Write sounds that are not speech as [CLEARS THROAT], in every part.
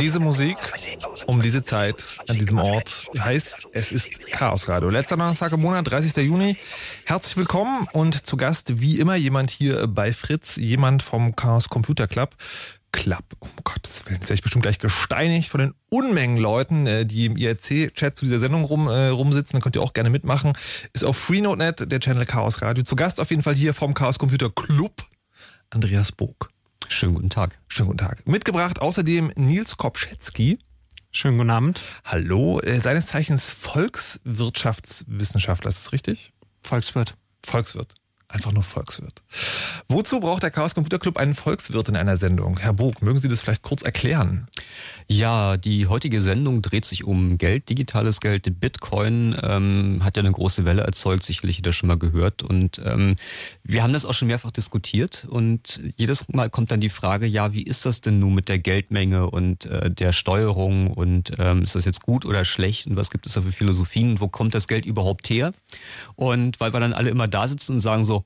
Diese Musik um diese Zeit an diesem Ort heißt, es ist Chaos Radio. Letzter Donnerstag im Monat, 30. Juni. Herzlich willkommen und zu Gast wie immer jemand hier bei Fritz, jemand vom Chaos Computer Club. Club. Um Gottes Willen, jetzt werde ich bestimmt gleich gesteinigt von den Unmengen Leuten, äh, die im IRC-Chat zu dieser Sendung rum, äh, rumsitzen. Da könnt ihr auch gerne mitmachen. Ist auf FreeNoteNet, der Channel Chaos Radio. Zu Gast auf jeden Fall hier vom Chaos Computer Club, Andreas Bog. Schönen guten Tag. Schönen guten Tag. Mitgebracht außerdem Nils Kopschetzky. Schönen guten Abend. Hallo, äh, seines Zeichens Volkswirtschaftswissenschaftler, ist das richtig? Volkswirt. Volkswirt einfach nur Volkswirt. Wozu braucht der Chaos Computer Club einen Volkswirt in einer Sendung? Herr Bog, mögen Sie das vielleicht kurz erklären? Ja, die heutige Sendung dreht sich um Geld, digitales Geld. Bitcoin ähm, hat ja eine große Welle erzeugt, sicherlich jeder schon mal gehört. Und ähm, wir haben das auch schon mehrfach diskutiert. Und jedes Mal kommt dann die Frage, ja, wie ist das denn nun mit der Geldmenge und äh, der Steuerung? Und ähm, ist das jetzt gut oder schlecht? Und was gibt es da für Philosophien? Wo kommt das Geld überhaupt her? Und weil wir dann alle immer da sitzen und sagen so,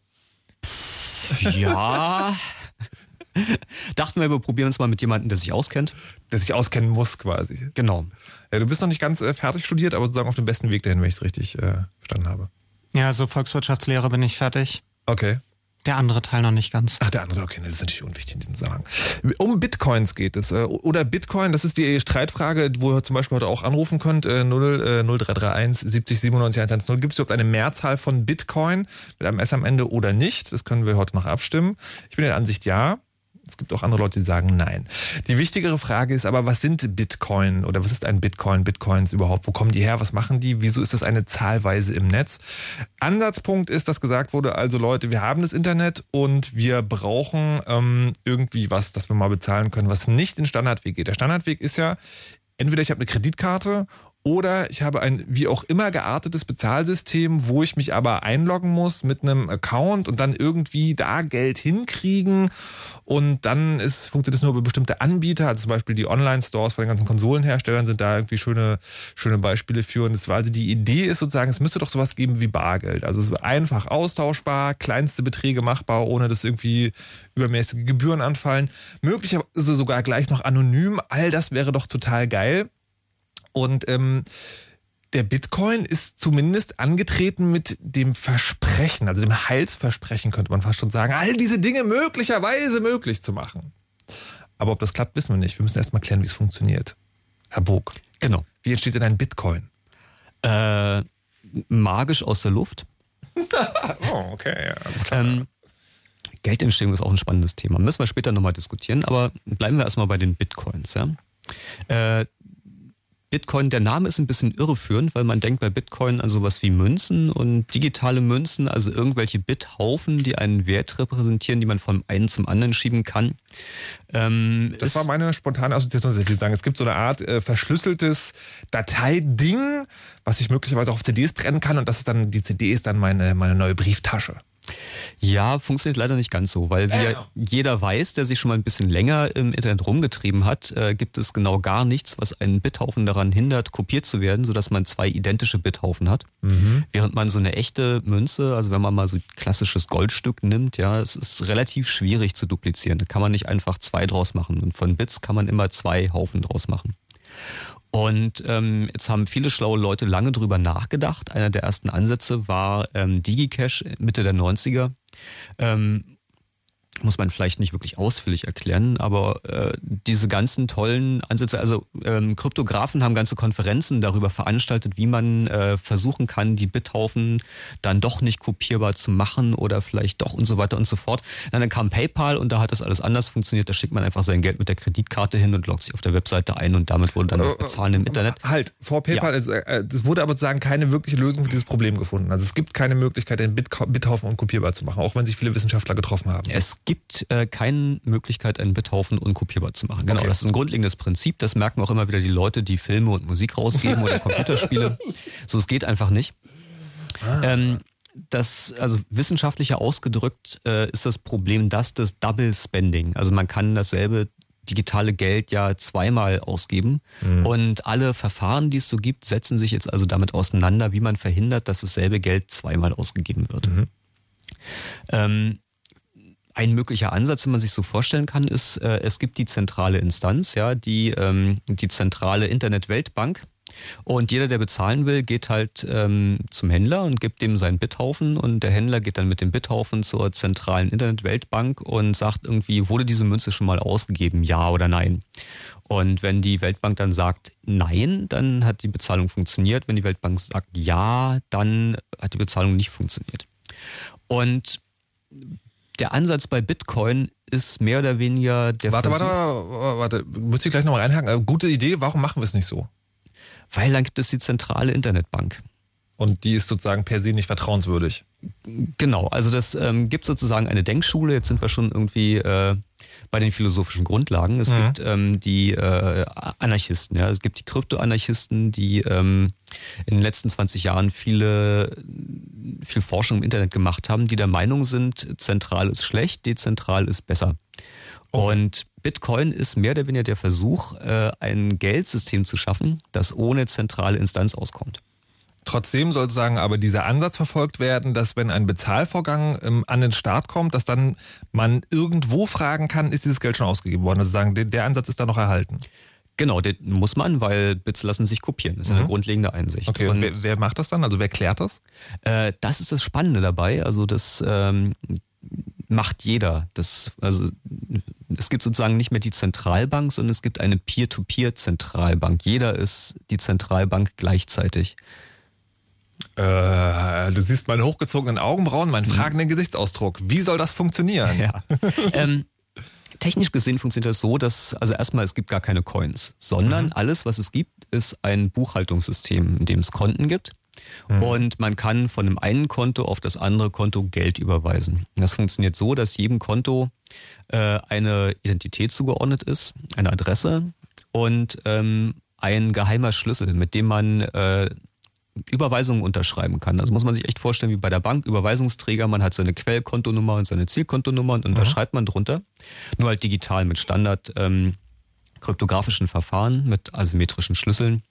pff, ja... [LAUGHS] Dachten wir, wir probieren uns mal mit jemandem, der sich auskennt. Der sich auskennen muss quasi. Genau. Ja, du bist noch nicht ganz äh, fertig studiert, aber sozusagen auf dem besten Weg dahin, wenn ich es richtig äh, verstanden habe. Ja, also Volkswirtschaftslehre bin ich fertig. Okay. Der andere Teil noch nicht ganz. Ach, der andere, okay, das ist natürlich unwichtig in diesem Zusammenhang. Um Bitcoins geht es. äh, Oder Bitcoin, das ist die Streitfrage, wo ihr zum Beispiel heute auch anrufen könnt. äh, 0, äh, 0331 70 97 110. Gibt es überhaupt eine Mehrzahl von Bitcoin mit einem S am Ende oder nicht? Das können wir heute noch abstimmen. Ich bin der Ansicht ja. Es gibt auch andere Leute, die sagen nein. Die wichtigere Frage ist aber, was sind Bitcoin oder was ist ein Bitcoin? Bitcoins überhaupt? Wo kommen die her? Was machen die? Wieso ist das eine Zahlweise im Netz? Ansatzpunkt ist, dass gesagt wurde, also Leute, wir haben das Internet und wir brauchen ähm, irgendwie was, das wir mal bezahlen können, was nicht den Standardweg geht. Der Standardweg ist ja, entweder ich habe eine Kreditkarte oder ich habe ein wie auch immer geartetes Bezahlsystem, wo ich mich aber einloggen muss mit einem Account und dann irgendwie da Geld hinkriegen. Und dann ist, funktioniert das nur über bestimmte Anbieter, also zum Beispiel die Online-Stores von den ganzen Konsolenherstellern sind da irgendwie schöne, schöne Beispiele für. Und das war also die Idee ist sozusagen, es müsste doch sowas geben wie Bargeld. Also es einfach austauschbar, kleinste Beträge machbar, ohne dass irgendwie übermäßige Gebühren anfallen. Möglicherweise sogar gleich noch anonym. All das wäre doch total geil. Und ähm, der Bitcoin ist zumindest angetreten mit dem Versprechen, also dem Heilsversprechen, könnte man fast schon sagen, all diese Dinge möglicherweise möglich zu machen. Aber ob das klappt, wissen wir nicht. Wir müssen erst mal klären, wie es funktioniert. Herr Bog. Genau. Wie entsteht denn ein Bitcoin? Äh, magisch aus der Luft. [LAUGHS] oh, okay, alles klar. Ähm, Geldentstehung ist auch ein spannendes Thema. Müssen wir später nochmal diskutieren, aber bleiben wir erstmal bei den Bitcoins. Ja? Äh, Bitcoin, der Name ist ein bisschen irreführend, weil man denkt bei Bitcoin an sowas wie Münzen und digitale Münzen, also irgendwelche Bithaufen, die einen Wert repräsentieren, die man vom einen zum anderen schieben kann. Ähm, das war meine spontane Assoziation, dass ich sagen. Es gibt so eine Art äh, verschlüsseltes Dateiding, was ich möglicherweise auch auf CDs brennen kann und das ist dann, die CD ist dann meine, meine neue Brieftasche. Ja, funktioniert leider nicht ganz so, weil wie Ja, ja genau. jeder weiß, der sich schon mal ein bisschen länger im Internet rumgetrieben hat, äh, gibt es genau gar nichts, was einen Bithaufen daran hindert, kopiert zu werden, sodass man zwei identische Bithaufen hat. Während man so eine echte Münze, also wenn man mal so ein klassisches Goldstück nimmt, ja, es ist relativ schwierig zu duplizieren. Da kann man nicht einfach zwei draus machen. Und von Bits kann man immer zwei Haufen draus machen. Und ähm, jetzt haben viele schlaue Leute lange drüber nachgedacht. Einer der ersten Ansätze war ähm, DigiCash Mitte der 90er. Ähm, muss man vielleicht nicht wirklich ausführlich erklären, aber äh, diese ganzen tollen Ansätze, also ähm, Kryptografen haben ganze Konferenzen darüber veranstaltet, wie man äh, versuchen kann, die Bithaufen dann doch nicht kopierbar zu machen oder vielleicht doch und so weiter und so fort. Dann, dann kam PayPal und da hat das alles anders funktioniert. Da schickt man einfach sein Geld mit der Kreditkarte hin und loggt sich auf der Webseite ein und damit wurde dann das Bezahlen im Internet. Halt, vor PayPal, Ja. ist, äh, es wurde aber sozusagen keine wirkliche Lösung für dieses Problem gefunden. Also es gibt keine Möglichkeit, den Bit Bithaufen unkopierbar zu machen, auch wenn sich viele Wissenschaftler getroffen haben. Es gibt äh, keine Möglichkeit, einen Bithaufen unkopierbar zu machen. Genau, Okay. das ist ein grundlegendes Prinzip. Das merken auch immer wieder die Leute, die Filme und Musik rausgeben oder [LAUGHS] Computerspiele. So, es geht einfach nicht. Ähm, das, also wissenschaftlicher ausgedrückt, äh, ist das Problem das des Double Spending. Also man kann dasselbe digitale Geld ja zweimal ausgeben. Und alle Verfahren, die es so gibt, setzen sich jetzt also damit auseinander, wie man verhindert, dass dasselbe Geld zweimal ausgegeben wird. Ähm, ein möglicher Ansatz, den man sich so vorstellen kann, ist, äh, es gibt die zentrale Instanz, ja, die, ähm, die zentrale Internet-Weltbank. Und jeder, der bezahlen will, geht halt ähm, zum Händler und gibt dem seinen Bithaufen und der Händler geht dann mit dem Bithaufen zur zentralen Internet-Weltbank und sagt irgendwie, wurde diese Münze schon mal ausgegeben, ja oder nein? Und wenn die Weltbank dann sagt nein, dann hat die Bezahlung funktioniert. Wenn die Weltbank sagt ja, dann hat die Bezahlung nicht funktioniert. Und der Ansatz bei Bitcoin ist mehr oder weniger der Warte, Versuch, warte, warte, muss ich gleich noch mal reinhaken? Äh, Gute Idee, warum machen wir es nicht so? weil dann gibt es die zentrale Internetbank. Und die ist sozusagen per se nicht vertrauenswürdig. Genau, also das ähm, gibt sozusagen eine Denkschule. Jetzt sind wir schon irgendwie äh, bei den philosophischen Grundlagen. Es Mhm. gibt ähm, die äh, Anarchisten, ja. Es gibt die Kryptoanarchisten, die ähm, in den letzten 20 Jahren viele viel Forschung im Internet gemacht haben, die der Meinung sind, zentral ist schlecht, dezentral ist besser. Und Bitcoin ist mehr oder weniger der Versuch, äh, ein Geldsystem zu schaffen, das ohne zentrale Instanz auskommt. Trotzdem soll sozusagen aber dieser Ansatz verfolgt werden, dass wenn ein Bezahlvorgang ähm, an den Start kommt, dass dann man irgendwo fragen kann, ist dieses Geld schon ausgegeben worden? Also sagen, der, der Ansatz ist da noch erhalten. Genau, den muss man, weil Bits lassen sich kopieren. Das ist eine grundlegende Einsicht. Okay, und, wer, wer macht das dann? Also wer klärt das? Äh, das ist das Spannende dabei. Also das ähm, macht jeder. Das, also es gibt sozusagen nicht mehr die Zentralbank, sondern es gibt eine Peer-to-Peer-Zentralbank. Jeder ist die Zentralbank gleichzeitig. Äh, du siehst meine hochgezogenen Augenbrauen, meinen fragenden Gesichtsausdruck. Wie soll das funktionieren? Ja. [LAUGHS] ähm, technisch gesehen funktioniert das so, dass, also erstmal, es gibt gar keine Coins, sondern alles, was es gibt, ist ein Buchhaltungssystem, in dem es Konten gibt. Und man kann von dem einen Konto auf das andere Konto Geld überweisen. Das funktioniert so, dass jedem Konto äh, eine Identität zugeordnet ist, eine Adresse und ähm, ein geheimer Schlüssel, mit dem man äh, Überweisungen unterschreiben kann. Also muss man sich echt vorstellen, wie bei der Bank, Überweisungsträger, man hat seine Quellkontonummer und seine Zielkontonummer und unterschreibt man drunter. Nur halt digital mit Standard ähm, kryptografischen Verfahren, mit asymmetrischen Schlüsseln.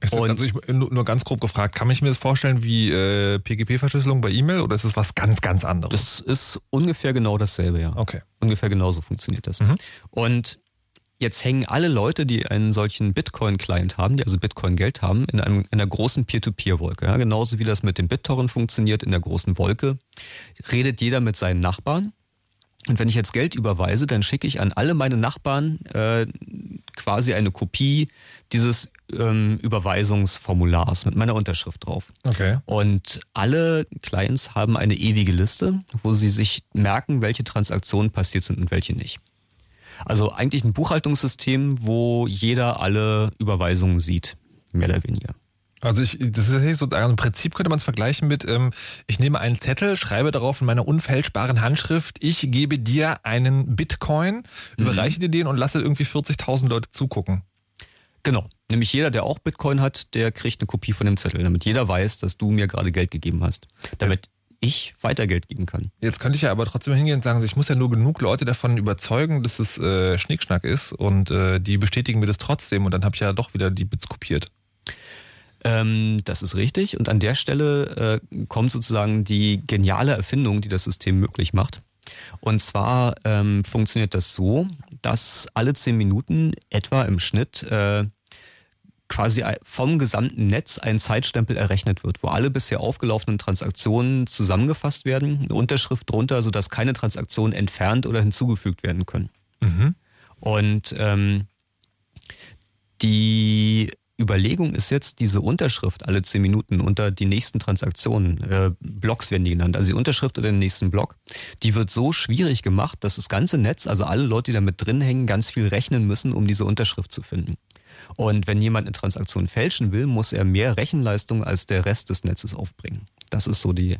Ist das Und- also ich, nur nur ganz grob gefragt, kann ich mir das vorstellen wie äh, PGP-Verschlüsselung bei E-Mail oder ist es was ganz, ganz anderes? Das ist ungefähr genau dasselbe, ja. okay. Ungefähr genauso funktioniert das. Mhm. Und jetzt hängen alle Leute, die einen solchen Bitcoin-Client haben, die also Bitcoin-Geld haben, in, einem, in einer großen Peer-to-Peer-Wolke. Ja, genauso wie das mit dem BitTorrent funktioniert, in der großen Wolke, redet jeder mit seinen Nachbarn. Und wenn ich jetzt Geld überweise, dann schicke ich an alle meine Nachbarn äh, quasi eine Kopie dieses ähm, Überweisungsformulars mit meiner Unterschrift drauf. Okay. Und alle Clients haben eine ewige Liste, wo sie sich merken, welche Transaktionen passiert sind und welche nicht. Also eigentlich ein Buchhaltungssystem, wo jeder alle Überweisungen sieht, mehr oder weniger. Also ich, das ist so, im Prinzip könnte man es vergleichen mit, ähm, ich nehme einen Zettel, schreibe darauf in meiner unfälschbaren Handschrift, ich gebe dir einen Bitcoin, überreiche dir den und lasse irgendwie 40.000 Leute zugucken. Genau. Nämlich jeder, der auch Bitcoin hat, der kriegt eine Kopie von dem Zettel, damit jeder weiß, dass du mir gerade Geld gegeben hast. Damit ich weiter Geld geben kann. Jetzt könnte ich ja aber trotzdem hingehen und sagen, ich muss ja nur genug Leute davon überzeugen, dass es äh, Schnickschnack ist und äh, die bestätigen mir das trotzdem und dann habe ich ja doch wieder die Bits kopiert. Ähm, das ist richtig. Und an der Stelle äh, kommt sozusagen die geniale Erfindung, die das System möglich macht. Und zwar ähm, funktioniert das so, dass alle zehn Minuten etwa im Schnitt äh, quasi vom gesamten Netz ein Zeitstempel errechnet wird, wo alle bisher aufgelaufenen Transaktionen zusammengefasst werden, eine Unterschrift drunter, sodass keine Transaktionen entfernt oder hinzugefügt werden können. Und ähm, die Überlegung ist jetzt, diese Unterschrift alle zehn Minuten unter die nächsten Transaktionen, äh, Blocks werden die genannt, also die Unterschrift unter den nächsten Block, die wird so schwierig gemacht, dass das ganze Netz, also alle Leute, die da mit drin hängen, ganz viel rechnen müssen, um diese Unterschrift zu finden. Und wenn jemand eine Transaktion fälschen will, muss er mehr Rechenleistung als der Rest des Netzes aufbringen. Das ist so die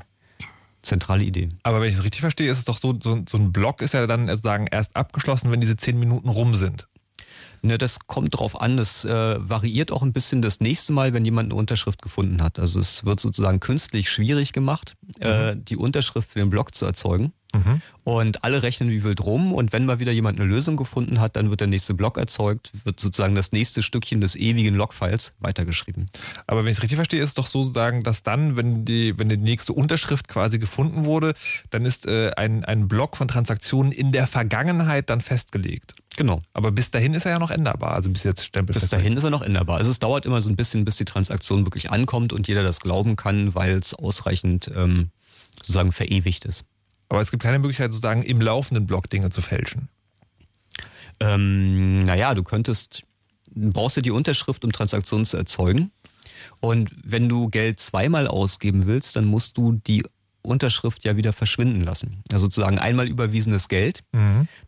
zentrale Idee. Aber wenn ich es richtig verstehe, ist es doch so, so, so ein Block ist ja dann sozusagen erst abgeschlossen, wenn diese zehn Minuten rum sind. Ne, das kommt drauf an. Das äh, variiert auch ein bisschen das nächste Mal, wenn jemand eine Unterschrift gefunden hat. Also es wird sozusagen künstlich schwierig gemacht, äh, die Unterschrift für den Block zu erzeugen. Und alle rechnen wie wild rum. Und wenn mal wieder jemand eine Lösung gefunden hat, dann wird der nächste Block erzeugt, wird sozusagen das nächste Stückchen des ewigen Logfiles weitergeschrieben. Aber wenn ich es richtig verstehe, ist es doch so sagen, dass dann, wenn die, wenn die nächste Unterschrift quasi gefunden wurde, dann ist äh, ein, ein Block von Transaktionen in der Vergangenheit dann festgelegt. Genau. Aber bis dahin ist er ja noch änderbar. Also bis jetzt Stempel Bis dahin ist er noch änderbar. Also es dauert immer so ein bisschen, bis die Transaktion wirklich ankommt und jeder das glauben kann, weil es ausreichend ähm, sozusagen verewigt ist. Aber es gibt keine Möglichkeit, sozusagen im laufenden Block Dinge zu fälschen. Ähm, naja, du könntest, du brauchst ja die Unterschrift, um Transaktionen zu erzeugen. Und wenn du Geld zweimal ausgeben willst, dann musst du die Unterschrift ja wieder verschwinden lassen. Ja, sozusagen einmal überwiesenes Geld,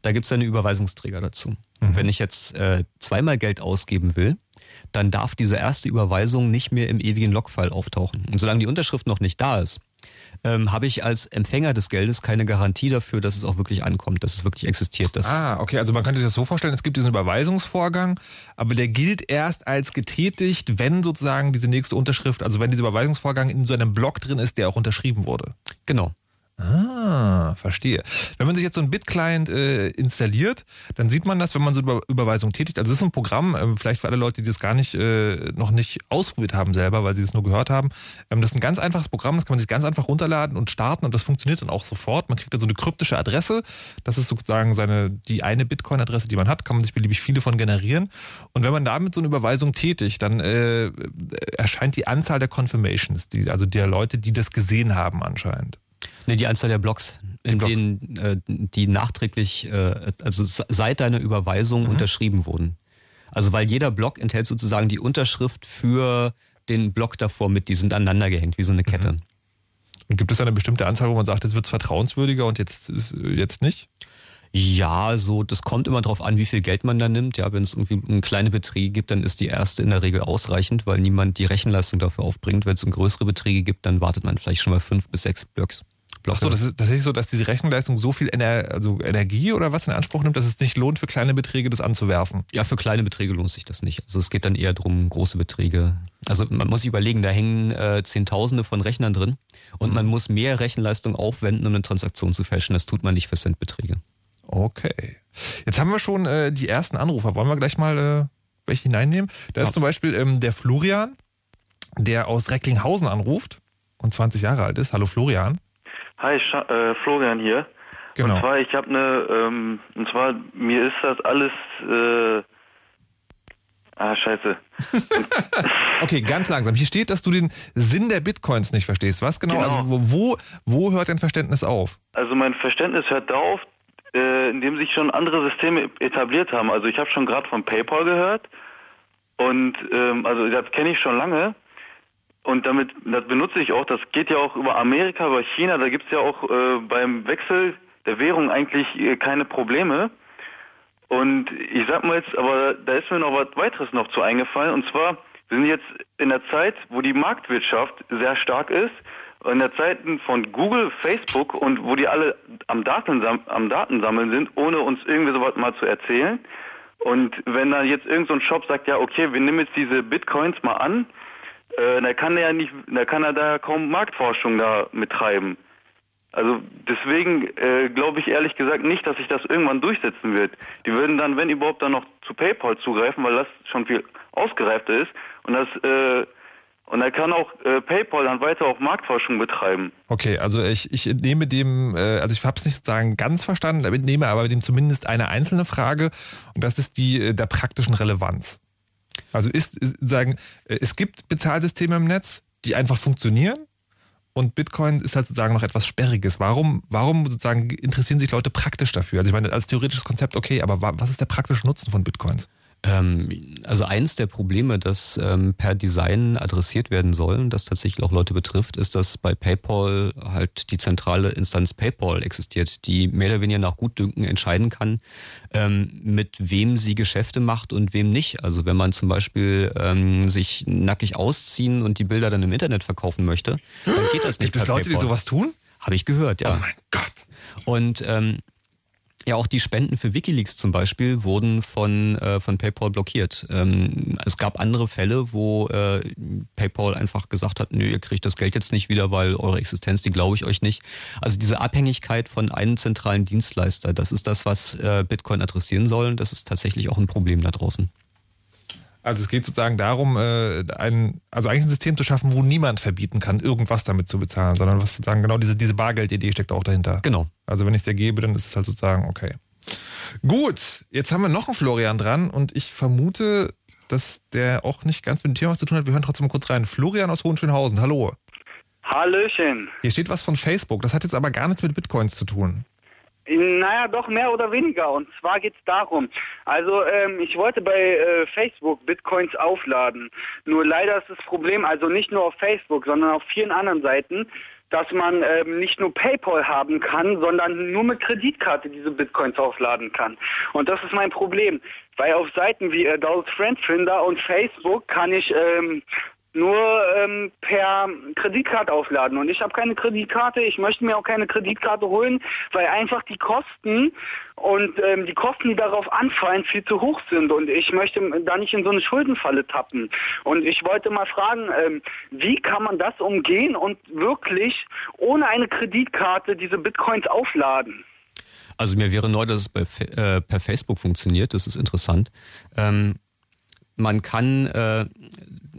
da gibt's ja eine Überweisungsträger dazu. Und wenn ich jetzt äh, zweimal Geld ausgeben will, dann darf diese erste Überweisung nicht mehr im ewigen Logfile auftauchen. Und solange die Unterschrift noch nicht da ist, ähm, habe ich als Empfänger des Geldes keine Garantie dafür, dass es auch wirklich ankommt, dass es wirklich existiert. Dass ah, okay, also man könnte sich das so vorstellen, es gibt diesen Überweisungsvorgang, aber der gilt erst als getätigt, wenn sozusagen diese nächste Unterschrift, also wenn dieser Überweisungsvorgang in so einem Block drin ist, der auch unterschrieben wurde. Genau. Ah, verstehe. Wenn man sich jetzt so ein Bit-Client äh, installiert, dann sieht man das, wenn man so Über Überweisung tätigt. Also das ist ein Programm, äh, vielleicht für alle Leute, die das gar nicht äh, noch nicht ausprobiert haben selber, weil sie es nur gehört haben. Ähm, das ist ein ganz einfaches Programm, das kann man sich ganz einfach runterladen und starten und das funktioniert dann auch sofort. Man kriegt dann so eine kryptische Adresse. Das ist sozusagen seine die eine Bitcoin-Adresse, die man hat, kann man sich beliebig viele von generieren. Und wenn man damit so eine Überweisung tätigt, dann äh, erscheint die Anzahl der Confirmations, die, also der Leute, die das gesehen haben anscheinend. Nee, die Anzahl der Blocks, in Blocks. denen äh, die nachträglich, äh, also seit deiner Überweisung mhm. unterschrieben wurden. Also weil jeder Block enthält sozusagen die Unterschrift für den Block davor mit, die sind aneinander gehängt, wie so eine mhm. Kette. Mhm. Und gibt es eine bestimmte Anzahl, wo man sagt, jetzt wird es vertrauenswürdiger und jetzt, jetzt nicht? Ja, so, das kommt immer darauf an, wie viel Geld man da nimmt. Ja, wenn es irgendwie kleine Beträge gibt, dann ist die erste in der Regel ausreichend, weil niemand die Rechenleistung dafür aufbringt. Wenn es um größere Beträge gibt, dann wartet man vielleicht schon mal fünf bis sechs Blocks. Ach so, das ist tatsächlich so, dass diese Rechenleistung so viel Ener also Energie oder was in Anspruch nimmt, dass es nicht lohnt, für kleine Beträge das anzuwerfen. Ja, für kleine Beträge lohnt sich das nicht. Also es geht dann eher darum, große Beträge. Also man muss sich überlegen, da hängen äh, Zehntausende von Rechnern drin und mhm. man muss mehr Rechenleistung aufwenden, um eine Transaktion zu fälschen. Das tut man nicht für Centbeträge. Okay. Jetzt haben wir schon äh, die ersten Anrufer. Wollen wir gleich mal äh, welche hineinnehmen? Da ist ja. zum Beispiel ähm, der Florian, der aus Recklinghausen anruft und 20 Jahre alt ist. Hallo Florian. Hi, Sch äh, Florian hier. Genau. Und zwar, ich habe eine, ähm, und zwar, mir ist das alles, äh, ah, scheiße. [LAUGHS] okay, ganz langsam. Hier steht, dass du den Sinn der Bitcoins nicht verstehst. Was genau? genau. Also, wo, wo hört dein Verständnis auf? Also, mein Verständnis hört da auf, äh, in dem sich schon andere Systeme etabliert haben. Also, ich habe schon gerade von PayPal gehört. Und, ähm, also, das kenne ich schon lange. Und damit, das benutze ich auch, das geht ja auch über Amerika, über China, da gibt's ja auch äh, beim Wechsel der Währung eigentlich äh, keine Probleme. Und ich sag mal jetzt, aber da ist mir noch was weiteres noch zu eingefallen. Und zwar, wir sind jetzt in der Zeit, wo die Marktwirtschaft sehr stark ist, in der Zeit von Google, Facebook und wo die alle am, Daten, am Datensammeln sind, ohne uns irgendwie sowas mal zu erzählen. Und wenn da jetzt irgendein so Shop sagt, ja, okay, wir nehmen jetzt diese Bitcoins mal an, äh, da kann er ja nicht, da kann er da kaum Marktforschung da mittreiben. Also deswegen äh, glaube ich ehrlich gesagt nicht, dass sich das irgendwann durchsetzen wird. Die würden dann, wenn überhaupt, dann noch zu PayPal zugreifen, weil das schon viel ausgereifter ist und das äh, und er kann auch äh, PayPal dann weiter auch Marktforschung betreiben. Okay, also ich, ich nehme dem, äh, also ich habe es nicht sozusagen ganz verstanden, nehme aber dem zumindest eine einzelne Frage und das ist die äh, der praktischen Relevanz. Also ist, ist sagen, äh, es gibt Bezahlsysteme im Netz, die einfach funktionieren und Bitcoin ist halt sozusagen noch etwas Sperriges. Warum, warum sozusagen interessieren sich Leute praktisch dafür? Also ich meine, als theoretisches Konzept okay, aber was ist der praktische Nutzen von Bitcoins? Ähm, also eins der Probleme, das ähm, per Design adressiert werden soll, und das tatsächlich auch Leute betrifft, ist, dass bei PayPal halt die zentrale Instanz PayPal existiert, die mehr oder weniger nach Gutdünken entscheiden kann, ähm, mit wem sie Geschäfte macht und wem nicht. Also wenn man zum Beispiel sich nackig ausziehen und die Bilder dann im Internet verkaufen möchte, dann geht das nicht. Gibt es Leute, PayPal. die sowas tun? Habe ich gehört, ja. Oh mein Gott. Und ähm, ja, auch die Spenden für Wikileaks zum Beispiel wurden von, äh, von PayPal blockiert. Ähm, es gab andere Fälle, wo äh, PayPal einfach gesagt hat, nö, ihr kriegt das Geld jetzt nicht wieder, weil eure Existenz, die glaube ich euch nicht. Also diese Abhängigkeit von einem zentralen Dienstleister, das ist das, was äh, Bitcoin adressieren soll. Das ist tatsächlich auch ein Problem da draußen. Also es geht sozusagen darum, äh, ein, also eigentlich ein System zu schaffen, wo niemand verbieten kann, irgendwas damit zu bezahlen, sondern was sozusagen genau diese, diese Bargeldidee steckt auch dahinter. Genau. Also wenn ich es dir gebe, dann ist es halt sozusagen okay. Gut, jetzt haben wir noch einen Florian dran und ich vermute, dass der auch nicht ganz mit dem Thema was zu tun hat. Wir hören trotzdem mal kurz rein. Florian aus Hohenschönhausen, hallo. Hallöchen. Hier steht was von Facebook. Das hat jetzt aber gar nichts mit Bitcoins zu tun. Naja, doch mehr oder weniger. Und zwar geht es darum. Also ähm, ich wollte bei äh, Facebook Bitcoins aufladen. Nur leider ist das Problem, also nicht nur auf Facebook, sondern auf vielen anderen Seiten, dass man ähm, nicht nur PayPal haben kann, sondern nur mit Kreditkarte diese Bitcoins aufladen kann. Und das ist mein Problem, weil auf Seiten wie Adult Friend Finder und Facebook kann ich ähm, nur ähm, per Kreditkarte aufladen. Und ich habe keine Kreditkarte, ich möchte mir auch keine Kreditkarte holen, weil einfach die Kosten und ähm, die Kosten, die darauf anfallen, viel zu hoch sind. Und ich möchte da nicht in so eine Schuldenfalle tappen. Und ich wollte mal fragen, ähm, wie kann man das umgehen und wirklich ohne eine Kreditkarte diese Bitcoins aufladen? Also mir wäre neu, dass es bei, äh, per Facebook funktioniert. Das ist interessant. Ähm, man kann äh,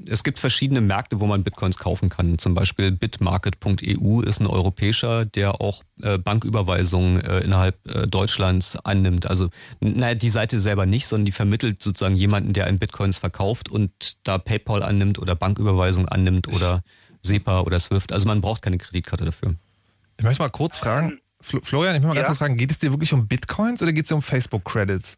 es gibt verschiedene Märkte, wo man Bitcoins kaufen kann. Zum Beispiel bitmarket.eu ist ein europäischer, der auch äh, Banküberweisungen äh, innerhalb äh, Deutschlands annimmt. Also naja, die Seite selber nicht, sondern die vermittelt sozusagen jemanden, der einen Bitcoins verkauft und da PayPal annimmt oder Banküberweisung annimmt oder SEPA oder SWIFT. Also man braucht keine Kreditkarte dafür. Ich möchte mal kurz fragen, Florian, ich möchte mal ganz kurz fragen, geht es dir wirklich um Bitcoins oder geht es dir um Facebook-Credits?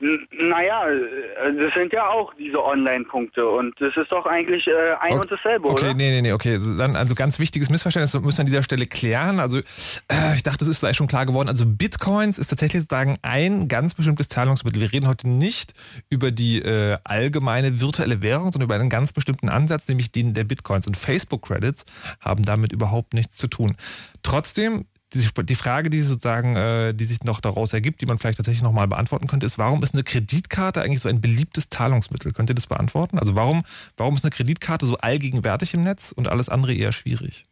Naja, äh, das sind ja auch diese Online-Punkte und das ist doch eigentlich äh, ein okay. und dasselbe, okay, oder? nee, nee, nee, okay. Dann also ganz wichtiges Missverständnis müssen wir an dieser Stelle klären. Also äh, ich dachte, das ist gleich schon klar geworden. Also Bitcoins ist tatsächlich sozusagen ein ganz bestimmtes Zahlungsmittel. Wir reden heute nicht über die äh, allgemeine virtuelle Währung, sondern über einen ganz bestimmten Ansatz, nämlich den der Bitcoins. Und Facebook-Credits haben damit überhaupt nichts zu tun. Trotzdem die, die Frage, die sozusagen, äh, die sich noch daraus ergibt, die man vielleicht tatsächlich nochmal beantworten könnte, ist, warum ist eine Kreditkarte eigentlich so ein beliebtes Zahlungsmittel? Könnt ihr das beantworten? Also warum, warum ist eine Kreditkarte so allgegenwärtig im Netz und alles andere eher schwierig?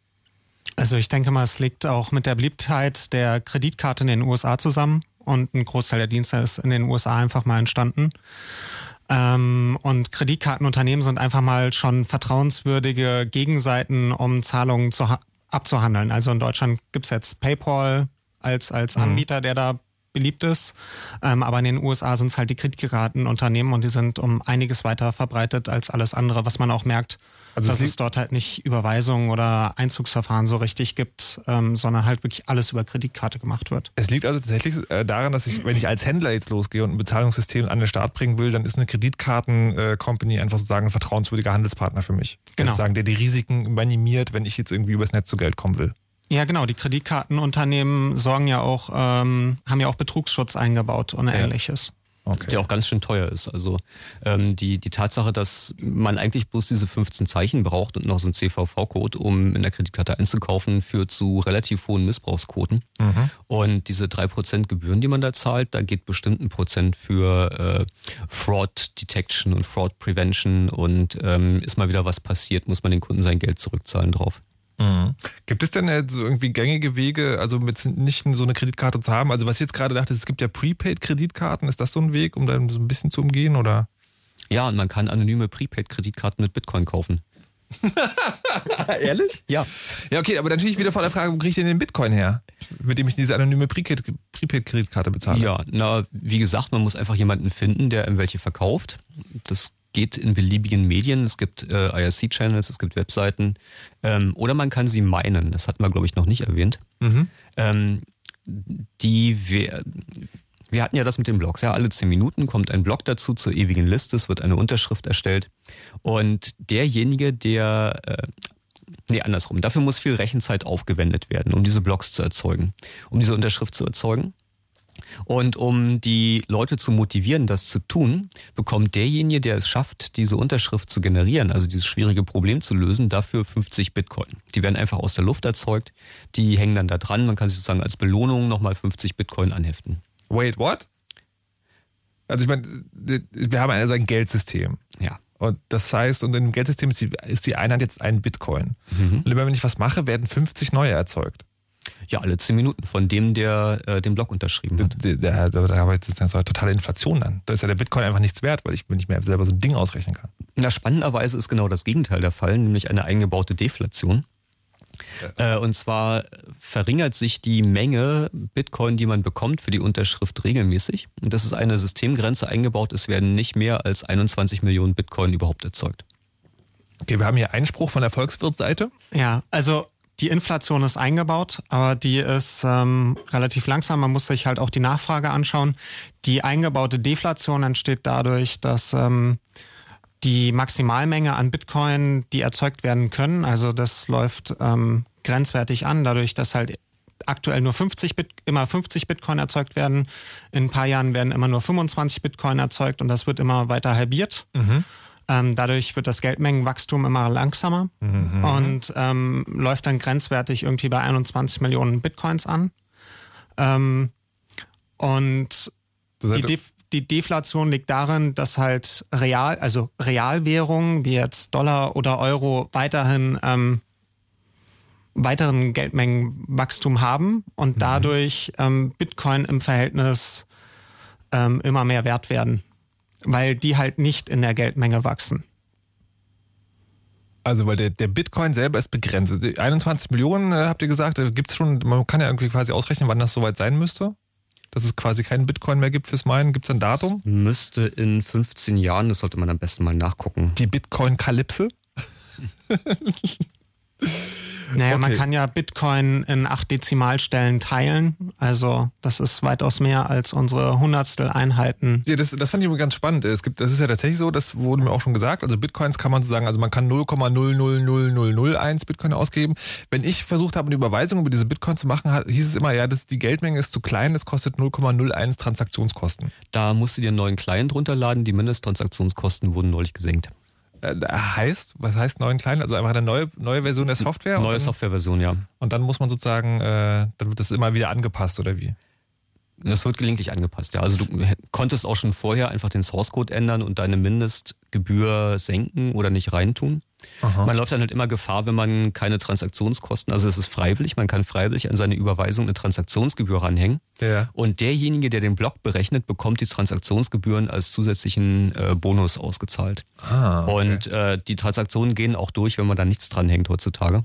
Also ich denke mal, es liegt auch mit der Beliebtheit der Kreditkarte in den USA zusammen und ein Großteil der Dienste ist in den USA einfach mal entstanden. Ähm, und Kreditkartenunternehmen sind einfach mal schon vertrauenswürdige Gegenseiten, um Zahlungen zu, abzuhandeln. Also in Deutschland gibt's jetzt PayPal als, als mhm. Anbieter, der da beliebt ist. Ähm, aber in den USA sind es halt die Kreditkartenunternehmen und die sind um einiges weiter verbreitet als alles andere, was man auch merkt, also dass es dort halt nicht Überweisungen oder Einzugsverfahren so richtig gibt, ähm, sondern halt wirklich alles über Kreditkarte gemacht wird. Es liegt also tatsächlich äh, daran, dass ich, wenn ich als Händler jetzt losgehe und ein Bezahlungssystem an den Start bringen will, dann ist eine Kreditkarten-Company einfach sozusagen ein vertrauenswürdiger Handelspartner für mich. Genau. Sozusagen, der die Risiken minimiert, wenn ich jetzt irgendwie übers Netz zu Geld kommen will. Ja, genau. Die Kreditkartenunternehmen sorgen ja auch, ähm, haben ja auch Betrugsschutz eingebaut und ja. ähnliches. Okay. Der auch ganz schön teuer ist. Also ähm, die, die Tatsache, dass man eigentlich bloß diese 15 Zeichen braucht und noch so ein CVV-Code, um in der Kreditkarte einzukaufen, führt zu relativ hohen Missbrauchsquoten. Mhm. Und diese drei Prozent Gebühren, die man da zahlt, da geht bestimmt ein Prozent für äh, Fraud Detection und Fraud Prevention und ähm, ist mal wieder was passiert, muss man den Kunden sein Geld zurückzahlen drauf. Mhm. Gibt es denn so irgendwie gängige Wege, also mit nicht so eine Kreditkarte zu haben? Also was ich jetzt gerade dachte, es gibt ja Prepaid-Kreditkarten. Ist das so ein Weg, um da so ein bisschen zu umgehen oder? Ja, und man kann anonyme Prepaid-Kreditkarten mit Bitcoin kaufen. [LAUGHS] Ehrlich? Ja. Ja, okay, aber natürlich wieder vor der Frage, wo kriege ich denn den Bitcoin her? Mit dem ich diese anonyme Prepaid-Kreditkarte bezahle. Ja, na, wie gesagt, man muss einfach jemanden finden, der ihm welche verkauft. Das geht in beliebigen Medien. Es gibt äh, IRC-Channels, es gibt Webseiten. Ähm, oder man kann sie meinen. Das hatten wir, glaube ich, noch nicht erwähnt. Mhm. Ähm, die wir, wir hatten ja das mit den Blogs. Ja, alle zehn Minuten kommt ein Blog dazu zur ewigen Liste. Es wird eine Unterschrift erstellt. Und derjenige, der äh, Nee, andersrum. Dafür muss viel Rechenzeit aufgewendet werden, um diese Blogs zu erzeugen, um diese Unterschrift zu erzeugen. Und um die Leute zu motivieren, das zu tun, bekommt derjenige, der es schafft, diese Unterschrift zu generieren, also dieses schwierige Problem zu lösen, dafür 50 Bitcoin. Die werden einfach aus der Luft erzeugt, die hängen dann da dran, man kann sich sozusagen als Belohnung nochmal 50 Bitcoin anheften. Wait, what? Also ich meine, wir haben also ein Geldsystem. Ja. Und das heißt, und im Geldsystem ist die, ist die Einheit jetzt ein Bitcoin. Mhm. Und immer wenn ich was mache, werden 50 neue erzeugt. Ja, alle zehn Minuten von dem, der äh, den Blog unterschrieben hat. Da, da, da, da habe ich das so eine totale Inflation dann. Da ist ja der Bitcoin einfach nichts wert, weil ich nicht mehr selber so ein Ding ausrechnen kann. Na, spannenderweise ist genau das Gegenteil der Fall, nämlich eine eingebaute Deflation. Ja. Äh, und zwar verringert sich die Menge Bitcoin, die man bekommt für die Unterschrift regelmäßig. Und das ist eine Systemgrenze eingebaut. Es werden nicht mehr als 21 Millionen Bitcoin überhaupt erzeugt. Okay, wir haben hier Einspruch von der Volkswirtseite. Ja, also die Inflation ist eingebaut, aber die ist ähm, relativ langsam. Man muss sich halt auch die Nachfrage anschauen. Die eingebaute Deflation entsteht dadurch, dass ähm, die Maximalmenge an Bitcoin, die erzeugt werden können, also das läuft ähm, grenzwertig an, dadurch, dass halt aktuell nur 50 Bit, immer 50 Bitcoin erzeugt werden. In ein paar Jahren werden immer nur 25 Bitcoin erzeugt und das wird immer weiter halbiert. Mhm. Ähm, dadurch wird das Geldmengenwachstum immer langsamer Mhm. und ähm, läuft dann grenzwertig irgendwie bei 21 Millionen Bitcoins an. Ähm, und Das die, Def die Deflation liegt darin, dass halt real, also Realwährungen wie jetzt Dollar oder Euro weiterhin ähm, weiteren Geldmengenwachstum haben und dadurch ähm, Bitcoin im Verhältnis ähm, immer mehr wert werden, weil die halt nicht in der Geldmenge wachsen. Also, weil der, der Bitcoin selber ist begrenzt. Also, Die 21 Millionen, äh, habt ihr gesagt, äh, gibt's schon, man kann ja irgendwie quasi ausrechnen, wann das soweit sein müsste. Dass es quasi keinen Bitcoin mehr gibt fürs Meinen. Gibt's ein Datum? Müsste in 15 Jahren, das sollte man am besten mal nachgucken. Die Bitcoin-Kalypse? [LAUGHS] [LAUGHS] Naja, man Okay. kann ja Bitcoin in acht Dezimalstellen teilen. Also das ist weitaus mehr als unsere Hundertstel Einheiten. Ja, das, das fand ich immer ganz spannend. Es gibt, das ist ja tatsächlich so, das wurde mir auch schon gesagt. Also Bitcoins kann man so sagen, also man kann 0,000001 Bitcoin ausgeben. Wenn ich versucht habe, eine Überweisung über diese Bitcoin zu machen, hieß es immer, ja, das, die Geldmenge ist zu klein, das kostet 0,01 Transaktionskosten. Da musst du dir einen neuen Client runterladen. Die Mindesttransaktionskosten wurden neulich gesenkt. Äh, heißt, was heißt neuen klein? Also einfach eine neue, neue Version der Software? Neue Softwareversion, ja. und dann muss man sozusagen, äh, dann wird das immer wieder angepasst, oder wie? Das wird gelegentlich angepasst, ja. Also du konntest auch schon vorher einfach den Source Code ändern und deine Mindestgebühr senken oder nicht reintun. Man läuft dann halt immer Gefahr, wenn man keine Transaktionskosten, also es ist freiwillig, man kann freiwillig an seine Überweisung eine Transaktionsgebühr ranhängen. Ja. Und derjenige, der den Block berechnet, bekommt die Transaktionsgebühren als zusätzlichen äh, Bonus ausgezahlt. Ah, okay. Und äh, die Transaktionen gehen auch durch, wenn man da nichts dranhängt heutzutage.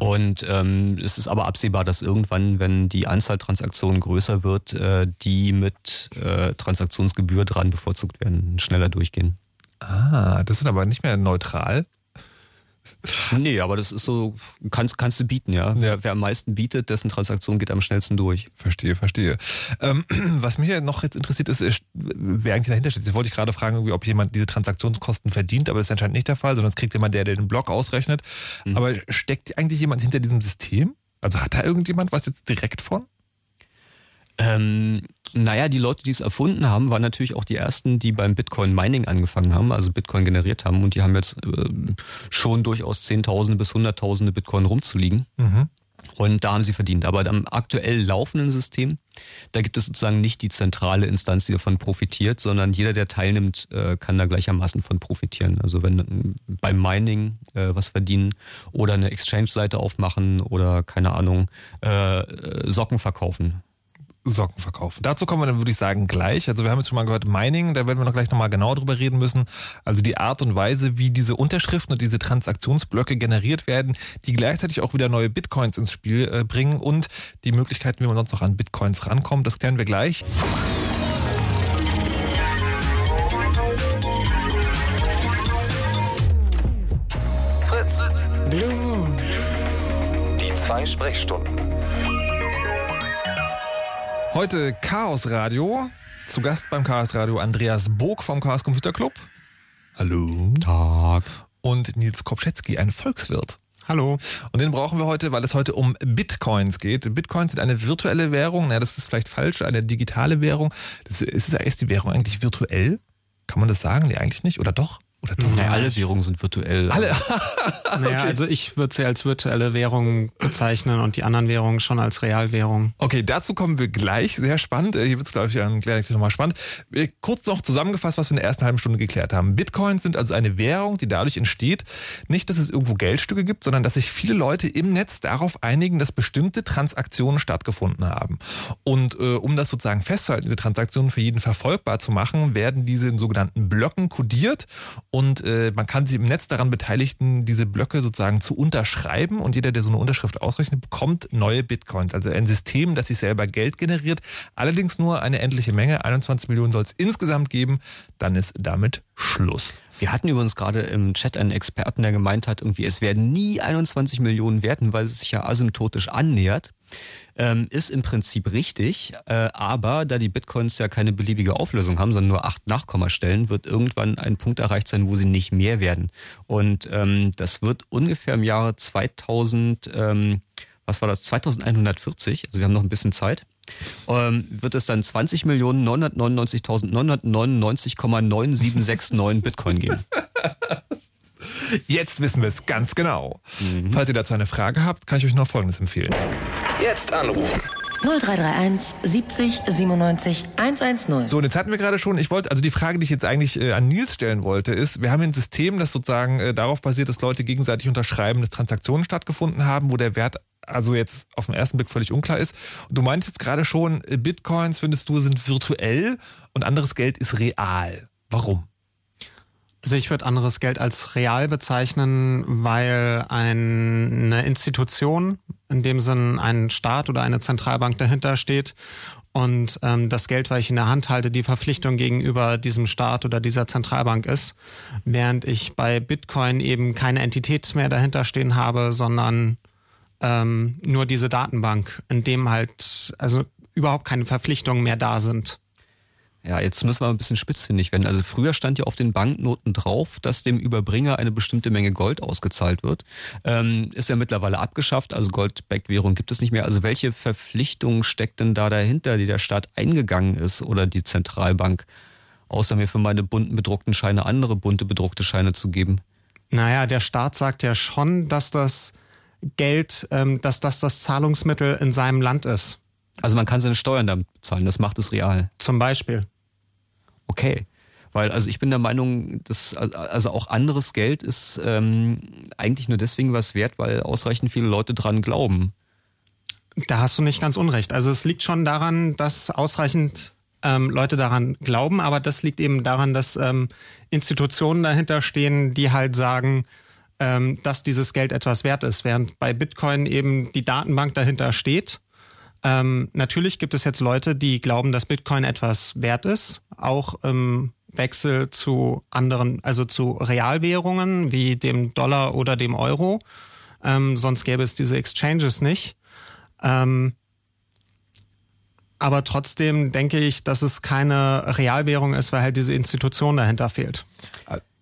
Und ähm, es ist aber absehbar, dass irgendwann, wenn die Anzahl Transaktionen größer wird, äh, die mit äh, Transaktionsgebühr dran bevorzugt werden, schneller durchgehen. Ah, das ist aber nicht mehr neutral. Nee, aber das ist so, kannst, kannst du bieten, ja. Wer, wer am meisten bietet, dessen Transaktion geht am schnellsten durch. Verstehe, verstehe. Ähm, [CLEARS THROAT] was mich ja noch jetzt interessiert ist, ist, wer eigentlich dahinter steht. Jetzt wollte ich gerade fragen, ob jemand diese Transaktionskosten verdient, aber das ist anscheinend nicht der Fall, sondern es kriegt jemand, der, der den Block ausrechnet. Aber steckt eigentlich jemand hinter diesem System? Also hat da irgendjemand was jetzt direkt von? Ähm, naja, die Leute, die es erfunden haben, waren natürlich auch die ersten, die beim Bitcoin Mining angefangen haben, also Bitcoin generiert haben. Und die haben jetzt äh, schon durchaus Zehntausende bis Hunderttausende Bitcoin rumzuliegen. Und da haben sie verdient. Aber am aktuell laufenden System, da gibt es sozusagen nicht die zentrale Instanz, die davon profitiert, sondern jeder, der teilnimmt, äh, kann da gleichermaßen von profitieren. Also wenn äh, beim Mining äh, was verdienen oder eine Exchange-Seite aufmachen oder keine Ahnung, Socken verkaufen. Socken verkaufen. Dazu kommen wir dann, würde ich sagen, gleich. Also wir haben jetzt schon mal gehört, Mining, da werden wir noch gleich nochmal genau drüber reden müssen. Also die Art und Weise, wie diese Unterschriften und diese Transaktionsblöcke generiert werden, die gleichzeitig auch wieder neue Bitcoins ins Spiel äh, bringen und die Möglichkeiten, wie man sonst noch an Bitcoins rankommt, das klären wir gleich. Fritz. Blue Moon. Die zwei Sprechstunden. Heute Chaos Radio. Zu Gast beim Chaos Radio Andreas Bog vom Chaos Computer Club. Hallo. Tag. Und Nils Kopschetzky, ein Volkswirt. Hallo. Und den brauchen wir heute, weil es heute um Bitcoins geht. Bitcoins sind eine virtuelle Währung. Na, das ist vielleicht falsch, eine digitale Währung. Das ist, ist die Währung eigentlich virtuell? Kann man das sagen? Nee, eigentlich nicht. Oder doch? Oder doch? Ja, alle Währungen sind virtuell. Alle. [LAUGHS] [LAUGHS] Naja, also ich würde sie als virtuelle Währung bezeichnen und die anderen Währungen schon als Realwährung. Okay, dazu kommen wir gleich. Sehr spannend. Äh, Hier wird es, glaube ich, gleich nochmal spannend. Äh, Kurz noch zusammengefasst, was wir in der ersten halben Stunde geklärt haben. Bitcoins sind also eine Währung, die dadurch entsteht, nicht, dass es irgendwo Geldstücke gibt, sondern dass sich viele Leute im Netz darauf einigen, dass bestimmte Transaktionen stattgefunden haben. Und äh, um das sozusagen festzuhalten, diese Transaktionen für jeden verfolgbar zu machen, werden diese in sogenannten Blöcken kodiert und äh, man kann sich im Netz daran beteiligen, diese Blöcke sozusagen zu unterschreiben und jeder, der so eine Unterschrift ausrechnet, bekommt neue Bitcoins. Also ein System, das sich selber Geld generiert, allerdings nur eine endliche Menge, 21 Millionen soll es insgesamt geben, dann ist damit Schluss. Wir hatten übrigens gerade im Chat einen Experten, der gemeint hat, irgendwie, es werden nie 21 Millionen werden, weil es sich ja asymptotisch annähert. Ähm, ist im Prinzip richtig, äh, aber da die Bitcoins ja keine beliebige Auflösung haben, sondern nur acht Nachkommastellen, wird irgendwann ein Punkt erreicht sein, wo sie nicht mehr werden. Und ähm, das wird ungefähr im Jahre 2000, ähm, was war das, 2140, also wir haben noch ein bisschen Zeit, ähm, wird es dann 20.999.999,9769 Bitcoin geben. Jetzt wissen wir es ganz genau. Mhm. Falls ihr dazu eine Frage habt, kann ich euch noch Folgendes empfehlen. Jetzt anrufen. 0331 70 97 110. So, und jetzt hatten wir gerade schon, ich wollte, also die Frage, die ich jetzt eigentlich äh, an Nils stellen wollte, ist, wir haben ein System, das sozusagen äh, darauf basiert, dass Leute gegenseitig unterschreiben, dass Transaktionen stattgefunden haben, wo der Wert also jetzt auf den ersten Blick völlig unklar ist. Und du meinst jetzt gerade schon, äh, Bitcoins, findest du, sind virtuell und anderes Geld ist real. Warum? Also ich würde anderes Geld als real bezeichnen, weil eine Institution, in dem Sinn ein Staat oder eine Zentralbank dahinter steht und ähm, das Geld, was ich in der Hand halte, die Verpflichtung gegenüber diesem Staat oder dieser Zentralbank ist, während ich bei Bitcoin eben keine Entität mehr dahinter stehen habe, sondern ähm, nur diese Datenbank, in dem halt also überhaupt keine Verpflichtungen mehr da sind. Ja, jetzt müssen wir ein bisschen spitzfindig werden. Also früher stand ja auf den Banknoten drauf, dass dem Überbringer eine bestimmte Menge Gold ausgezahlt wird. Ähm, ist ja mittlerweile abgeschafft, also Gold-Backed-Währung gibt es nicht mehr. Also welche Verpflichtung steckt denn da dahinter, die der Staat eingegangen ist oder die Zentralbank, außer mir für meine bunten bedruckten Scheine andere bunte bedruckte Scheine zu geben? Naja, der Staat sagt ja schon, dass das Geld, ähm, dass das das Zahlungsmittel in seinem Land ist. Also man kann seine Steuern damit bezahlen, das macht es real. Zum Beispiel. Okay. Weil, also ich bin der Meinung, dass also auch anderes Geld ist ähm, eigentlich nur deswegen was wert, weil ausreichend viele Leute dran glauben. Da hast du nicht ganz unrecht. Also es liegt schon daran, dass ausreichend ähm, Leute daran glauben, aber das liegt eben daran, dass ähm, Institutionen dahinter stehen, die halt sagen, ähm, dass dieses Geld etwas wert ist, während bei Bitcoin eben die Datenbank dahinter steht ähm, natürlich gibt es jetzt Leute, die glauben, dass Bitcoin etwas wert ist, auch im Wechsel zu anderen, also zu Realwährungen wie dem Dollar oder dem Euro. Ähm, sonst gäbe es diese Exchanges nicht. Ähm, aber trotzdem denke ich, dass es keine Realwährung ist, weil halt diese Institution dahinter fehlt.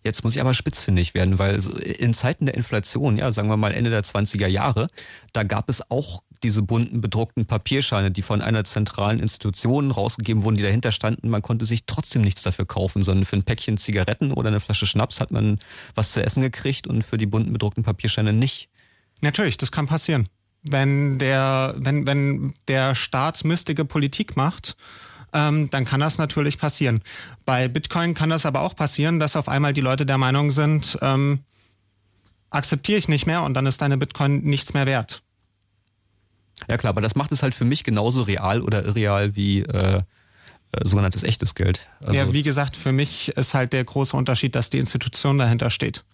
Jetzt muss ich aber spitzfindig werden, weil in Zeiten der Inflation, ja, sagen wir mal Ende der 20er Jahre, da gab es auch diese bunten bedruckten Papierscheine, die von einer zentralen Institution rausgegeben wurden, die dahinter standen. Man konnte sich trotzdem nichts dafür kaufen, sondern für ein Päckchen Zigaretten oder eine Flasche Schnaps hat man was zu essen gekriegt und für die bunten bedruckten Papierscheine nicht. Natürlich, das kann passieren. Wenn der, wenn, wenn der Staat mystige Politik macht, ähm, dann kann das natürlich passieren. Bei Bitcoin kann das aber auch passieren, dass auf einmal die Leute der Meinung sind, ähm, akzeptiere ich nicht mehr und dann ist deine Bitcoin nichts mehr wert. Ja klar, aber das macht es halt für mich genauso real oder irreal wie äh, äh, sogenanntes echtes Geld. Also ja, wie gesagt, für mich ist halt der große Unterschied, dass die Institution dahinter steht.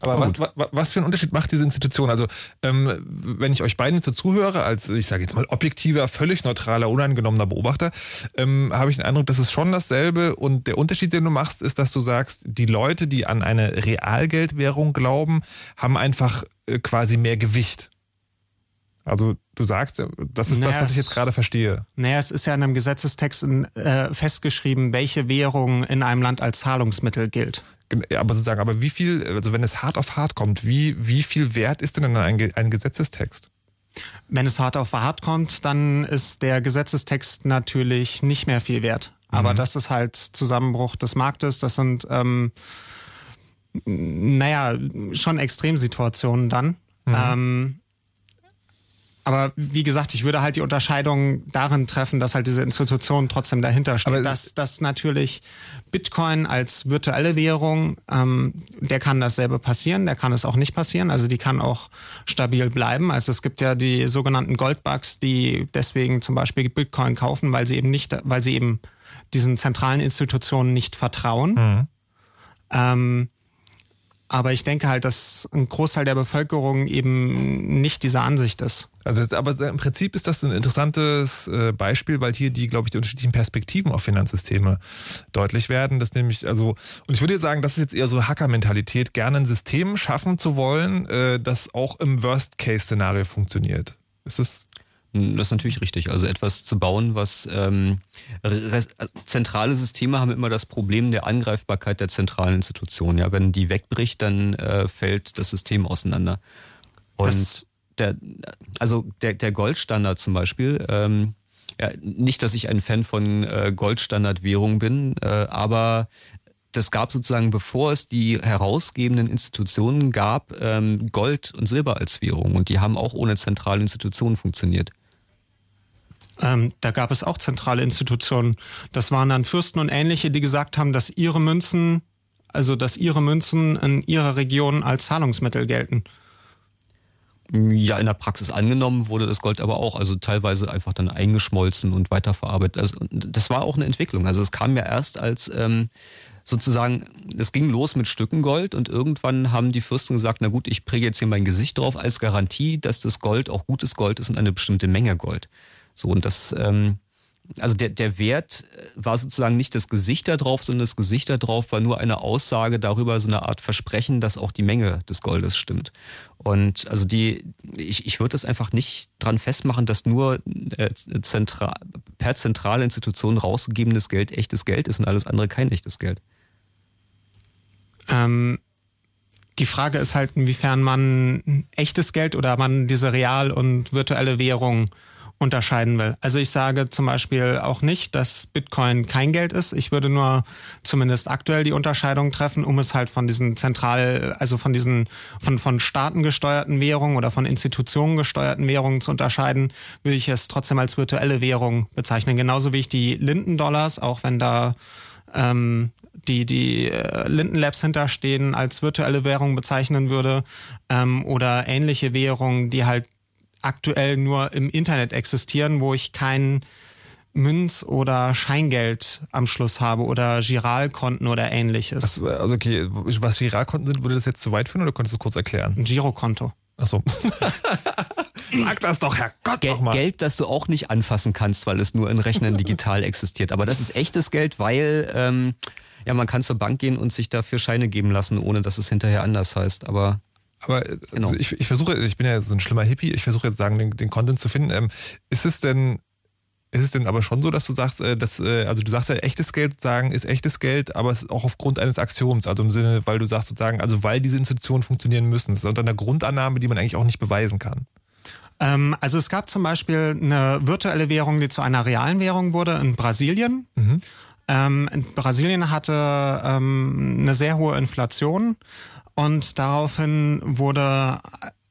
Aber was, was, was, für einen Unterschied macht diese Institution? Also, ähm, wenn ich euch beiden so zuhöre, als ich sage jetzt mal objektiver, völlig neutraler, unangenommener Beobachter, ähm, habe ich den Eindruck, das ist schon dasselbe. Und der Unterschied, den du machst, ist, dass du sagst, die Leute, die an eine Realgeldwährung glauben, haben einfach äh, quasi mehr Gewicht. Also du sagst, das ist naja, das, was ich jetzt gerade verstehe. Naja, es ist ja in einem Gesetzestext äh, festgeschrieben, welche Währung in einem Land als Zahlungsmittel gilt. Ja, aber sozusagen, aber wie viel, also wenn es hart auf hart kommt, wie, wie viel wert ist denn ein, ein Gesetzestext? Wenn es hart auf hart kommt, dann ist der Gesetzestext natürlich nicht mehr viel wert. Aber mhm. das ist halt Zusammenbruch des Marktes. Das sind, ähm, naja, schon Extremsituationen dann. Mhm. Ähm, aber wie gesagt, ich würde halt die Unterscheidung darin treffen, dass halt diese Institution trotzdem dahinter steht. Aber dass, dass natürlich Bitcoin als virtuelle Währung, ähm, der kann dasselbe passieren, der kann es auch nicht passieren. Also die kann auch stabil bleiben. Also es gibt ja die sogenannten Goldbugs, die deswegen zum Beispiel Bitcoin kaufen, weil sie eben nicht, weil sie eben diesen zentralen Institutionen nicht vertrauen. Mhm. Ähm, Aber ich denke halt, dass ein Großteil der Bevölkerung eben nicht dieser Ansicht ist. Also das, aber im Prinzip ist das ein interessantes äh, Beispiel, weil hier die, glaube ich, die unterschiedlichen Perspektiven auf Finanzsysteme deutlich werden. Das nämlich, also, und ich würde sagen, das ist jetzt eher so Hacker-Mentalität, gerne ein System schaffen zu wollen, äh, das auch im Worst-Case-Szenario funktioniert. Ist das das ist natürlich richtig. Also etwas zu bauen, was ähm, zentrale Systeme haben immer das Problem der Angreifbarkeit der zentralen Institutionen. Ja, wenn die wegbricht, dann äh, fällt das System auseinander. Und das der, also der, der Goldstandard zum Beispiel, ähm, ja, nicht, dass ich ein Fan von äh, Goldstandardwährung bin, äh, aber das gab sozusagen, bevor es die herausgebenden Institutionen gab, ähm, Gold und Silber als Währung. Und die haben auch ohne zentrale Institutionen funktioniert. Ähm, da gab es auch zentrale Institutionen. Das waren dann Fürsten und ähnliche, die gesagt haben, dass ihre Münzen, also dass ihre Münzen in ihrer Region als Zahlungsmittel gelten. Ja, in der Praxis angenommen wurde das Gold aber auch, also teilweise einfach dann eingeschmolzen und weiterverarbeitet. Also das war auch eine Entwicklung. Also es kam ja erst als ähm, sozusagen, es ging los mit Stücken Gold und irgendwann haben die Fürsten gesagt, na gut, ich präge jetzt hier mein Gesicht drauf als Garantie, dass das Gold auch gutes Gold ist und eine bestimmte Menge Gold. So und das ähm, also der, der Wert äh, war sozusagen nicht das Gesicht da drauf, sondern das Gesicht da drauf war nur eine Aussage darüber, so eine Art Versprechen, dass auch die Menge des Goldes stimmt. Und also die, ich, ich würde das einfach nicht dran festmachen, dass nur äh, zentral, per zentrale Institution rausgegebenes Geld echtes Geld ist und alles andere kein echtes Geld. Ähm, die Frage ist halt, inwiefern man echtes Geld oder man diese real und virtuelle Währung unterscheiden will. Also ich sage zum Beispiel auch nicht, dass Bitcoin kein Geld ist. Ich würde nur zumindest aktuell die Unterscheidung treffen, um es halt von diesen zentral, also von diesen von von Staaten gesteuerten Währungen oder von Institutionen gesteuerten Währungen zu unterscheiden, würde ich es trotzdem als virtuelle Währung bezeichnen. Genauso wie ich die Linden-Dollars, auch wenn da ähm, die die äh, Linden Labs hinterstehen, als virtuelle Währung bezeichnen würde ähm, oder ähnliche Währungen, die halt aktuell nur im Internet existieren, wo ich kein Münz- oder Scheingeld am Schluss habe oder Giralkonten oder ähnliches. Also okay, was Giralkonten sind, würde das jetzt zu weit führen oder könntest du kurz erklären? Ein Girokonto. Ach so. [LAUGHS] Sag das doch, Herr Gott, Gel mal. Geld, das du auch nicht anfassen kannst, weil es nur in Rechnern [LAUGHS] digital existiert. Aber das ist echtes Geld, weil ähm, ja man kann zur Bank gehen und sich dafür Scheine geben lassen, ohne dass es hinterher anders heißt. Aber aber äh, genau. also ich, ich versuche, ich bin ja so ein schlimmer Hippie, ich versuche jetzt sagen, den, den Content zu finden. Ähm, ist es denn, ist es denn aber schon so, dass du sagst, äh, dass, äh, also du sagst ja, echtes Geld sagen ist echtes Geld, aber es ist auch aufgrund eines Axioms, also im Sinne, weil du sagst sozusagen, also weil diese Institutionen funktionieren müssen. Das ist unter einer Grundannahme, die man eigentlich auch nicht beweisen kann. Ähm, also es gab zum Beispiel eine virtuelle Währung, die zu einer realen Währung wurde in Brasilien. Mhm. Ähm, Brasilien hatte ähm, eine sehr hohe Inflation und daraufhin wurde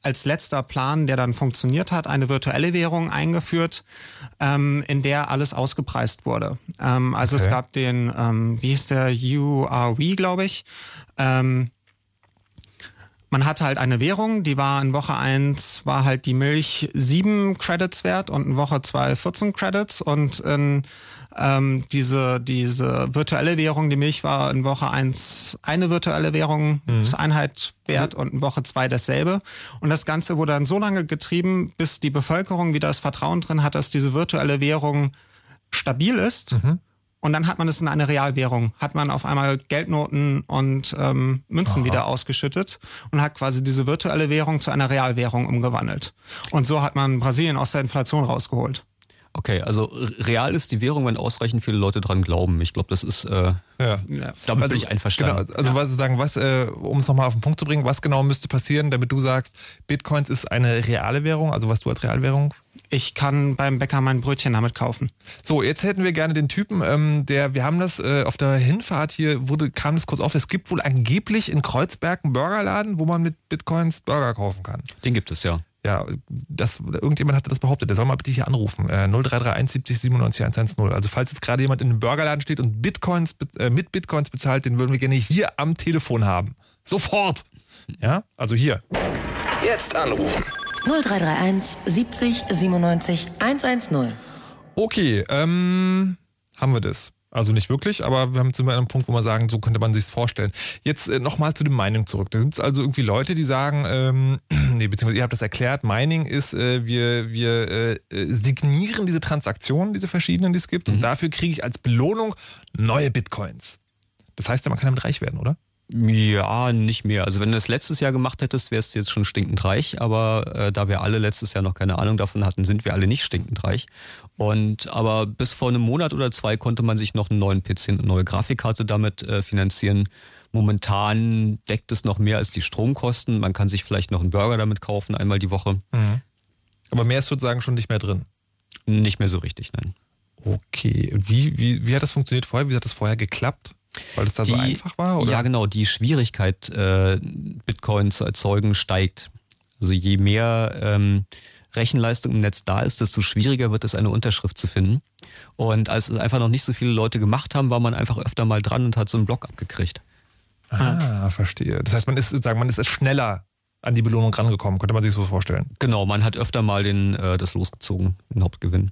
als letzter Plan, der dann funktioniert hat, eine virtuelle Währung eingeführt, ähm, in der alles ausgepreist wurde. Ähm, also okay. es gab den, ähm, wie hieß der, URW, glaube ich. Ähm, man hatte halt eine Währung, die war in Woche eins war halt die Milch sieben Credits wert und in Woche zwei 14 Credits und in ähm, diese, diese virtuelle Währung, die Milch war in Woche eins eine virtuelle Währung, mhm. das Einheit wert und in Woche zwei dasselbe. Und das Ganze wurde dann so lange getrieben, bis die Bevölkerung wieder das Vertrauen drin hat, dass diese virtuelle Währung stabil ist. Mhm. Und dann hat man es in eine Realwährung, hat man auf einmal Geldnoten und ähm, Münzen Aha. wieder ausgeschüttet und hat quasi diese virtuelle Währung zu einer Realwährung umgewandelt. Und so hat man Brasilien aus der Inflation rausgeholt. Okay, also real ist die Währung, wenn ausreichend viele Leute dran glauben. Ich glaube, das ist, äh, ja. damit also, bin ich einverstanden. Genau, also ja. was sagen, was, äh, um es nochmal auf den Punkt zu bringen, was genau müsste passieren, damit du sagst, Bitcoins ist eine reale Währung, also was du als Realwährung ich kann beim Bäcker mein Brötchen damit kaufen. So, jetzt hätten wir gerne den Typen, ähm, der, wir haben das äh, auf der Hinfahrt hier, wurde, kam das kurz auf, es gibt wohl angeblich in Kreuzberg einen Burgerladen, wo man mit Bitcoins Burger kaufen kann. Den gibt es ja. Ja, das, irgendjemand hatte das behauptet. Der soll mal bitte hier anrufen. Äh, 0331 70 97 110. Also falls jetzt gerade jemand in einem Burgerladen steht und Bitcoins äh, mit Bitcoins bezahlt, den würden wir gerne hier am Telefon haben. Sofort. Ja, also hier. Jetzt anrufen. 0331 70 97 110. Okay, ähm, haben wir das. Also nicht wirklich, aber wir haben zu einem Punkt, wo wir sagen, so könnte man sich vorstellen. Jetzt äh, nochmal zu den Mining zurück. Da gibt es also irgendwie Leute, die sagen, ähm, [CLEARS THROAT] nee, beziehungsweise ihr habt das erklärt, Mining ist, äh, wir, wir äh, signieren diese Transaktionen, diese verschiedenen, die es gibt, mhm. und dafür kriege ich als Belohnung neue Bitcoins. Das heißt ja, man kann damit reich werden, oder? Ja, nicht mehr. Also wenn du es letztes Jahr gemacht hättest, wärst du jetzt schon stinkend reich, aber äh, da wir alle letztes Jahr noch keine Ahnung davon hatten, sind wir alle nicht stinkend reich. Und aber bis vor einem Monat oder zwei konnte man sich noch einen neuen PC, eine neue Grafikkarte damit äh, finanzieren. Momentan deckt es noch mehr als die Stromkosten. Man kann sich vielleicht noch einen Burger damit kaufen, einmal die Woche. Mhm. Aber mehr ist sozusagen schon nicht mehr drin. Nicht mehr so richtig, nein. Okay. Wie, wie, wie hat das funktioniert vorher? Wie hat das vorher geklappt? Weil es da die, so einfach war? Oder? Ja, genau. Die Schwierigkeit, äh, Bitcoin zu erzeugen, steigt. Also je mehr ähm, Rechenleistung im Netz da ist, desto schwieriger wird es, eine Unterschrift zu finden. Und als es einfach noch nicht so viele Leute gemacht haben, war man einfach öfter mal dran und hat so einen Block abgekriegt. Ah, verstehe. Das heißt, man ist sozusagen, man ist schneller an die Belohnung rangekommen, könnte man sich so vorstellen. Genau, man hat öfter mal den, äh, das losgezogen, den Hauptgewinn.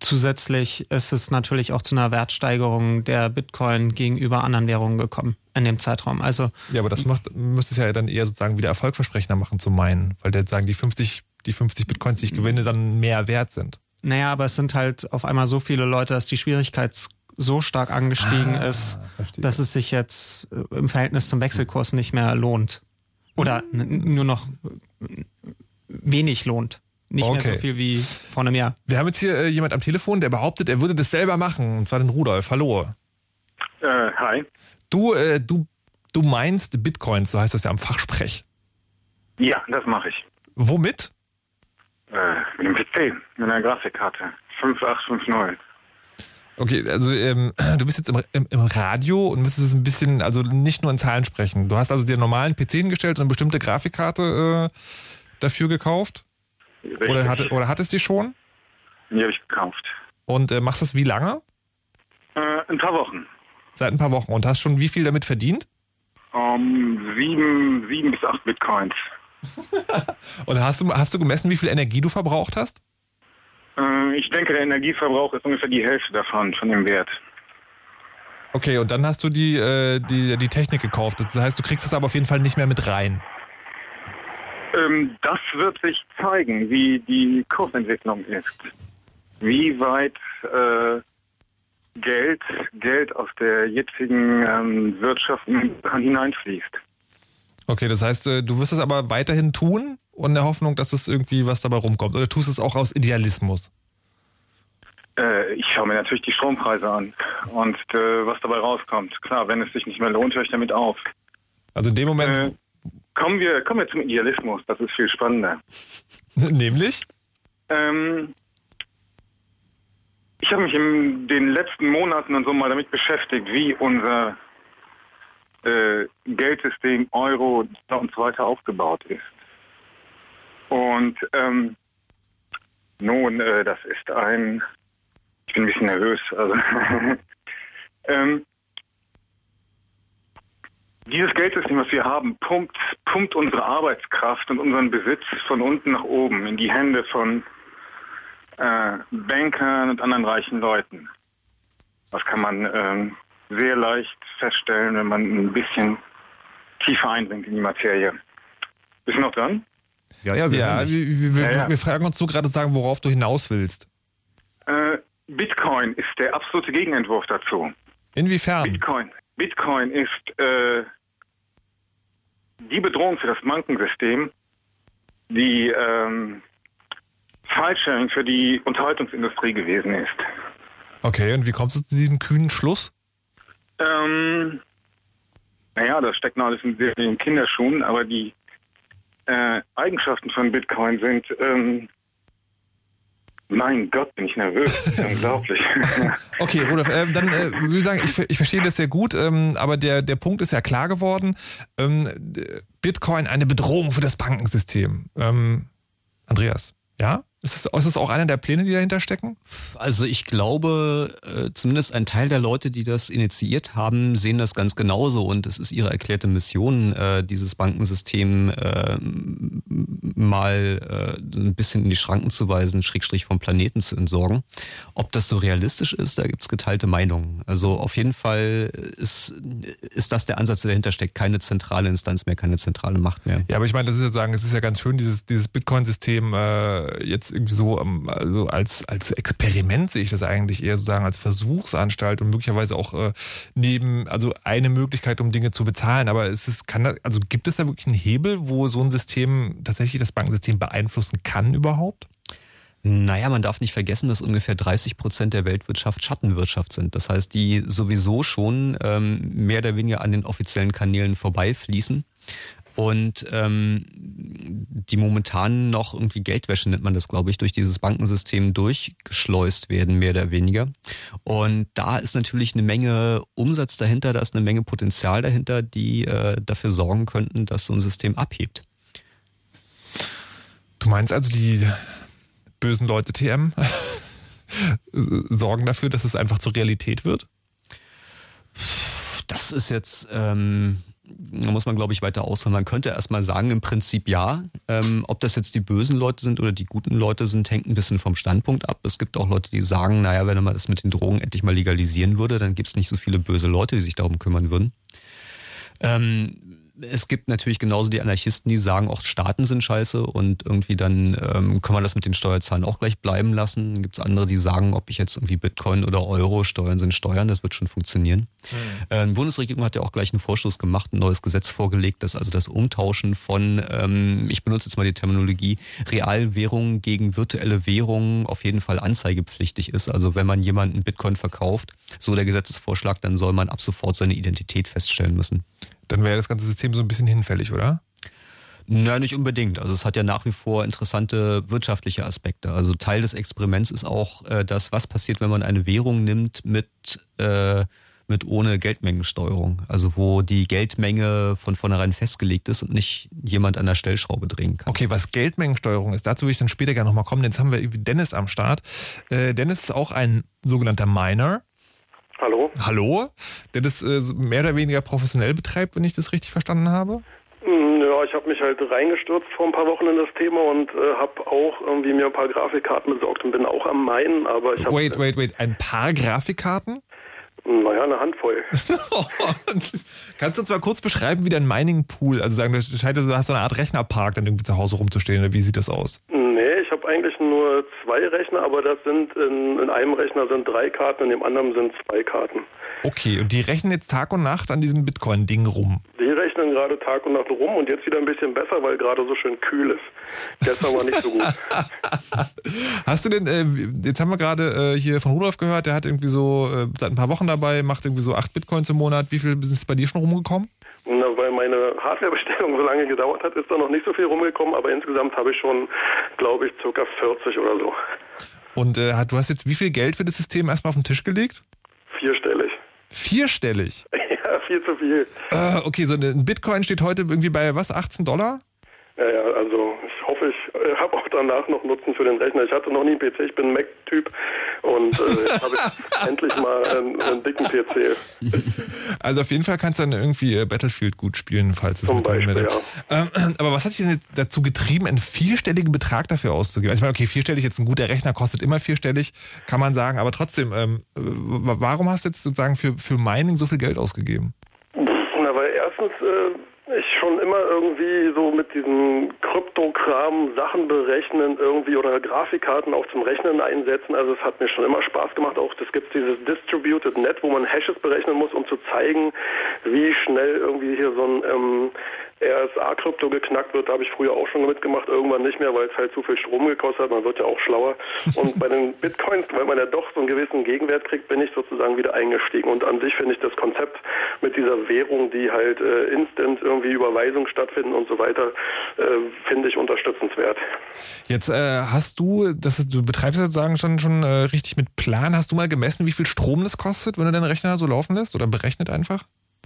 Zusätzlich ist es natürlich auch zu einer Wertsteigerung der Bitcoin gegenüber anderen Währungen gekommen in dem Zeitraum. Also ja, aber das macht, müsste es ja dann eher sozusagen wieder erfolgversprechender machen zu meinen, weil der sagen die 50, die 50 Bitcoins, die ich gewinne, dann mehr wert sind. Naja, aber es sind halt auf einmal so viele Leute, dass die Schwierigkeit so stark angestiegen ah, ist, verstehe. dass es sich jetzt äh, im Verhältnis zum Wechselkurs nicht mehr lohnt. Oder nur noch wenig lohnt. Nicht okay. mehr so viel wie vor einem Jahr. Wir haben jetzt hier äh, jemand am Telefon, der behauptet, er würde das selber machen. Und zwar den Rudolf. Hallo. Äh, hi. Du, äh, du, du meinst Bitcoins, so heißt das ja am Fachsprech. Ja, das mache ich. Womit? Äh, mit dem PC, mit einer Grafikkarte. 5850. Okay, also ähm, [CLEARS THROAT] du bist jetzt im, im, im, Radio und müsstest es ein bisschen, also nicht nur in Zahlen sprechen. Du hast also dir einen normalen PC hingestellt und eine bestimmte Grafikkarte äh, dafür gekauft? Oder, hatte, oder hattest du die schon? Die habe ich gekauft. Und äh, machst du das wie lange? Äh, ein paar Wochen. Seit ein paar Wochen. Und hast schon wie viel damit verdient? Um, sieben, sieben bis acht Bitcoins. [LAUGHS] und hast du, hast du gemessen, wie viel Energie du verbraucht hast? Äh, ich denke, der Energieverbrauch ist ungefähr die Hälfte davon, von dem Wert. Okay, und dann hast du die, äh, die, die Technik gekauft. Das heißt, du kriegst es aber auf jeden Fall nicht mehr mit rein. Ähm, das wird sich zeigen, wie die Kursentwicklung ist. Wie weit äh, Geld, Geld aus der jetzigen ähm, Wirtschaft hineinfließt. Okay, das heißt, äh, du wirst es aber weiterhin tun und der Hoffnung, dass es irgendwie was dabei rumkommt. Oder tust du es auch aus Idealismus? Äh, ich schaue mir natürlich die Strompreise an und äh, was dabei rauskommt. Klar, wenn es sich nicht mehr lohnt, höre ich damit auf. Also in dem Moment, äh, Kommen wir, kommen wir zum Idealismus, das ist viel spannender. [LAUGHS] Nämlich? Ähm, ich habe mich in den letzten Monaten und so mal damit beschäftigt, wie unser äh, Geldsystem Euro und so weiter aufgebaut ist. Und ähm, nun, äh, das ist ein, ich bin ein bisschen nervös, also [LAUGHS] ähm, dieses Geldsystem, was wir haben, pumpt, pumpt unsere Arbeitskraft und unseren Besitz von unten nach oben in die Hände von äh, Bankern und anderen reichen Leuten. Das kann man ähm, sehr leicht feststellen, wenn man ein bisschen tiefer eindringt in die Materie. Bist du noch dran? Ja, ja, wir, ja, wir, wir, ja, ja. wir fragen uns so gerade sagen, worauf du hinaus willst. Äh, Bitcoin ist der absolute Gegenentwurf dazu. Inwiefern? Bitcoin. Bitcoin ist äh, die Bedrohung für das Bankensystem, die ähm, File-Sharing für die Unterhaltungsindustrie gewesen ist. Okay, und wie kommst du zu diesem kühnen Schluss? Ähm, naja, das steckt noch alles in den Kinderschuhen, aber die äh, Eigenschaften von Bitcoin sind ähm, mein Gott, bin ich nervös. [LAUGHS] Unglaublich. [LAUGHS] okay, Rudolf, äh, dann äh, würde ich sagen, ich, ich verstehe das sehr gut, ähm, aber der, der Punkt ist ja klar geworden. Ähm, Bitcoin eine Bedrohung für das Bankensystem. Ähm, Andreas, ja? Ist es, ist es auch einer der Pläne, die dahinter stecken? Also ich glaube, äh, zumindest ein Teil der Leute, die das initiiert haben, sehen das ganz genauso und es ist ihre erklärte Mission, äh, dieses Bankensystem äh, mal ein bisschen in die Schranken zu weisen, Schrägstrich vom Planeten zu entsorgen. Ob das so realistisch ist, da gibt's geteilte Meinungen. Also auf jeden Fall ist, ist das der Ansatz, der dahinter steckt. Keine zentrale Instanz mehr, keine zentrale Macht mehr. Ja, aber ich meine, das ist ja sagen, es ist ja ganz schön, dieses, dieses Bitcoin-System äh, jetzt irgendwie so ähm, also als, als Experiment sehe ich das eigentlich eher sozusagen als Versuchsanstalt und möglicherweise auch äh, neben, also eine Möglichkeit, um Dinge zu bezahlen. Aber es ist, kann das, also gibt es da wirklich einen Hebel, wo so ein System tatsächlich das Bankensystem beeinflussen kann überhaupt? Naja, man darf nicht vergessen, dass ungefähr 30 Prozent der Weltwirtschaft Schattenwirtschaft sind. Das heißt, die sowieso schon ähm, mehr oder weniger an den offiziellen Kanälen vorbeifließen. Und ähm, die momentan noch irgendwie Geldwäsche nennt man das, glaube ich, durch dieses Bankensystem durchgeschleust werden, mehr oder weniger. Und da ist natürlich eine Menge Umsatz dahinter, da ist eine Menge Potenzial dahinter, die äh, dafür sorgen könnten, dass so ein System abhebt. Du meinst also, die bösen Leute TM [LAUGHS] sorgen dafür, dass es einfach zur Realität wird? Das ist jetzt, ähm, da muss man, glaube ich, weiter ausholen. Man könnte erstmal sagen, im Prinzip ja. Ähm, ob das jetzt die bösen Leute sind oder die guten Leute sind, hängt ein bisschen vom Standpunkt ab. Es gibt auch Leute, die sagen, naja, wenn man das mit den Drogen endlich mal legalisieren würde, dann gibt es nicht so viele böse Leute, die sich darum kümmern würden. Ähm, es gibt natürlich genauso die Anarchisten, die sagen, auch Staaten sind scheiße und irgendwie dann ähm, kann man das mit den Steuerzahlen auch gleich bleiben lassen. Dann gibt es andere, die sagen, ob ich jetzt irgendwie Bitcoin oder Euro, Steuern sind Steuern, das wird schon funktionieren. Mhm. Äh, die Bundesregierung hat ja auch gleich einen Vorstoß gemacht, ein neues Gesetz vorgelegt, dass also das Umtauschen von, ähm, ich benutze jetzt mal die Terminologie, Realwährungen gegen virtuelle Währungen auf jeden Fall anzeigepflichtig ist. Also wenn man jemanden Bitcoin verkauft, so der Gesetzesvorschlag, dann soll man ab sofort seine Identität feststellen müssen dann wäre das ganze System so ein bisschen hinfällig, oder? Ja, nicht unbedingt. Also es hat ja nach wie vor interessante wirtschaftliche Aspekte. Also Teil des Experiments ist auch äh, das, was passiert, wenn man eine Währung nimmt mit, äh, mit ohne Geldmengensteuerung. Also wo die Geldmenge von vornherein festgelegt ist und nicht jemand an der Stellschraube drehen kann. Okay, was Geldmengensteuerung ist, dazu will ich dann später gerne nochmal kommen. Jetzt haben wir Dennis am Start. Äh, Dennis ist auch ein sogenannter Miner. Hallo. Hallo, der das äh, mehr oder weniger professionell betreibt, wenn ich das richtig verstanden habe? Hm, ja, ich habe mich halt reingestürzt vor ein paar Wochen in das Thema und äh, habe auch irgendwie mir ein paar Grafikkarten besorgt und bin auch am Meinen, aber ich habe... Wait, wait, wait, ein paar Grafikkarten? Naja, eine Handvoll. [LAUGHS] Kannst du zwar kurz beschreiben, wie dein Mining Pool, also sagen, du hast so eine Art Rechnerpark dann irgendwie zu Hause rumzustehen, oder wie sieht das aus? Eigentlich nur zwei Rechner, aber das sind in, in einem Rechner sind drei Karten, in dem anderen sind zwei Karten. Okay, und die rechnen jetzt Tag und Nacht an diesem Bitcoin-Ding rum? Die rechnen gerade Tag und Nacht rum und jetzt wieder ein bisschen besser, weil gerade so schön kühl ist. Gestern war nicht so gut. [LAUGHS] Hast du denn, äh, jetzt haben wir gerade äh, hier von Rudolf gehört, der hat irgendwie so äh, seit ein paar Wochen dabei, macht irgendwie so acht Bitcoins im Monat. Wie viel ist bei dir schon rumgekommen? Na, weil meine Hardwarebestellung [LAUGHS] so lange gedauert hat, ist da noch nicht so viel rumgekommen, aber insgesamt habe ich schon, glaube ich, ca. 40 oder so. Und äh, du hast jetzt wie viel Geld für das System erstmal auf den Tisch gelegt? Vierstellig. Vierstellig? [LAUGHS] [LAUGHS] Viel zu viel. Äh, okay, so ein Bitcoin steht heute irgendwie bei was, 18 Dollar? Ja, ja, also ich äh, habe auch danach noch Nutzen für den Rechner. Ich hatte noch nie einen PC, ich bin Mac-Typ und äh, habe ich [LAUGHS] endlich mal einen, einen, dicken PC. [LAUGHS] Also auf jeden Fall kannst du dann irgendwie äh, Battlefield gut spielen, falls es Zum Beispiel, ja. Ähm, aber was hat dich denn dazu getrieben, einen vierstelligen Betrag dafür auszugeben? Also ich meine, okay, vierstellig, jetzt ein guter Rechner kostet immer vierstellig, kann man sagen, aber trotzdem, ähm, warum hast du jetzt sozusagen für, für Mining so viel Geld ausgegeben? Na, weil erstens... Äh, ich schon immer irgendwie so mit diesem Kryptokram Sachen berechnen irgendwie oder Grafikkarten auch zum Rechnen einsetzen. Also es hat mir schon immer Spaß gemacht. Auch das gibt dieses Distributed Net, wo man Hashes berechnen muss, um zu zeigen, wie schnell irgendwie hier so ein ähm, RSA-Krypto geknackt wird, da habe ich früher auch schon mitgemacht, irgendwann nicht mehr, weil es halt zu viel Strom gekostet hat, man wird ja auch schlauer. Und bei den Bitcoins, weil man ja doch so einen gewissen Gegenwert kriegt, bin ich sozusagen wieder eingestiegen. Und an sich finde ich das Konzept mit dieser Währung, die halt äh, instant irgendwie Überweisung stattfinden und so weiter, äh, finde ich unterstützenswert. Jetzt äh, hast du, das ist, du betreibst sozusagen schon, schon äh, richtig mit Plan, hast du mal gemessen, wie viel Strom das kostet, wenn du deinen Rechner so laufen lässt oder berechnet einfach?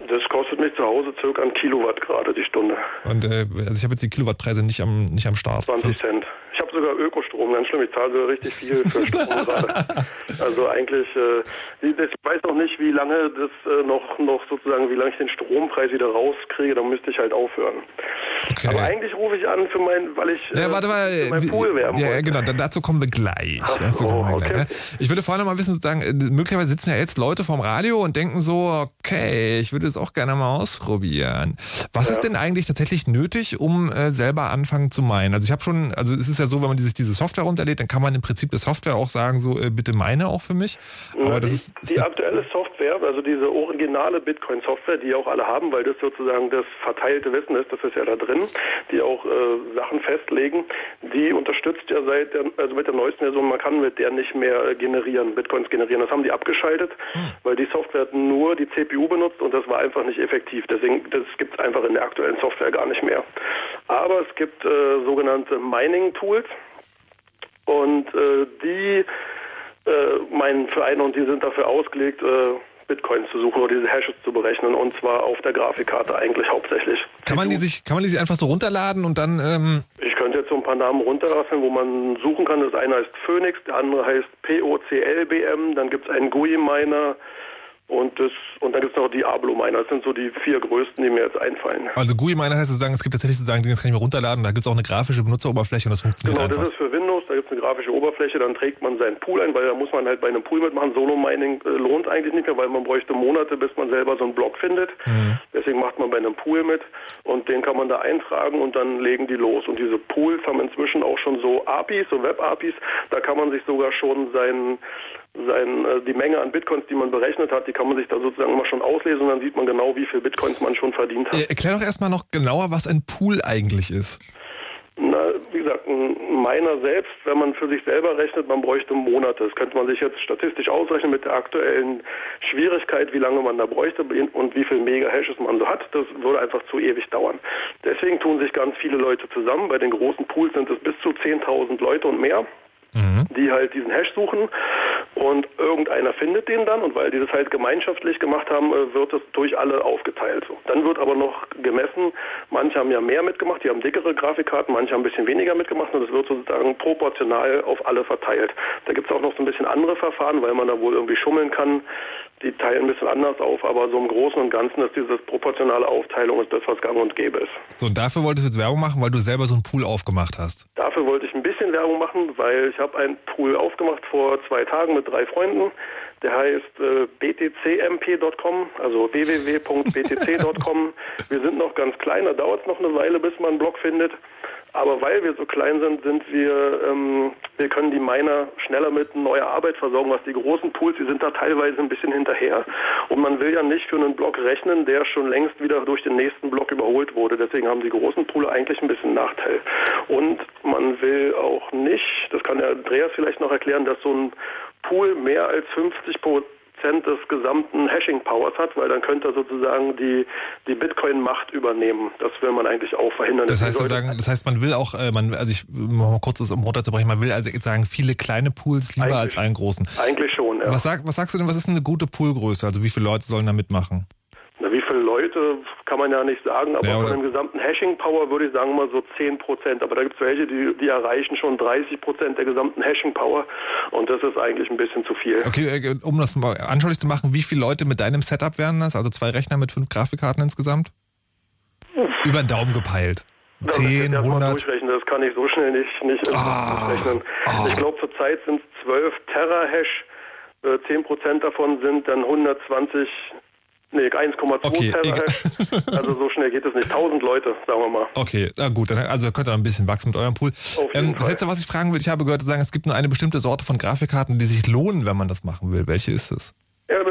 Das kostet mich zu Hause circa ein Kilowatt gerade die Stunde. Und äh, also ich habe jetzt die Kilowattpreise nicht am nicht am Start. 20 Cent. Sogar Ökostrom, ganz schlimm. Ich zahle sogar richtig viel für [LAUGHS] Strom gerade. Also eigentlich, äh, ich weiß noch nicht, wie lange das äh, noch noch sozusagen, wie lange ich den Strompreis wieder rauskriege. Dann müsste ich halt aufhören. Okay. Aber eigentlich rufe ich an für mein, weil ich Ja, äh, warte mal. mein Pool werben ja, ja, wollte. genau, da- dazu kommen wir gleich. Ach so, kommen wir okay. gleich ne? Ich würde vorher noch mal wissen, sozusagen, äh, möglicherweise sitzen ja jetzt Leute vom Radio und denken so, okay, ich würde es auch gerne mal ausprobieren. Was ist denn eigentlich tatsächlich nötig, um äh, selber anfangen zu meinen? Also ich habe schon, also es ist ja so, wenn man sich diese Software runterlädt, dann kann man im Prinzip der Software auch sagen, so äh, bitte meine auch für mich. Na, Aber das die, ist, ist die aktuelle Software, also diese originale Bitcoin-Software, die auch alle haben, weil das sozusagen das verteilte Wissen ist, das ist ja da drin, die auch äh, Sachen festlegen, die unterstützt ja seit der, also mit der neuesten Version, man kann mit der nicht mehr äh, generieren, Bitcoins generieren. Das haben die abgeschaltet, weil die Software nur die CPU benutzt und das war einfach nicht effektiv. Deswegen, das gibt es einfach in der aktuellen Software gar nicht mehr. Aber es gibt äh, sogenannte Mining-Tools und äh, die äh, meinen Vereine und die sind dafür ausgelegt, äh, Bitcoins zu suchen oder diese Hashes zu berechnen und zwar auf der Grafikkarte eigentlich hauptsächlich. kann man die sich, kann man die sich einfach so runterladen und dann, ähm, Ich könnte jetzt so ein paar Namen runterrasseln, wo man suchen kann. Das eine heißt Phoenix, der andere heißt POCLBM, dann gibt es einen GUI-Miner und, das, und dann gibt es noch Diablo-Miner. Das sind so die vier größten, die mir jetzt einfallen. also GUI meiner heißt sozusagen, es gibt tatsächlich sozusagen, das kann ich mir runterladen, da gibt es auch eine grafische Benutzeroberfläche und das funktioniert Genau, das einfach. ist für Windows, da gibt es eine grafische Oberfläche, dann trägt man seinen Pool ein, weil da muss man halt bei einem Pool mitmachen. Solo-Mining äh, lohnt eigentlich nicht mehr, weil man bräuchte Monate, bis man selber so einen Block findet. Mhm. Deswegen macht man bei einem Pool mit und den kann man da eintragen und dann legen die los. Und diese Pools haben inzwischen auch schon so APIs, so Web-APIs, da kann man sich sogar schon sein, sein, äh, die Menge an Bitcoins, die man berechnet hat, die kann man sich da sozusagen immer schon auslesen und dann sieht man genau, wie viel Bitcoins man schon verdient hat. Äh, erklär doch erstmal noch genauer, was ein Pool eigentlich ist. Na, wie gesagt, ein Miner selbst, wenn man für sich selber rechnet, man bräuchte Monate. Das könnte man sich jetzt statistisch ausrechnen mit der aktuellen Schwierigkeit, wie lange man da bräuchte und wie viel Mega-Hashes man so hat. Das würde einfach zu ewig dauern. Deswegen tun sich ganz viele Leute zusammen. Bei den großen Pools sind es bis zu 10.000 Leute und mehr die halt diesen Hash suchen und irgendeiner findet den dann und weil die das halt gemeinschaftlich gemacht haben, äh, wird es durch alle aufgeteilt. Dann wird aber noch gemessen, manche haben ja mehr mitgemacht, die haben dickere Grafikkarten, manche haben ein bisschen weniger mitgemacht und es wird sozusagen proportional auf alle verteilt. Da gibt es auch noch so ein bisschen andere Verfahren, weil man da wohl irgendwie schummeln kann. Die teilen ein bisschen anders auf, aber so im Großen und Ganzen ist diese proportionale Aufteilung ist das, was gang und gäbe ist. So, und dafür wolltest du jetzt Werbung machen, weil du selber so einen Pool aufgemacht hast. Dafür wollte ich ein bisschen Werbung machen, weil ich habe einen Pool aufgemacht vor zwei Tagen mit drei Freunden. Der heißt äh, btcmp.com, also www.btc.com. wir sind noch ganz klein, da dauert es noch eine Weile, bis man einen Blog findet. Aber weil wir so klein sind, sind wir, ähm, wir können die Miner schneller mit neuer Arbeit versorgen, was die großen Pools, die sind da teilweise ein bisschen hinterher. Und man will ja nicht für einen Block rechnen, der schon längst wieder durch den nächsten Block überholt wurde. Deswegen haben die großen Pooler eigentlich ein bisschen Nachteil. Und man will auch nicht, das kann der Andreas vielleicht noch erklären, dass so ein Pool mehr als 50 Prozent des gesamten Hashing-Powers hat, weil dann könnte er sozusagen die, die Bitcoin-Macht übernehmen. Das will man eigentlich auch verhindern. Das heißt, sozusagen, das heißt, man will auch, äh, man, also ich mal kurz das um runterzubrechen, man will also jetzt sagen, viele kleine Pools lieber Eigentlich- als einen großen. Eigentlich schon, ja. Was, sag, was sagst du denn, was ist eine gute Poolgröße? Also wie viele Leute sollen da mitmachen? Na, wie viele Leute kann man ja nicht sagen, aber Ja, von dem gesamten Hashing-Power würde ich sagen mal so 10 Prozent. Aber da gibt es welche, die, die erreichen schon 30 Prozent der gesamten Hashing-Power und das ist eigentlich ein bisschen zu viel. Okay, äh, um das mal anschaulich zu machen, wie viele Leute mit deinem Setup wären das? Also zwei Rechner mit fünf Grafikkarten insgesamt? Über den Daumen gepeilt. Da müsste ich 10, erst mal 100? durchrechnen, das kann ich so schnell nicht, nicht Ah, durchrechnen. ah. Ich glaube zurzeit sind es 12 Terahash, äh, 10 Prozent davon sind dann 120, nee 1,2 Okay, Terahash. [LAUGHS] also so schnell geht es nicht. 1000 Leute, sagen wir mal. Okay, na gut, also könnt ihr ein bisschen wachsen mit eurem Pool. Ähm, das letzte, was ich fragen will, ich habe gehört, sagen, es gibt nur eine bestimmte Sorte von Grafikkarten, die sich lohnen, wenn man das machen will. Welche ist es? Ja, äh,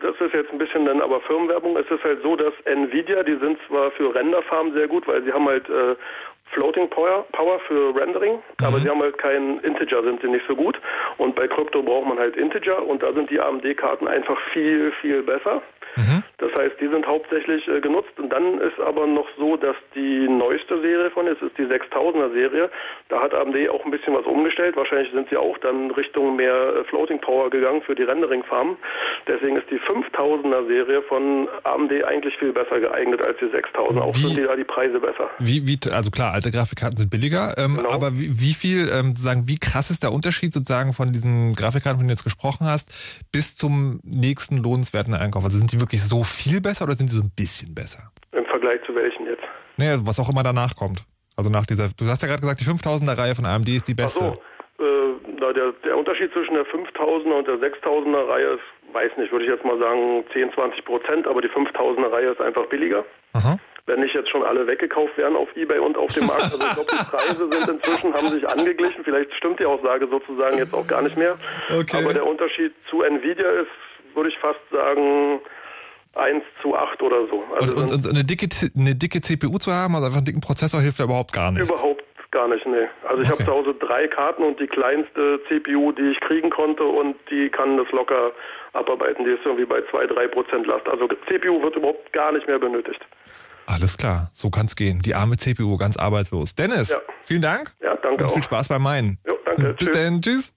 das ist jetzt ein bisschen dann aber Firmenwerbung. Es ist halt so, dass Nvidia, die sind zwar für Renderfarmen sehr gut, weil sie haben halt äh, Floating Power, Power für Rendering, aber sie haben halt keinen Integer, sind sie nicht so gut. Und bei Krypto braucht man halt Integer und da sind die AMD-Karten einfach viel, viel besser. Das heißt, die sind hauptsächlich äh, genutzt. Und dann ist aber noch so, dass die neueste Serie von ist, ist die 6000er Serie. Da hat AMD auch ein bisschen was umgestellt. Wahrscheinlich sind sie auch dann Richtung mehr äh, Floating Power gegangen für die Rendering-Farmen. Deswegen ist die 5000er Serie von AMD eigentlich viel besser geeignet als die 6000er. Auch Wie- sind die da die Preise besser. Wie, wie, also klar, alte Grafikkarten sind billiger, ähm, Genau. aber wie, wie viel, ähm, sozusagen, wie krass ist der Unterschied sozusagen von diesen Grafikkarten, von denen du jetzt gesprochen hast, bis zum nächsten lohnenswerten Einkauf? Also sind die wirklich so viel besser oder sind die so ein bisschen besser? Im Vergleich zu welchen jetzt? Nee, was auch immer danach kommt. Also nach dieser, du hast ja gerade gesagt, die 5000er Reihe von AMD ist die beste. Ach so, äh, der, der Unterschied zwischen der 5000er und der 6000er Reihe ist, weiß nicht, würde ich jetzt mal sagen 10, 20 Prozent, aber die 5000er Reihe ist einfach billiger. Aha. Wenn nicht jetzt schon alle weggekauft werden auf Ebay und auf dem Markt. Also ich glaube, die Preise sind inzwischen, haben sich angeglichen. Vielleicht stimmt die Aussage sozusagen jetzt auch gar nicht mehr. Okay. Aber der Unterschied zu Nvidia ist, würde ich fast sagen, 1 zu 8 oder so. Also Und, und, und eine, dicke, eine dicke CPU zu haben, also einfach einen dicken Prozessor, hilft da überhaupt gar nicht. überhaupt gar nicht, nee. Also ich Okay. habe zu Hause drei Karten und die kleinste CPU, die ich kriegen konnte und die kann das locker abarbeiten. Die ist irgendwie bei 2-3 Prozent Last. Also CPU wird überhaupt gar nicht mehr benötigt. Alles klar, so kann's gehen. Die arme CPU, ganz arbeitslos. Dennis, Ja. vielen Dank Ja, danke und viel auch. Spaß beim Meinen. Jo, danke. Bis Tschüss. dann, tschüss.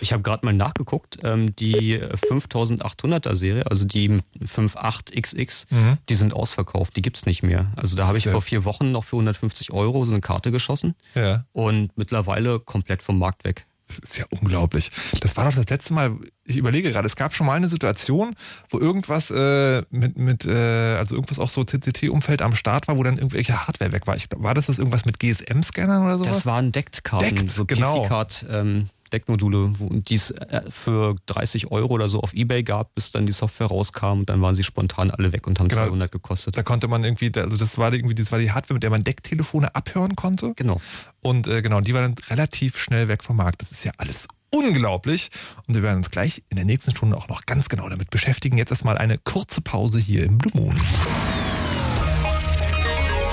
Ich habe gerade mal nachgeguckt, ähm, die 5800er Serie, also die 58XX, die sind ausverkauft, die gibt's nicht mehr. Also da habe ich vor vier Wochen noch für 150 Euro so eine Karte geschossen Ja. und mittlerweile komplett vom Markt weg. Das ist ja unglaublich. Das war doch das letzte Mal, ich überlege gerade, es gab schon mal eine Situation, wo irgendwas äh, mit, mit äh, also irgendwas auch so CCT-Umfeld am Start war, wo dann irgendwelche Hardware weg war. Ich war das das irgendwas mit GSM-Scannern oder sowas? Das waren Deckkarten, Deckt, so genau. PC-Card ähm, Deckmodule, die es äh, für 30 Euro oder so auf Ebay gab, bis dann die Software rauskam und dann waren sie spontan alle weg und haben Genau. 200 gekostet. da konnte man irgendwie, also das war irgendwie, das war die Hardware, mit der man Decktelefone abhören konnte. Genau. Und äh, genau, die war dann relativ schnell weg vom Markt. Das ist ja alles unglaublich. Und wir werden uns gleich in der nächsten Stunde auch noch ganz genau damit beschäftigen. Jetzt erstmal eine kurze Pause hier im Blue Moon.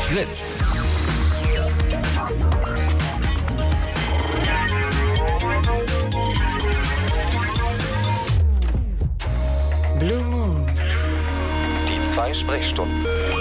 Fritz. Zwei Sprechstunden.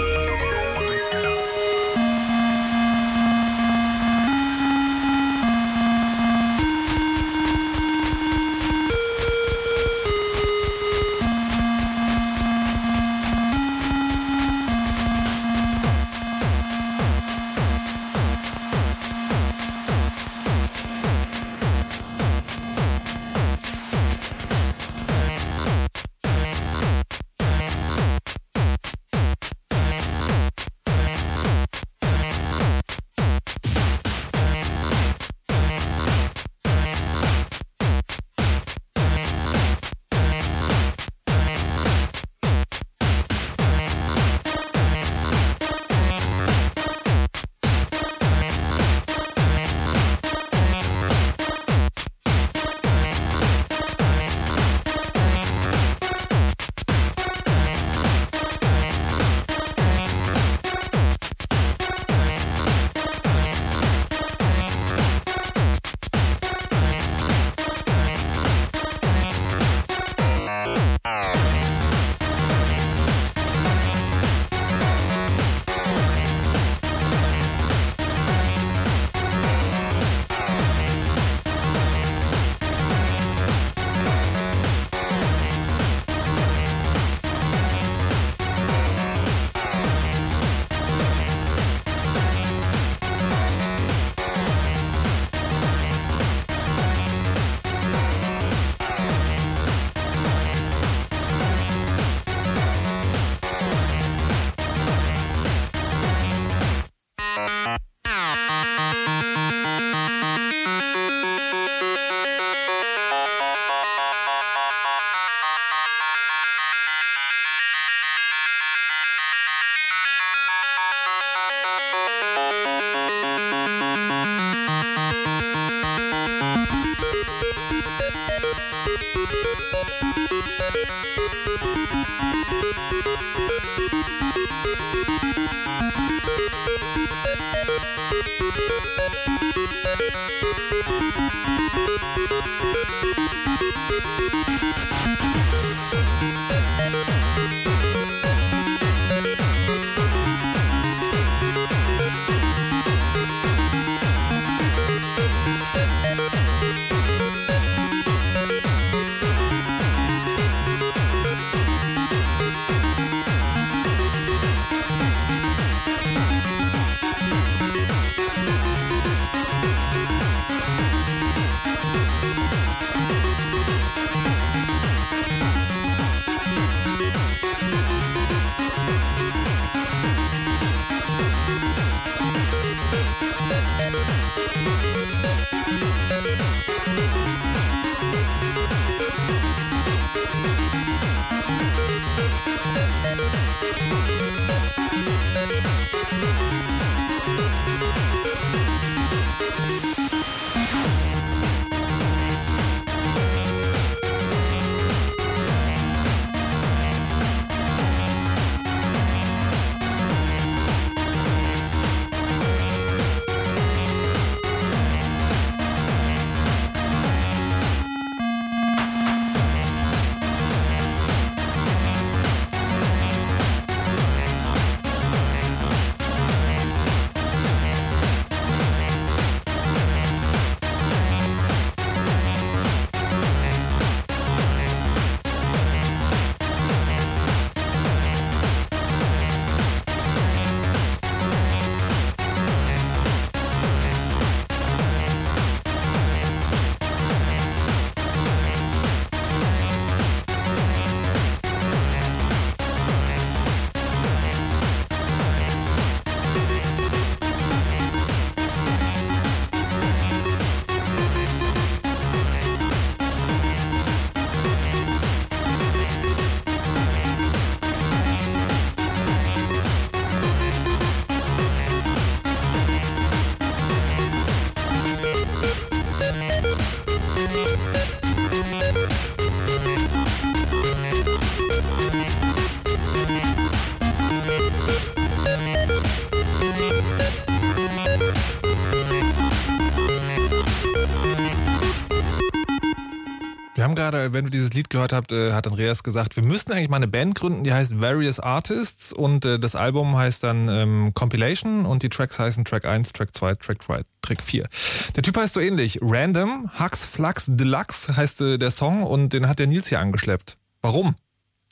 Gerade, wenn du dieses Lied gehört habt, äh, hat Andreas gesagt, wir müssten eigentlich mal eine Band gründen, die heißt Various Artists und äh, das Album heißt dann ähm, Compilation und die Tracks heißen Track 1, Track 2, Track 3, Track 4. Der Typ heißt so ähnlich. Random, Hux Flux Deluxe heißt äh, der Song und den hat der Nils hier angeschleppt. Warum?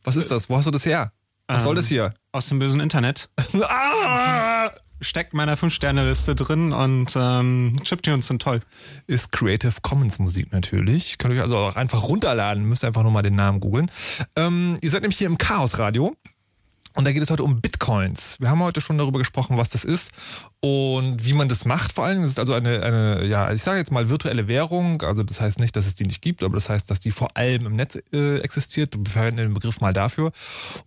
Was ist das? Wo hast du das her? Was soll Ähm, das hier? Aus dem bösen Internet. [LAUGHS] ah! Steckt meiner 5-Sterne-Liste drin und ähm, Chiptunes sind toll. Ist Creative Commons Musik natürlich. Könnt ihr euch also auch einfach runterladen. Müsst einfach nur mal den Namen googeln. Ähm, ihr seid nämlich hier im Chaos Radio. Und da geht es heute um Bitcoins. Wir haben heute schon darüber gesprochen, was das ist und wie man das macht vor allem. Das ist also eine, eine ja, ich sage jetzt mal virtuelle Währung. Also das heißt nicht, dass es die nicht gibt, aber das heißt, dass die vor allem im Netz äh, existiert. Wir verwenden den Begriff mal dafür.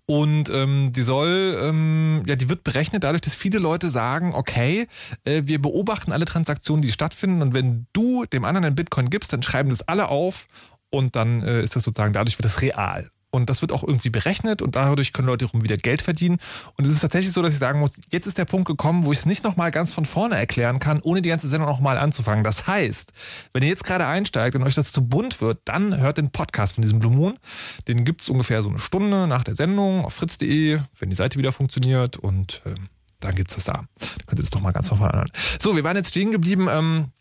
Und ähm, die soll, ähm, ja, die wird berechnet dadurch, dass viele Leute sagen, okay, äh, wir beobachten alle Transaktionen, die stattfinden und wenn du dem anderen einen Bitcoin gibst, dann schreiben das alle auf und dann äh, ist das sozusagen, dadurch wird das real. Und das wird auch irgendwie berechnet und dadurch können Leute rum wieder Geld verdienen. Und es ist tatsächlich so, dass ich sagen muss, jetzt ist der Punkt gekommen, wo ich es nicht nochmal ganz von vorne erklären kann, ohne die ganze Sendung nochmal anzufangen. Das heißt, wenn ihr jetzt gerade einsteigt und euch das zu bunt wird, dann hört den Podcast von diesem Blue Moon. Den gibt's ungefähr so eine Stunde nach der Sendung auf fritz.de, wenn die Seite wieder funktioniert und ähm, dann gibt's das da. Dann könnt ihr das doch mal ganz von vorne anhören. So, wir waren jetzt stehen geblieben. Ähm,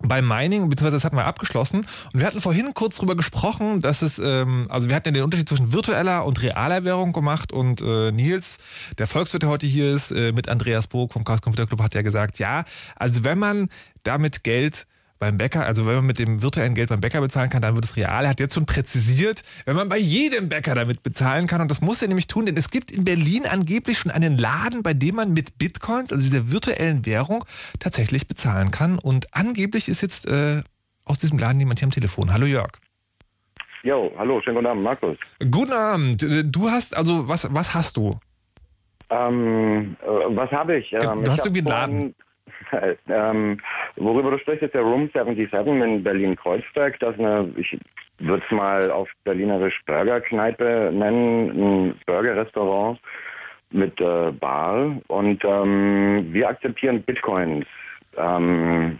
beim Mining, beziehungsweise das hatten wir abgeschlossen. Und wir hatten vorhin kurz drüber gesprochen, dass es, ähm, also wir hatten ja den Unterschied zwischen virtueller und realer Währung gemacht und äh, Nils, der Volkswirt, der heute hier ist, äh, mit Andreas Burg vom Chaos Computer Club, hat ja gesagt, ja, also wenn man damit Geld beim Bäcker, also wenn man mit dem virtuellen Geld beim Bäcker bezahlen kann, dann wird es real. Er hat jetzt schon präzisiert, wenn man bei jedem Bäcker damit bezahlen kann. Und das muss er nämlich tun, denn es gibt in Berlin angeblich schon einen Laden, bei dem man mit Bitcoins, also dieser virtuellen Währung, tatsächlich bezahlen kann. Und angeblich ist jetzt äh, aus diesem Laden jemand hier am Telefon. Hallo Jörg. Jo, hallo, schönen guten Abend, Markus. Guten Abend. Du hast, also was, was hast du? Ähm, äh, was habe ich? Ähm, Du hast irgendwie einen Laden. Vorhin- ähm, worüber du sprichst, ist der Room 77 in Berlin-Kreuzberg. Das ist eine, ich würde es mal auf berlinerisch Burgerkneipe nennen, ein Burgerrestaurant mit äh, Bar. Und ähm, wir akzeptieren Bitcoins. Ähm,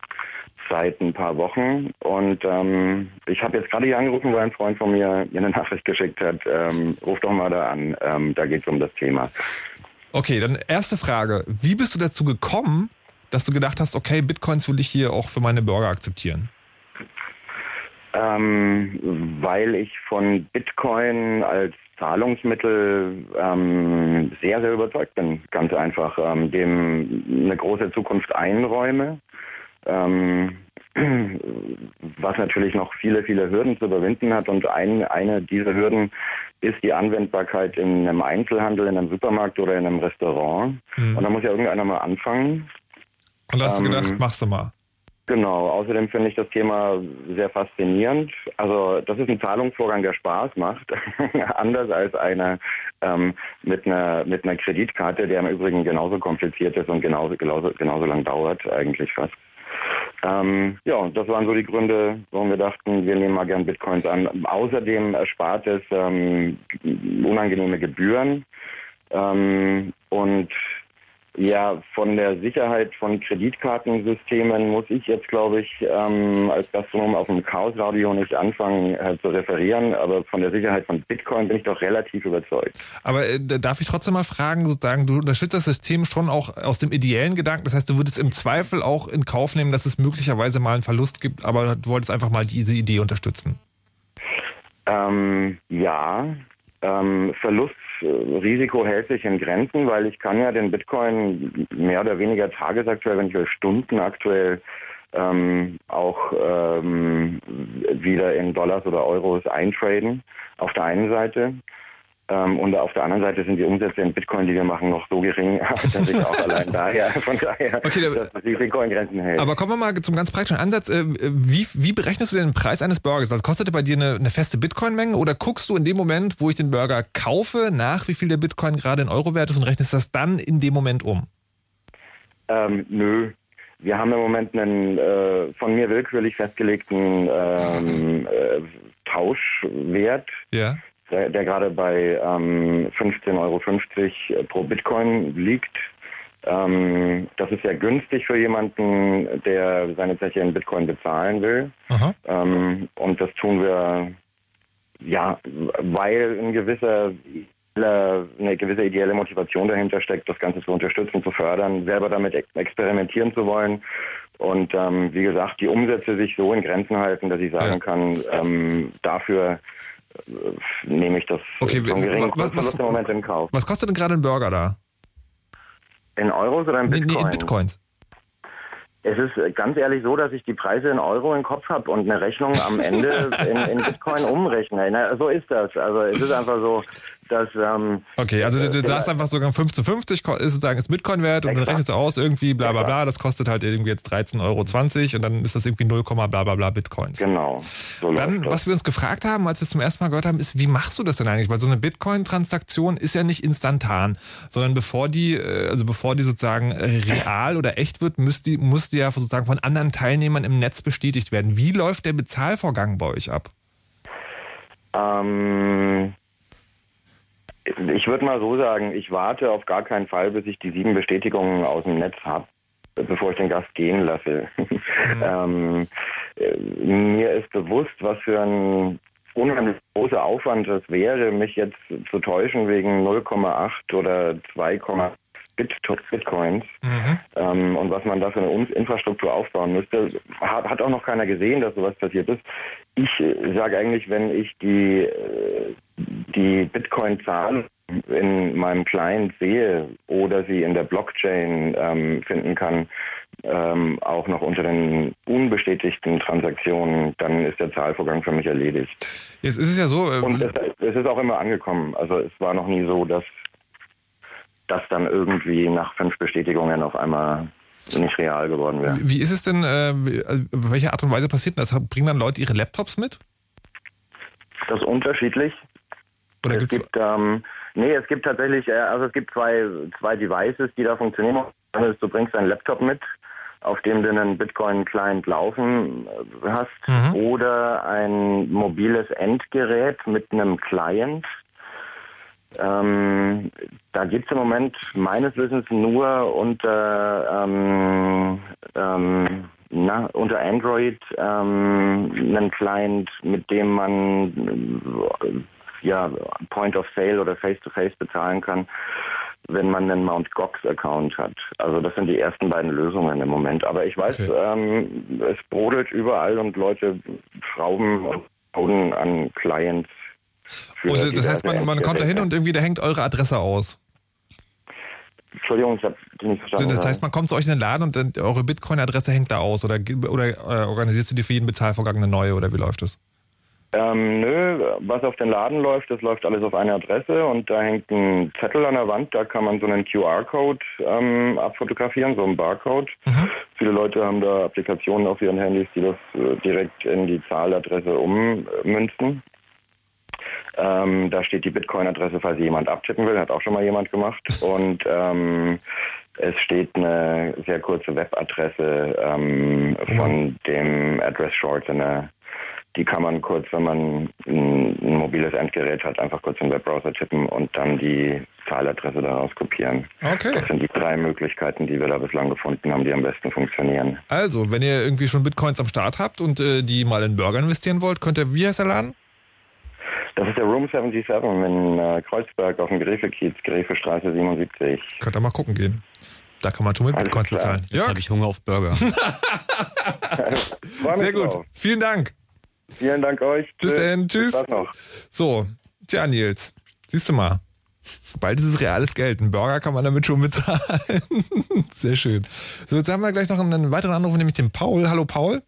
seit ein paar Wochen und ähm, ich habe jetzt gerade hier angerufen, weil ein Freund von mir mir eine Nachricht geschickt hat. Ähm, ruf doch mal da an, ähm, da geht es um das Thema. Okay, dann erste Frage. Wie bist du dazu gekommen, dass du gedacht hast, okay, Bitcoins will ich hier auch für meine Burger akzeptieren? Ähm, weil ich von Bitcoin als Zahlungsmittel ähm, sehr, sehr überzeugt bin. Ganz einfach. Ähm, dem eine große Zukunft einräume. Ähm, was natürlich noch viele, viele Hürden zu überwinden hat. Und ein, eine dieser Hürden ist die Anwendbarkeit in einem Einzelhandel, in einem Supermarkt oder in einem Restaurant. Mhm. Und da muss ja irgendeiner mal anfangen. Und da hast du Ähm, gedacht, machst du mal. Genau, außerdem finde ich das Thema sehr faszinierend. Also das ist ein Zahlungsvorgang, der Spaß macht, [LAUGHS] anders als eine ähm, mit einer mit einer Kreditkarte, der im Übrigen genauso kompliziert ist und genauso genauso, genauso lang dauert eigentlich fast. Ähm, ja, das waren so die Gründe, warum wir dachten, wir nehmen mal gern Bitcoins an. Außerdem erspart es ähm, unangenehme Gebühren ähm, und ja, von der Sicherheit von Kreditkartensystemen muss ich jetzt, glaube ich, ähm, als Gastronom auf dem Chaos-Radio nicht anfangen äh, zu referieren, aber von der Sicherheit von Bitcoin bin ich doch relativ überzeugt. Aber äh, da darf ich trotzdem mal fragen, sozusagen, du unterstützt das System schon auch aus dem ideellen Gedanken. Das heißt, du würdest im Zweifel auch in Kauf nehmen, dass es möglicherweise mal einen Verlust gibt, aber du wolltest einfach mal diese Idee unterstützen. Ähm, ja, ähm, Verlustrisiko hält sich in Grenzen, weil ich kann ja den Bitcoin mehr oder weniger tagesaktuell, wenn ich will, stundenaktuell ähm, auch ähm, wieder in Dollars oder Euros eintraden. Auf der einen Seite. Ähm, und auf der anderen Seite sind die Umsätze in Bitcoin, die wir machen, noch so gering, [LAUGHS] dass ich auch allein daher, von daher, Okay, da- dass das Risiko in Grenzen hält. Aber kommen wir mal zum ganz praktischen Ansatz. Äh, Wie, wie berechnest du den Preis eines Burgers? Also kostet er bei dir eine, eine feste Bitcoin-Menge oder guckst du in dem Moment, wo ich den Burger kaufe, nach, wie viel der Bitcoin gerade in Euro wert ist und rechnest das dann in dem Moment um? Ähm, nö. Wir haben im Moment einen äh, von mir willkürlich festgelegten ähm, äh, Tauschwert, Ja. Der, der gerade bei ähm, 15,50 Euro pro Bitcoin liegt. Ähm, das ist sehr günstig für jemanden, der seine Zeche in Bitcoin bezahlen will. Ähm, und das tun wir ja, weil ein gewisser eine gewisse ideelle Motivation dahinter steckt, das Ganze zu unterstützen, zu fördern, selber damit experimentieren zu wollen. Und ähm, wie gesagt, die Umsätze sich so in Grenzen halten, dass ich sagen ja. kann, ähm, dafür äh, nehme ich das okay, so geringen was, was, im Moment in Kauf. Was kostet denn gerade ein Burger da? In Euros oder in Bitcoin? Nee, in Bitcoins. Es ist ganz ehrlich so, dass ich die Preise in Euro im Kopf habe und eine Rechnung am Ende [LAUGHS] in, in Bitcoin umrechne. Na, so ist das. Also es ist einfach so, dass... Ähm, okay, also du, du sagst einfach sogar 50 50 ist sozusagen ist Bitcoin wert und dann rechnest du aus irgendwie bla bla bla, das kostet halt irgendwie jetzt 13,20 Euro und dann ist das irgendwie 0, bla bla bla Bitcoins. Genau. So dann, was wir uns gefragt haben, als wir es zum ersten Mal gehört haben, ist, wie machst du das denn eigentlich? Weil so eine Bitcoin-Transaktion ist ja nicht instantan, sondern bevor die, äh, also bevor die sozusagen real oder echt wird, muss die, muss die ja sozusagen von anderen Teilnehmern im Netz bestätigt werden. Wie läuft der Bezahlvorgang bei euch ab? Ähm, ich würde mal so sagen, ich warte auf gar keinen Fall, bis ich die sieben Bestätigungen aus dem Netz habe, bevor ich den Gast gehen lasse. Mhm. [LAUGHS] ähm, mir ist bewusst, was für ein unheimlich großer Aufwand es wäre, mich jetzt zu täuschen wegen 0,8 oder 2, Bit Bitcoins mhm. ähm, und was man da für eine Infrastruktur aufbauen müsste, hat, hat, auch noch keiner gesehen, dass sowas passiert ist. Ich äh, sage eigentlich, wenn ich die, äh, die Bitcoin-Zahlen in meinem Client sehe oder sie in der Blockchain ähm, finden kann, ähm, auch noch unter den unbestätigten Transaktionen, dann ist der Zahlvorgang für mich erledigt. Jetzt ist es ja so. Ähm Und es, es, ist auch immer angekommen. Also es war noch nie so, dass das dann irgendwie nach fünf Bestätigungen auf einmal nicht real geworden wäre. Wie ist es denn, äh, also, welche Art und Weise passiert das? Bringen dann Leute ihre Laptops mit? Das ist unterschiedlich. Oder es gibt, ähm, nee, es gibt tatsächlich, äh, also es gibt zwei, zwei Devices, die da funktionieren. Ist, du bringst deinen Laptop mit, auf dem du einen Bitcoin-Client laufen äh, hast, mhm. oder ein mobiles Endgerät mit einem Client, ähm, da gibt es im Moment meines Wissens nur unter, ähm, ähm, na, unter Android ähm, einen Client, mit dem man äh, ja, Point of Sale oder Face-to-Face -face bezahlen kann, wenn man einen Mount Gox Account hat. Also das sind die ersten beiden Lösungen im Moment. Aber ich weiß, okay. ähm, es brodelt überall und Leute schrauben und bauen an Clients und das heißt, man, man kommt da hin und irgendwie da hängt eure Adresse aus. Entschuldigung, ich habe nicht verstanden. Das heißt, man kommt zu euch in den Laden und eure Bitcoin-Adresse hängt da aus oder, oder äh, organisierst du dir für jeden Bezahlvorgang eine neue oder wie läuft das? Ähm, nö, was auf den Laden läuft, das läuft alles auf eine Adresse und da hängt ein Zettel an der Wand, da kann man so einen QR-Code ähm, abfotografieren, so einen Barcode. Mhm. Viele Leute haben da Applikationen auf ihren Handys, die das äh, direkt in die Zahladresse ummünzen. Ähm, da steht die Bitcoin-Adresse, falls jemand abtippen will, hat auch schon mal jemand gemacht. [LAUGHS] Und ähm, es steht eine sehr kurze Webadresse ähm, von dem Address Shortener. Die kann man kurz, wenn man ein, ein, mobiles Endgerät hat, einfach kurz im Webbrowser tippen und dann die Zahladresse daraus kopieren. Okay. Das sind die drei Möglichkeiten, die wir da bislang gefunden haben, die am besten funktionieren. Also, wenn ihr irgendwie schon Bitcoins am Start habt und äh, die mal in Burger investieren wollt, könnt ihr, wie heißt der Laden? Das ist der Room 77 in äh, Kreuzberg auf dem Gräfekiez, Gräfestraße 77. Könnt ihr mal gucken gehen. Da kann man schon mit Bitcoins bezahlen. Jetzt habe ich Hunger auf Burger. [LAUGHS] [LAUGHS] Sehr gut. Vielen Dank. Vielen Dank euch. Bis dann. Tschüss. So, tja, Nils. Siehst du mal. Bald ist es reales Geld. Ein Burger kann man damit schon bezahlen. [LAUGHS] Sehr schön. So, jetzt haben wir gleich noch einen weiteren Anruf, nämlich den Paul. Hallo, Paul.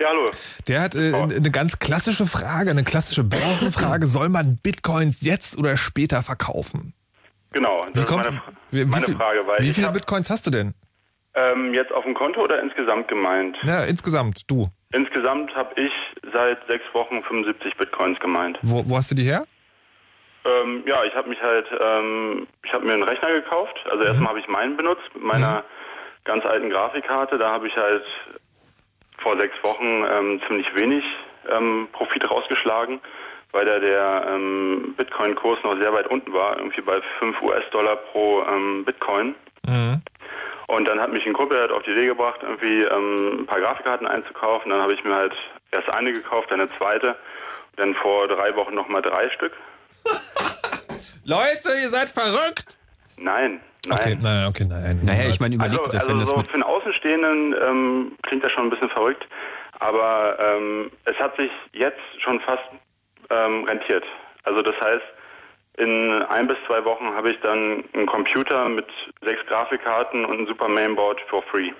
Ja, hallo. Der hat äh, eine ganz klassische Frage, eine klassische Börsenfrage. [CLEARS THROAT] Soll man Bitcoins jetzt oder später verkaufen? Genau, das wie kommt, ist meine, wie, meine viel, Frage. Wie viele hab, Bitcoins hast du denn? Ähm, jetzt auf dem Konto oder insgesamt gemeint? Ja, insgesamt, du. Insgesamt habe ich seit sechs Wochen 75 Bitcoins gemeint. Wo, wo hast du die her? Ähm, ja, ich habe mich halt, ähm, ich habe mir einen Rechner gekauft. Also mhm. erstmal habe ich meinen benutzt mit meiner mhm. ganz alten Grafikkarte. Da habe ich halt vor sechs Wochen ähm, ziemlich wenig ähm, Profit rausgeschlagen, weil da der ähm, Bitcoin-Kurs noch sehr weit unten war, irgendwie bei 5 US-Dollar pro ähm, Bitcoin. Mhm. Und dann hat mich ein Kumpel halt auf die Idee gebracht, irgendwie ähm, ein paar Grafikkarten einzukaufen. Dann habe ich mir halt erst eine gekauft, dann eine zweite. Dann vor drei Wochen nochmal drei Stück. [LAUGHS] Leute, ihr seid verrückt! Nein, nein. Okay, nein, okay, nein. Naja, ich meine, überleg also, dir das, also wenn das so mit für einen Außenstehenden ähm, klingt das schon ein bisschen verrückt, aber ähm, es hat sich jetzt schon fast ähm, rentiert. Also das heißt, in ein bis zwei Wochen habe ich dann einen Computer mit sechs Grafikkarten und ein super Mainboard for free.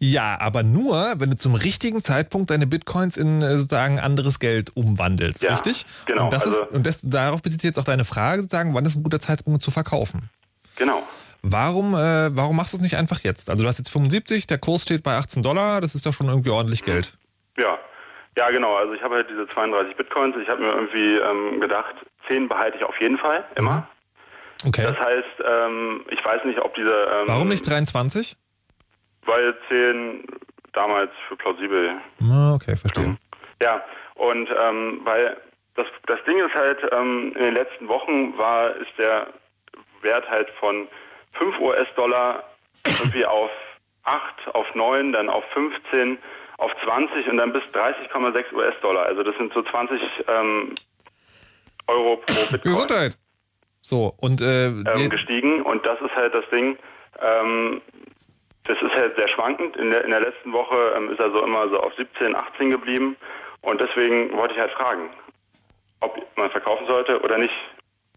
Ja, aber nur, wenn du zum richtigen Zeitpunkt deine Bitcoins in äh, sozusagen anderes Geld umwandelst, Ja, richtig? genau, Und, das also- ist, und das, darauf bezieht sich jetzt auch deine Frage, sozusagen, wann ist ein guter Zeitpunkt zu verkaufen? Genau. Warum, äh, warum machst du es nicht einfach jetzt? Also du hast jetzt 75, der Kurs steht bei 18 Dollar, das ist doch schon irgendwie ordentlich Geld. Ja, ja genau. Also ich habe halt diese 32 Bitcoins. Ich habe mir irgendwie ähm, gedacht, 10 behalte ich auf jeden Fall immer. Okay. Das heißt, ähm, ich weiß nicht, ob diese... Ähm, Warum nicht 23? Weil 10 damals für plausibel Okay, verstehe. Ja, und ähm, weil das, das Ding ist halt, ähm, in den letzten Wochen war, ist der Wert halt von 5 US-Dollar [COUGHS] irgendwie auf 8, auf 9, dann auf 15, auf 20 und dann bis 30,6 US-Dollar. Also das sind so 20 ähm, Euro pro Bitcoin Gesundheit! So, und äh, ähm, gestiegen und das ist halt das Ding. Ähm, das ist halt sehr schwankend. In der, in der letzten Woche ähm, ist er so immer so auf 17, 18 geblieben und deswegen wollte ich halt fragen, ob man verkaufen sollte oder nicht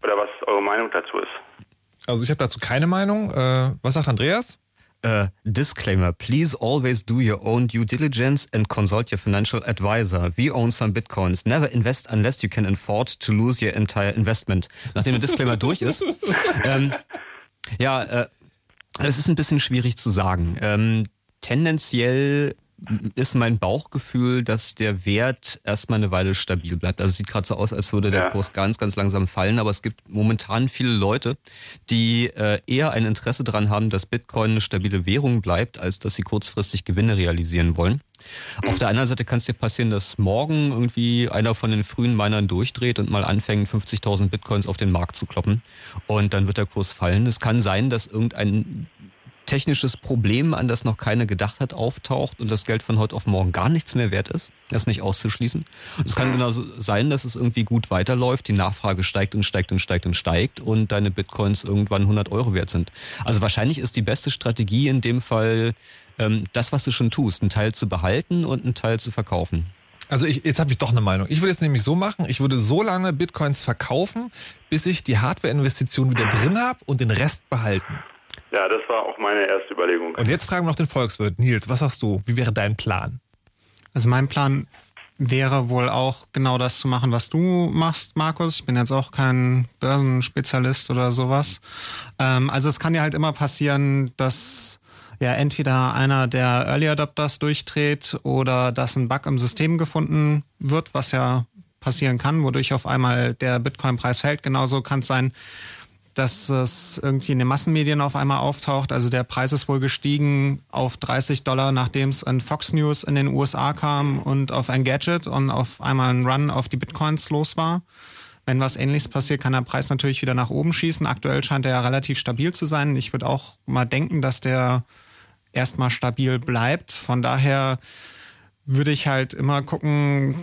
oder was eure Meinung dazu ist. also ich habe dazu keine Meinung. Äh, was sagt Andreas? Uh, disclaimer, please always do your own due diligence and consult your financial advisor. We own some bitcoins. Never invest unless you can afford to lose your entire investment. Nachdem der Disclaimer [LAUGHS] durch ist. Ähm, ja, äh, es ist ein bisschen schwierig zu sagen. Ähm, tendenziell ist mein Bauchgefühl, dass der Wert erstmal eine Weile stabil bleibt. Also es sieht gerade so aus, als würde der Ja. Kurs ganz, ganz langsam fallen, aber es gibt momentan viele Leute, die äh, eher ein Interesse daran haben, dass Bitcoin eine stabile Währung bleibt, als dass sie kurzfristig Gewinne realisieren wollen. Auf der anderen Seite kann es dir passieren, dass morgen irgendwie einer von den frühen Minern durchdreht und mal anfängt, 50.000 Bitcoins auf den Markt zu kloppen und dann wird der Kurs fallen. Es kann sein, dass irgendein technisches Problem, an das noch keiner gedacht hat, auftaucht und das Geld von heute auf morgen gar nichts mehr wert ist. Das ist nicht auszuschließen. Und es kann genauso sein, dass es irgendwie gut weiterläuft, die Nachfrage steigt und steigt und steigt und steigt und deine Bitcoins irgendwann 100 Euro wert sind. Also wahrscheinlich ist die beste Strategie in dem Fall, ähm, das, was du schon tust, einen Teil zu behalten und einen Teil zu verkaufen. Also ich, jetzt habe ich doch eine Meinung. Ich würde jetzt nämlich so machen, ich würde so lange Bitcoins verkaufen, bis ich die Hardware-Investition wieder drin habe und den Rest behalten. Ja, das war auch meine erste Überlegung. Und jetzt fragen wir noch den Volkswirt. Nils, was sagst du? Wie wäre dein Plan? Also mein Plan wäre wohl auch genau das zu machen, was du machst, Markus. Ich bin jetzt auch kein Börsenspezialist oder sowas. Ähm, also es kann ja halt immer passieren, dass ja entweder einer der Early Adopters durchdreht oder dass ein Bug im System gefunden wird, was ja passieren kann, wodurch auf einmal der Bitcoin-Preis fällt. Genauso kann es sein, dass es irgendwie in den Massenmedien auf einmal auftaucht. Also der Preis ist wohl gestiegen auf 30 Dollar, nachdem es in Fox News in den USA kam und auf ein Gadget und auf einmal ein Run auf die Bitcoins los war. Wenn was ähnliches passiert, kann der Preis natürlich wieder nach oben schießen. Aktuell scheint er ja relativ stabil zu sein. Ich würde auch mal denken, dass der erstmal stabil bleibt. Von daher würde ich halt immer gucken,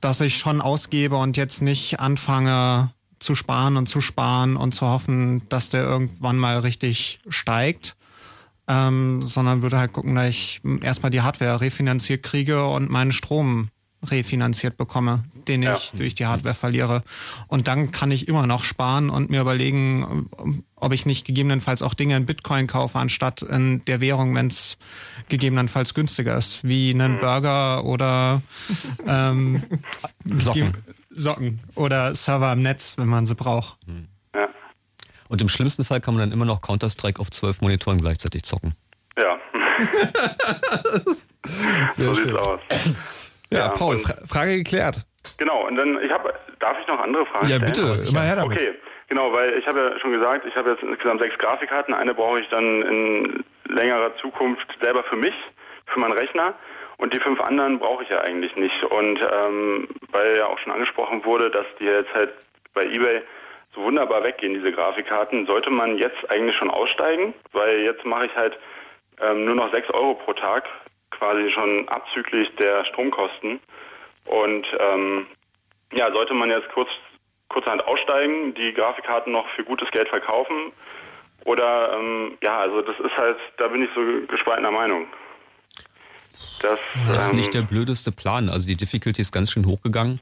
dass ich schon ausgebe und jetzt nicht anfange zu sparen und zu sparen und zu hoffen, dass der irgendwann mal richtig steigt. Ähm, sondern würde halt gucken, dass ich erstmal die Hardware refinanziert kriege und meinen Strom refinanziert bekomme, den ich durch die Hardware verliere. Und dann kann ich immer noch sparen und mir überlegen, ob ich nicht gegebenenfalls auch Dinge in Bitcoin kaufe, anstatt in der Währung, wenn es gegebenenfalls günstiger ist, wie einen Burger oder ähm, Socken. Socken oder Server im Netz, wenn man sie braucht. Ja. Und im schlimmsten Fall kann man dann immer noch Counter-Strike auf zwölf Monitoren gleichzeitig zocken. Ja. [LAUGHS] so schön. sieht's aus. Ja, Ja, Paul, Fra Frage geklärt. Genau, und dann, ich habe, darf ich noch andere Fragen Ja, stellen? bitte, Aber sicher. immer her damit. Okay, genau, weil ich habe ja schon gesagt, ich habe jetzt insgesamt sechs Grafikkarten. Eine brauche ich dann in längerer Zukunft selber für mich, für meinen Rechner. Und die fünf anderen brauche ich ja eigentlich nicht. Und ähm, weil ja auch schon angesprochen wurde, dass die jetzt halt bei eBay so wunderbar weggehen, diese Grafikkarten, sollte man jetzt eigentlich schon aussteigen, weil jetzt mache ich halt ähm, nur noch 6 Euro pro Tag, quasi schon abzüglich der Stromkosten. Und ähm, ja, sollte man jetzt kurz, kurzerhand aussteigen, die Grafikkarten noch für gutes Geld verkaufen? Oder ähm, ja, also das ist halt, da bin ich so gespaltener Meinung. Das, das ist nicht ähm, der blödeste Plan. Also die Difficulty ist ganz schön hochgegangen.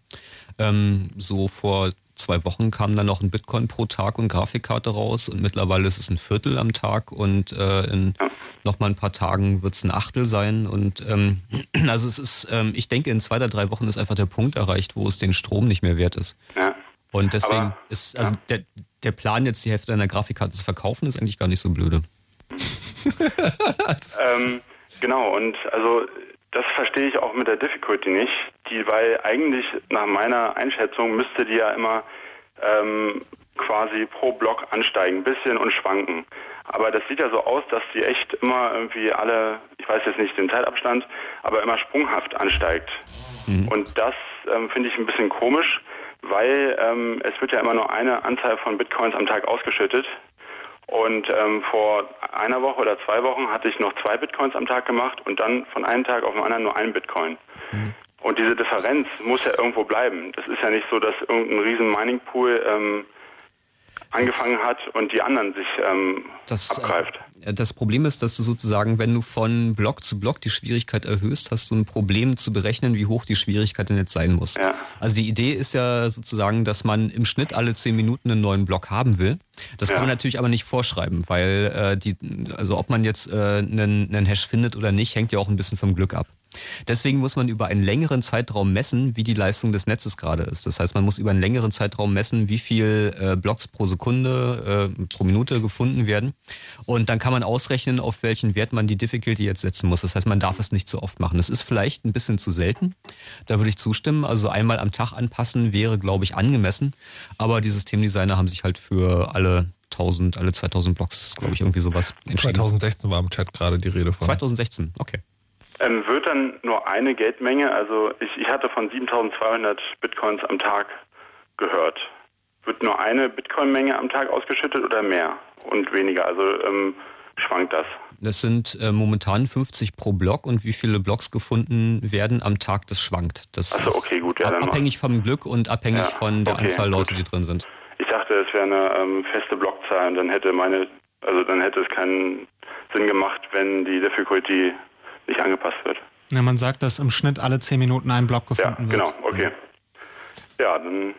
Ähm, so vor zwei Wochen kam dann noch ein Bitcoin pro Tag und Grafikkarte raus und mittlerweile ist es ein Viertel am Tag und äh, in ja. noch mal ein paar Tagen wird es ein Achtel sein und ähm, [CLEARS THROAT] also es ist, ähm, ich denke in zwei oder drei Wochen ist einfach der Punkt erreicht, wo es den Strom nicht mehr wert ist. Ja. Und deswegen Aber, ist also ja. der, der Plan jetzt die Hälfte deiner Grafikkarte zu verkaufen ist eigentlich gar nicht so blöde. [LAUGHS] [LAUGHS] ähm, genau und also das verstehe ich auch mit der Difficulty nicht, die, weil eigentlich nach meiner Einschätzung müsste die ja immer ähm, quasi pro Block ansteigen, ein bisschen und schwanken. Aber das sieht ja so aus, dass die echt immer irgendwie alle, ich weiß jetzt nicht den Zeitabstand, aber immer sprunghaft ansteigt. Mhm. Und das ähm, finde ich ein bisschen komisch, weil ähm, es wird ja immer nur eine Anzahl von Bitcoins am Tag ausgeschüttet. Und ähm, vor einer Woche oder zwei Wochen hatte ich noch zwei Bitcoins am Tag gemacht und dann von einem Tag auf den anderen nur einen Bitcoin. Mhm. Und diese Differenz muss ja irgendwo bleiben. Das ist ja nicht so, dass irgendein riesen Mining Pool ähm, angefangen hat und die anderen sich ähm, das, abgreift. Äh, das Problem ist, dass du sozusagen, wenn du von Block zu Block die Schwierigkeit erhöhst, hast du ein Problem zu berechnen, wie hoch die Schwierigkeit denn jetzt sein muss. Ja. Also die Idee ist ja sozusagen, dass man im Schnitt alle zehn Minuten einen neuen Block haben will. Das ja. kann man natürlich aber nicht vorschreiben, weil äh, die, also ob man jetzt äh, einen, einen Hash findet oder nicht, hängt ja auch ein bisschen vom Glück ab. Deswegen muss man über einen längeren Zeitraum messen, wie die Leistung des Netzes gerade ist. Das heißt, man muss über einen längeren Zeitraum messen, wie viel äh, Blocks pro Sekunde, äh, pro Minute gefunden werden. Und dann kann man ausrechnen, auf welchen Wert man die Difficulty jetzt setzen muss. Das heißt, man darf es nicht zu oft machen. Das ist vielleicht ein bisschen zu selten. Da würde ich zustimmen. Also einmal am Tag anpassen wäre, glaube ich, angemessen. Aber die Systemdesigner haben sich halt für alle 1000, alle 2000 Blocks, glaube ich, irgendwie sowas entschieden. 2016 war im Chat gerade die Rede von. 2016, okay. Ähm, wird dann nur eine Geldmenge, also ich, ich hatte von 7200 Bitcoins am Tag gehört. Wird nur eine Bitcoin-Menge am Tag ausgeschüttet oder mehr und weniger? Also ähm, schwankt das? Das sind äh, momentan 50 pro Block und wie viele Blocks gefunden werden am Tag, das schwankt. Das Achso, okay, gut. Ja, abhängig vom Glück und abhängig ja, von der okay, Anzahl Leute, gut. die drin sind. Ich dachte, es wäre eine ähm, feste Blockzahl und dann hätte meine, also dann hätte es keinen Sinn gemacht, wenn die Difficulty nicht angepasst wird. Ja, man sagt, dass im Schnitt alle zehn Minuten ein Block gefunden ja, genau, wird. okay. Ja, dann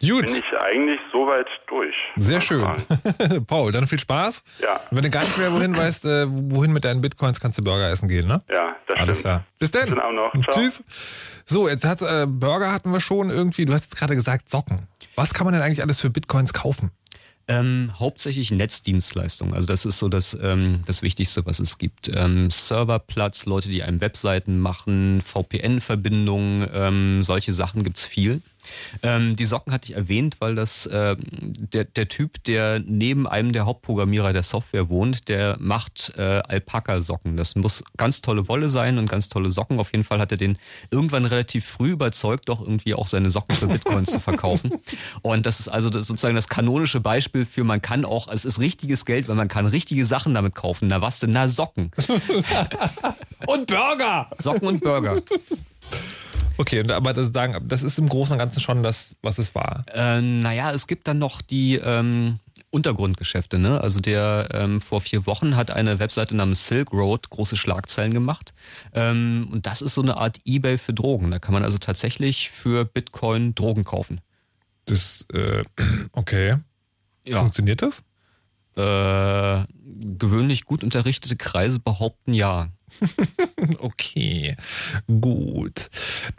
Gut. bin ich eigentlich soweit durch. Sehr schön. [LAUGHS] Paul, dann viel Spaß. Ja. wenn du gar nicht mehr wohin weißt, äh, wohin mit deinen Bitcoins, kannst du Burger essen gehen, ne? Ja, das Alles stimmt. klar. Bis dann. Schönen Abend noch. [LAUGHS] Ciao. Tschüss. So, jetzt hat äh, Burger hatten wir schon irgendwie, du hast jetzt gerade gesagt Socken. Was kann man denn eigentlich alles für Bitcoins kaufen? Ähm, hauptsächlich Netzdienstleistungen. Also das ist so das, ähm, das Wichtigste, was es gibt. Ähm, Serverplatz, Leute, die einem Webseiten machen, VPN-Verbindungen, ähm, solche Sachen gibt's viel. Ähm, die Socken hatte ich erwähnt, weil das äh, der, der Typ, der neben einem der Hauptprogrammierer der Software wohnt, der macht äh, Alpaka-Socken. Das muss ganz tolle Wolle sein und ganz tolle Socken. Auf jeden Fall hat er den irgendwann relativ früh überzeugt, doch irgendwie auch seine Socken für Bitcoins zu verkaufen. [LAUGHS] Und das ist also das ist sozusagen das kanonische Beispiel für man kann auch, es ist richtiges Geld, weil man kann richtige Sachen damit kaufen. Na was denn? Na Socken. [LAUGHS] und Burger. Socken und Burger. [LAUGHS] Okay, aber das, sagen, das ist im Großen und Ganzen schon das, was es war. Äh, naja, es gibt dann noch die ähm, Untergrundgeschäfte. Ne? Also der ähm, vor vier Wochen hat eine Webseite namens Silk Road große Schlagzeilen gemacht. Ähm, und das ist so eine Art Ebay für Drogen. Da kann man also tatsächlich für Bitcoin Drogen kaufen. Das, äh, [CLEARS THROAT] okay. Ja. Funktioniert das? Äh, gewöhnlich gut unterrichtete Kreise behaupten ja. [LAUGHS] okay, gut.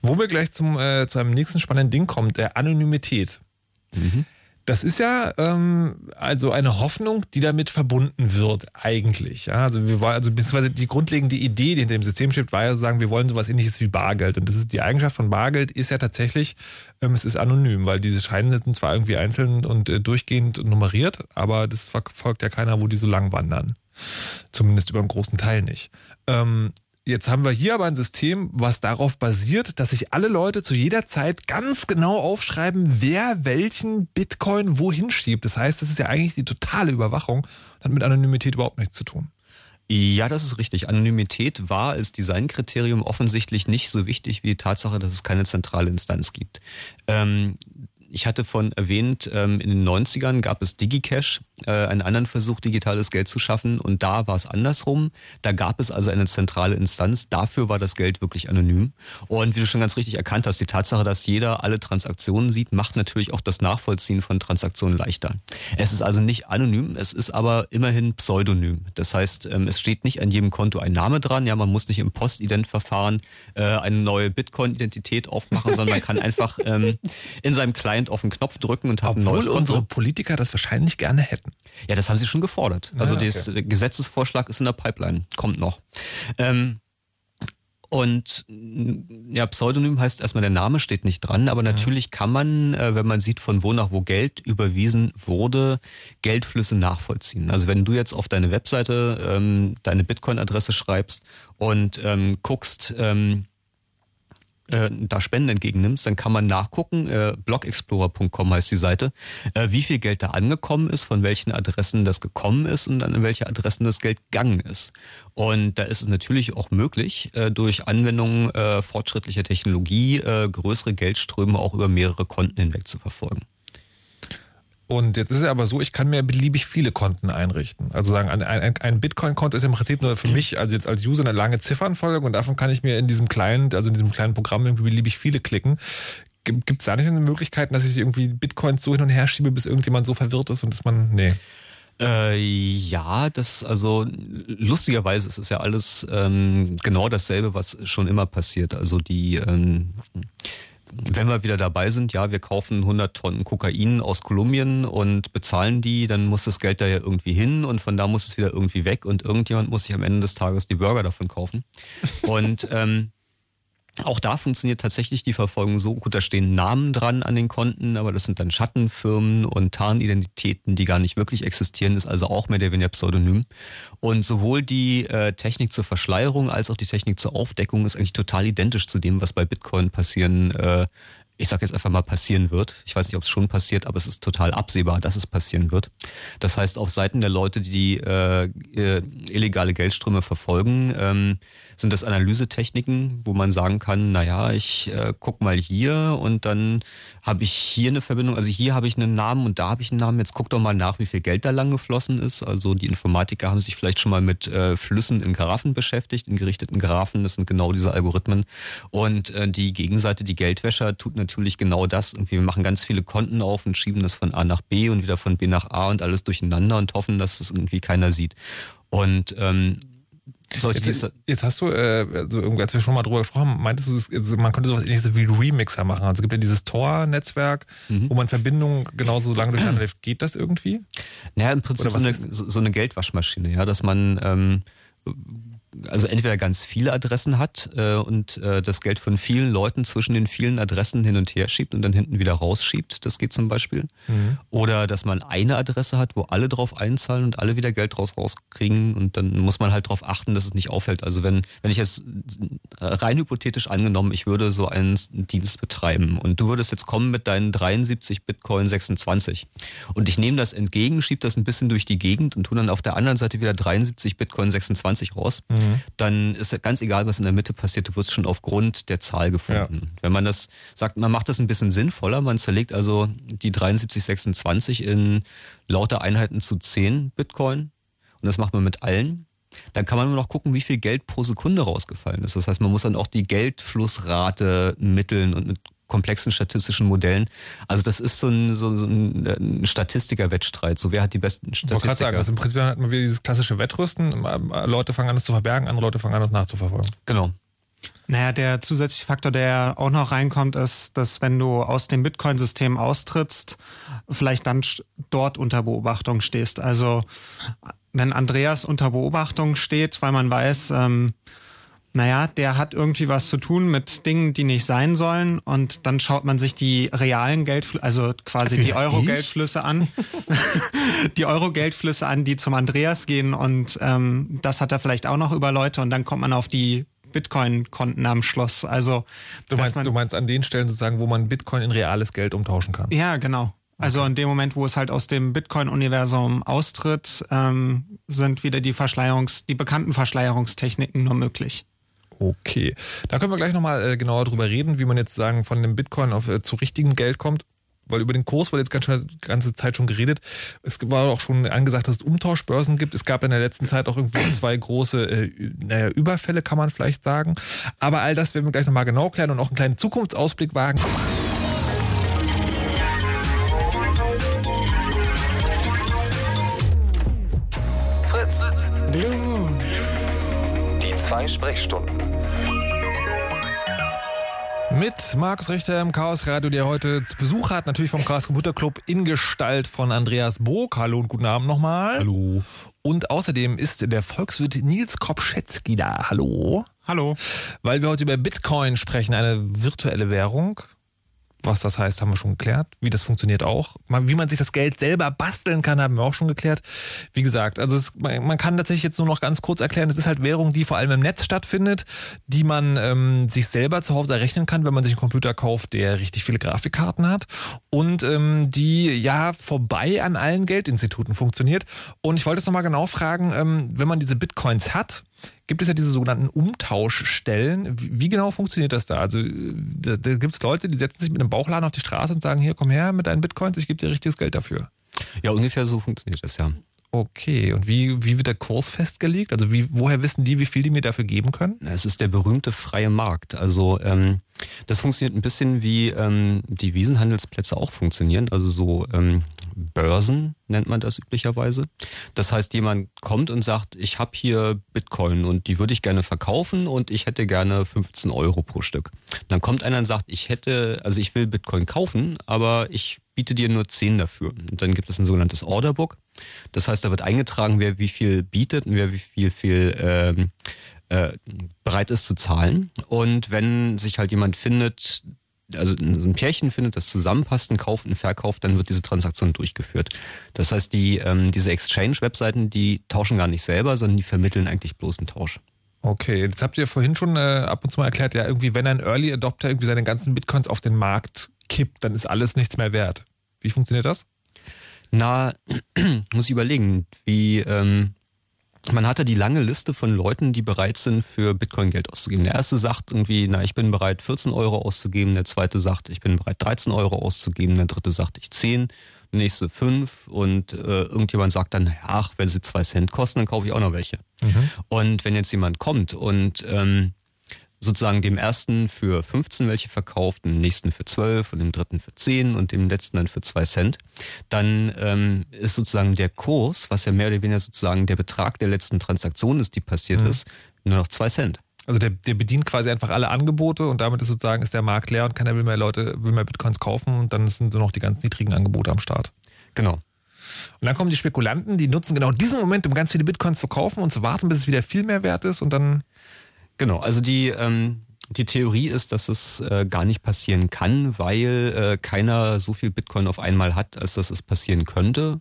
Wo wir gleich zum, äh, zu einem nächsten spannenden Ding kommen, der Anonymität. Mhm. Das ist ja ähm, also eine Hoffnung, die damit verbunden wird, eigentlich. Ja, also wir wollen, also beziehungsweise die grundlegende Idee, die hinter dem System steht, war ja zu sagen, wir wollen sowas ähnliches wie Bargeld. Und das ist die Eigenschaft von Bargeld ist ja tatsächlich, ähm, es ist anonym, weil diese Scheine sind zwar irgendwie einzeln und äh, durchgehend nummeriert, aber das verfolgt ja keiner, wo die so lang wandern. Zumindest über einen großen Teil nicht. Ähm, Jetzt haben wir hier aber ein System, was darauf basiert, dass sich alle Leute zu jeder Zeit ganz genau aufschreiben, wer welchen Bitcoin wohin schiebt. Das heißt, das ist ja eigentlich die totale Überwachung, hat mit Anonymität überhaupt nichts zu tun. Ja, das ist richtig. Anonymität war als Designkriterium offensichtlich nicht so wichtig wie die Tatsache, dass es keine zentrale Instanz gibt. Ähm, ich hatte von erwähnt, ähm, in den 90ern gab es DigiCash, äh, einen anderen Versuch, digitales Geld zu schaffen. Und da war es andersrum. Da gab es also eine zentrale Instanz. Dafür war das Geld wirklich anonym. Und wie du schon ganz richtig erkannt hast, die Tatsache, dass jeder alle Transaktionen sieht, macht natürlich auch das Nachvollziehen von Transaktionen leichter. Es ist also nicht anonym, es ist aber immerhin pseudonym. Das heißt, ähm, es steht nicht an jedem Konto ein Name dran. Ja, man muss nicht im Postident-Verfahren äh, eine neue Bitcoin-Identität aufmachen, sondern man kann [LAUGHS] einfach ähm, in seinem Client auf den Knopf drücken und hat Obwohl neues Konto. unsere Politiker das wahrscheinlich gerne hätten. Ja, das haben sie schon gefordert. Also Ah, das- der Gesetzesvorschlag ist in der Pipeline, kommt noch. Ähm, und ja, Pseudonym heißt erstmal, der Name steht nicht dran, aber natürlich kann man, äh, wenn man sieht, von wo nach wo Geld überwiesen wurde, Geldflüsse nachvollziehen. Also wenn du jetzt auf deine Webseite ähm, deine Bitcoin-Adresse schreibst und ähm, guckst, ähm, äh, da Spenden entgegennimmst, dann kann man nachgucken, äh, blogexplorer.com heißt die Seite, äh, wie viel Geld da angekommen ist, von welchen Adressen das gekommen ist und an welche Adressen das Geld gegangen ist. Und da ist es natürlich auch möglich, äh, durch Anwendung äh, fortschrittlicher Technologie äh, größere Geldströme auch über mehrere Konten hinweg zu verfolgen. Und jetzt ist es aber so, ich kann mir beliebig viele Konten einrichten. Also sagen, ein, ein, ein Bitcoin-Konto ist im Prinzip nur für mich, also jetzt als User eine lange Ziffernfolge und davon kann ich mir in diesem kleinen, also in diesem kleinen Programm irgendwie beliebig viele klicken. Gibt es da nicht eine Möglichkeit, dass ich irgendwie Bitcoins so hin und her schiebe, bis irgendjemand so verwirrt ist und dass man, nee. Äh, ja, das also lustigerweise ist es ja alles ähm, genau dasselbe, was schon immer passiert. Also die ähm, wenn wir wieder dabei sind, ja, wir kaufen 100 Tonnen Kokain aus Kolumbien und bezahlen die, dann muss das Geld da ja irgendwie hin und von da muss es wieder irgendwie weg und irgendjemand muss sich am Ende des Tages die Burger davon kaufen. Und ähm, auch da funktioniert tatsächlich die Verfolgung so gut, da stehen Namen dran an den Konten, aber das sind dann Schattenfirmen und Tarnidentitäten, die gar nicht wirklich existieren, ist also auch mehr der weniger Pseudonym. Und sowohl die äh, Technik zur Verschleierung als auch die Technik zur Aufdeckung ist eigentlich total identisch zu dem, was bei Bitcoin passieren äh, ich sage jetzt einfach mal passieren wird. Ich weiß nicht, ob es schon passiert, aber es ist total absehbar, dass es passieren wird. Das heißt, auf Seiten der Leute, die äh, äh, illegale Geldströme verfolgen, ähm, sind das Analysetechniken, wo man sagen kann, na ja, ich äh, guck mal hier und dann habe ich hier eine Verbindung, also hier habe ich einen Namen und da habe ich einen Namen. Jetzt guck doch mal nach, wie viel Geld da lang geflossen ist. Also die Informatiker haben sich vielleicht schon mal mit äh, Flüssen in Garaffen beschäftigt, in gerichteten Garafen. Das sind genau diese Algorithmen. Und äh, die Gegenseite, die Geldwäscher, tut natürlich genau das. Und wir machen ganz viele Konten auf und schieben das von A nach B und wieder von B nach A und alles durcheinander und hoffen, dass das irgendwie keiner sieht. Und ähm, solche Jetzt, jetzt hast du, äh, also irgendwie, als wir schon mal drüber gesprochen haben, meintest du, also man könnte sowas ähnliches wie Remixer machen. Also es gibt ja dieses Tor-Netzwerk, wo man Verbindungen genauso lange durcheinander läuft. Geht das irgendwie? Naja, im Prinzip so eine, so eine Geldwaschmaschine, ja, dass man ähm, also entweder ganz viele Adressen hat äh, und äh, das Geld von vielen Leuten zwischen den vielen Adressen hin und her schiebt und dann hinten wieder rausschiebt. Das geht zum Beispiel. Mhm. Oder dass man eine Adresse hat, wo alle drauf einzahlen und alle wieder Geld draus rauskriegen und dann muss man halt darauf achten, dass es nicht auffällt. Also wenn, wenn ich jetzt äh, rein hypothetisch angenommen, ich würde so einen Dienst betreiben und du würdest jetzt kommen mit deinen 73 Bitcoin 26 und ich nehme das entgegen, schieb das ein bisschen durch die Gegend und tu dann auf der anderen Seite wieder 73 Bitcoin 26 raus, dann ist ja ganz egal, was in der Mitte passiert, du wirst schon aufgrund der Zahl gefunden. Wenn man das sagt, man macht das ein bisschen sinnvoller, man zerlegt also die 73 26 in lauter Einheiten zu 10 Bitcoin und das macht man mit allen. Dann kann man nur noch gucken, wie viel Geld pro Sekunde rausgefallen ist. Das heißt, man muss dann auch die Geldflussrate mitteln und mit komplexen statistischen Modellen. Also das ist so ein, so, so ein ein Statistiker-Wettstreit. So wer hat die besten Ich wollte gerade sagen, Statistiker? also im Prinzip hat man wieder dieses klassische Wettrüsten. Leute fangen an, es zu verbergen, andere Leute fangen an, es nachzuverfolgen. Genau. Naja, der zusätzliche Faktor, der auch noch reinkommt, ist, dass wenn du aus dem Bitcoin-System austrittst, vielleicht dann dort unter Beobachtung stehst. Also wenn Andreas unter Beobachtung steht, weil man weiß, ähm, naja, der hat irgendwie was zu tun mit Dingen, die nicht sein sollen und dann schaut man sich die realen Geldflüsse, also quasi die Ja, Euro-Geldflüsse an, [LAUGHS] die Euro-Geldflüsse an, die zum Andreas gehen und ähm, das hat er vielleicht auch noch über Leute und dann kommt man auf die Bitcoin-Konten am Schluss. Also Du meinst, man, du meinst an den Stellen sozusagen, wo man Bitcoin in reales Geld umtauschen kann. ja, genau. Also in dem Moment, wo es halt aus dem Bitcoin-Universum austritt, ähm, sind wieder die Verschleierungs-, die bekannten Verschleierungstechniken nur möglich. Okay, da können wir gleich nochmal äh, genauer drüber reden, wie man jetzt sagen von dem Bitcoin auf, äh, zu richtigem Geld kommt. Weil über den Kurs wurde jetzt ganz schön, ganze Zeit schon geredet. Es war auch schon angesagt, dass es Umtauschbörsen gibt. Es gab in der letzten Zeit auch irgendwie [CLEARS THROAT] zwei große äh, naja, Überfälle, kann man vielleicht sagen. Aber all das werden wir gleich nochmal genau klären und auch einen kleinen Zukunftsausblick wagen. Zwei Sprechstunden. Mit Markus Richter im Chaos Radio, der heute zu Besuch hat, natürlich vom Chaos Computer Club in Gestalt von Andreas Bog. Hallo und guten Abend nochmal. Hallo. Und außerdem ist der Volkswirt Nils Kopschetzky da. Hallo. Hallo. Weil wir heute über Bitcoin sprechen, eine virtuelle Währung. Was das heißt, haben wir schon geklärt. Wie das funktioniert auch. Wie man sich das Geld selber basteln kann, haben wir auch schon geklärt. Wie gesagt, also es, man kann tatsächlich jetzt nur noch ganz kurz erklären, es ist halt Währung, die vor allem im Netz stattfindet, die man ähm, sich selber zu Hause errechnen kann, wenn man sich einen Computer kauft, der richtig viele Grafikkarten hat und ähm, die ja vorbei an allen Geldinstituten funktioniert. Und ich wollte jetzt nochmal genau fragen, ähm, wenn man diese Bitcoins hat, gibt es ja diese sogenannten Umtauschstellen. Wie, genau funktioniert das da? Also da, da gibt es Leute, die setzen sich mit einem Bauchladen auf die Straße und sagen, hier, komm her mit deinen Bitcoins, ich gebe dir richtiges Geld dafür. Ja, ungefähr so funktioniert das ja. Okay, und wie, wie wird der Kurs festgelegt? Also wie, woher wissen die, wie viel die mir dafür geben können? Es ist der berühmte freie Markt. Also ähm, das funktioniert ein bisschen wie ähm, die Wiesenhandelsplätze auch funktionieren. Also so ähm, Börsen nennt man das üblicherweise. Das heißt, jemand kommt und sagt, ich habe hier Bitcoin und die würde ich gerne verkaufen und ich hätte gerne 15 Euro pro Stück. Dann kommt einer und sagt, ich hätte, also ich will Bitcoin kaufen, aber ich biete dir nur 10 dafür. Und dann gibt es ein sogenanntes Orderbook. Das heißt, da wird eingetragen, wer wie viel bietet und wer wie viel, viel ähm, äh, bereit ist zu zahlen. Und wenn sich halt jemand findet, also so ein Pärchen findet, das zusammenpasst, und kauft und verkauft, dann wird diese Transaktion durchgeführt. Das heißt, die, ähm, diese Exchange-Webseiten, die tauschen gar nicht selber, sondern die vermitteln eigentlich bloß einen Tausch. Okay, jetzt habt ihr vorhin schon äh, ab und zu mal erklärt, ja, irgendwie, wenn ein Early Adopter irgendwie seine ganzen Bitcoins auf den Markt kippt, dann ist alles nichts mehr wert. Wie funktioniert das? Na, [CLEARS THROAT] muss ich überlegen, wie, ähm, man hatte die lange Liste von Leuten, die bereit sind, für Bitcoin Geld auszugeben. Der erste sagt irgendwie, na, ich bin bereit, 14 Euro auszugeben. Der zweite sagt, ich bin bereit, 13 Euro auszugeben. Der dritte sagt, ich 10. Der nächste 5. Und äh, irgendjemand sagt dann, naja, ach, wenn sie 2 Cent kosten, dann kaufe ich auch noch welche. Mhm. Und wenn jetzt jemand kommt und ähm, sozusagen dem ersten für 15 welche verkauft, dem nächsten für 12 und dem dritten für 10 und dem letzten dann für 2 Cent, dann ähm, ist sozusagen der Kurs, was ja mehr oder weniger sozusagen der Betrag der letzten Transaktion ist, die passiert mhm. ist, nur noch 2 Cent. Also der, der bedient quasi einfach alle Angebote und damit ist sozusagen ist der Markt leer und keiner will mehr Leute, will mehr Bitcoins kaufen und dann sind nur noch die ganz niedrigen Angebote am Start. Genau. Und dann kommen die Spekulanten, die nutzen genau diesen Moment, um ganz viele Bitcoins zu kaufen und zu warten, bis es wieder viel mehr wert ist und dann Genau, also die, ähm, die Theorie ist, dass es äh, gar nicht passieren kann, weil äh, keiner so viel Bitcoin auf einmal hat, als dass es passieren könnte.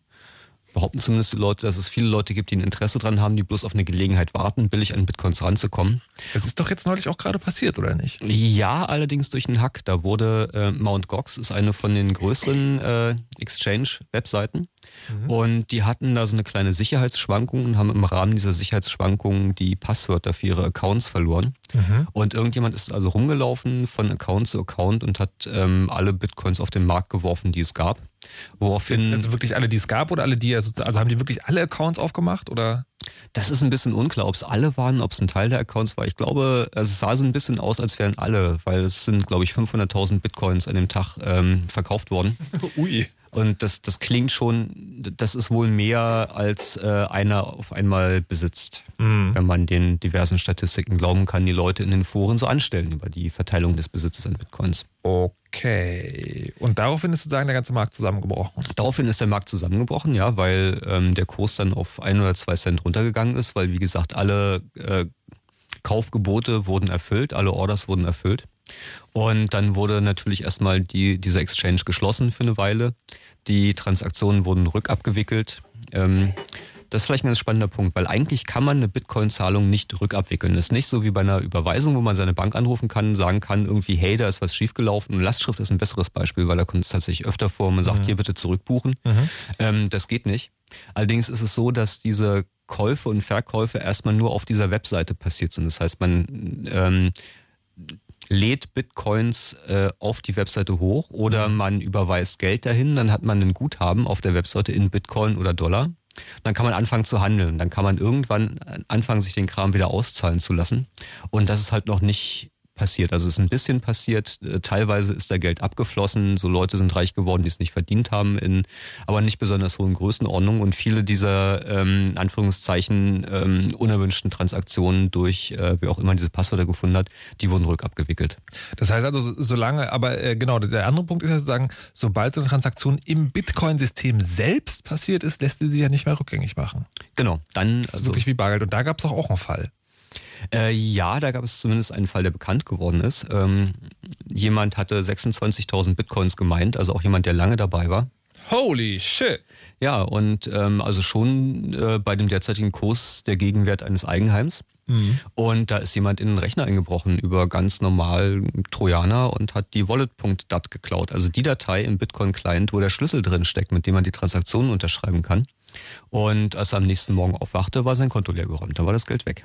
Behaupten zumindest die Leute, dass es viele Leute gibt, die ein Interesse dran haben, die bloß auf eine Gelegenheit warten, billig an Bitcoins ranzukommen. Das ist doch jetzt neulich auch gerade passiert, oder nicht? Ja, allerdings durch einen Hack. Da wurde äh, Mt. Gox ist eine von den größeren äh, Exchange-Webseiten. Mhm. Und die hatten da so eine kleine Sicherheitsschwankung und haben im Rahmen dieser Sicherheitsschwankungen die Passwörter für ihre Accounts verloren. Mhm. Und irgendjemand ist also rumgelaufen von Account zu Account und hat ähm, alle Bitcoins auf den Markt geworfen, die es gab. Woraufhin. Also wirklich alle, die es gab oder alle, die, also, also haben die wirklich alle Accounts aufgemacht oder? Das ist ein bisschen unklar, ob es alle waren, ob es ein Teil der Accounts war. Ich glaube, es sah so ein bisschen aus, als wären alle, weil es sind, glaube ich, 500.000 Bitcoins an dem Tag ähm, verkauft worden. [LAUGHS] Ui. Und das, das klingt schon, das ist wohl mehr als äh, einer auf einmal besitzt, mhm. wenn man den diversen Statistiken glauben kann, die Leute in den Foren so anstellen über die Verteilung des Besitzes an Bitcoins. Okay. Und daraufhin ist sozusagen der ganze Markt zusammengebrochen. Daraufhin ist der Markt zusammengebrochen, ja, weil ähm, der Kurs dann auf ein oder zwei Cent runtergegangen ist, weil wie gesagt alle äh, Kaufgebote wurden erfüllt, alle Orders wurden erfüllt. Und dann wurde natürlich erstmal die, dieser Exchange geschlossen für eine Weile. Die Transaktionen wurden rückabgewickelt. Ähm, Das ist vielleicht ein ganz spannender Punkt, weil eigentlich kann man eine Bitcoin-Zahlung nicht rückabwickeln. Das ist nicht so wie bei einer Überweisung, wo man seine Bank anrufen kann, sagen kann irgendwie, hey, da ist was schiefgelaufen. Und Lastschrift ist ein besseres Beispiel, weil da kommt es tatsächlich öfter vor, man sagt, Mhm. hier bitte zurückbuchen. Mhm. Ähm, das geht nicht. Allerdings ist es so, dass diese Käufe und Verkäufe erstmal nur auf dieser Webseite passiert sind. Das heißt, man ähm, lädt Bitcoins äh, auf die Webseite hoch oder man überweist Geld dahin, dann hat man ein Guthaben auf der Webseite in Bitcoin oder Dollar. Dann kann man anfangen zu handeln. Dann kann man irgendwann anfangen, sich den Kram wieder auszahlen zu lassen. Und das ist halt noch nicht passiert. Also es ist ein bisschen passiert. Äh, Teilweise ist da Geld abgeflossen. So Leute sind reich geworden, die es nicht verdient haben, in aber nicht besonders hohen Größenordnungen. Und viele dieser ähm, in Anführungszeichen ähm, unerwünschten Transaktionen durch äh, wer auch immer diese Passwörter gefunden hat, die wurden rückabgewickelt. Das heißt also, so- solange, aber äh, genau, der andere Punkt ist ja sozusagen, sobald so eine Transaktion im Bitcoin-System selbst passiert ist, lässt sie sich ja nicht mehr rückgängig machen. Genau, dann Das ist wirklich wie Bargeld. Und da gab es doch auch einen Fall. Äh, ja, da gab es zumindest einen Fall, der bekannt geworden ist. Ähm, jemand hatte 26.000 Bitcoins gemeint, also auch jemand, der lange dabei war. Holy shit! Ja, und ähm, also schon äh, bei dem derzeitigen Kurs der Gegenwert eines Eigenheims. Mhm. Und da ist jemand in den Rechner eingebrochen über ganz normal Trojaner und hat die Wallet.dat geklaut. Also die Datei im Bitcoin-Client, wo der Schlüssel drin steckt, mit dem man die Transaktionen unterschreiben kann. Und als er am nächsten Morgen aufwachte, war sein Konto leer geräumt. Da war das Geld weg.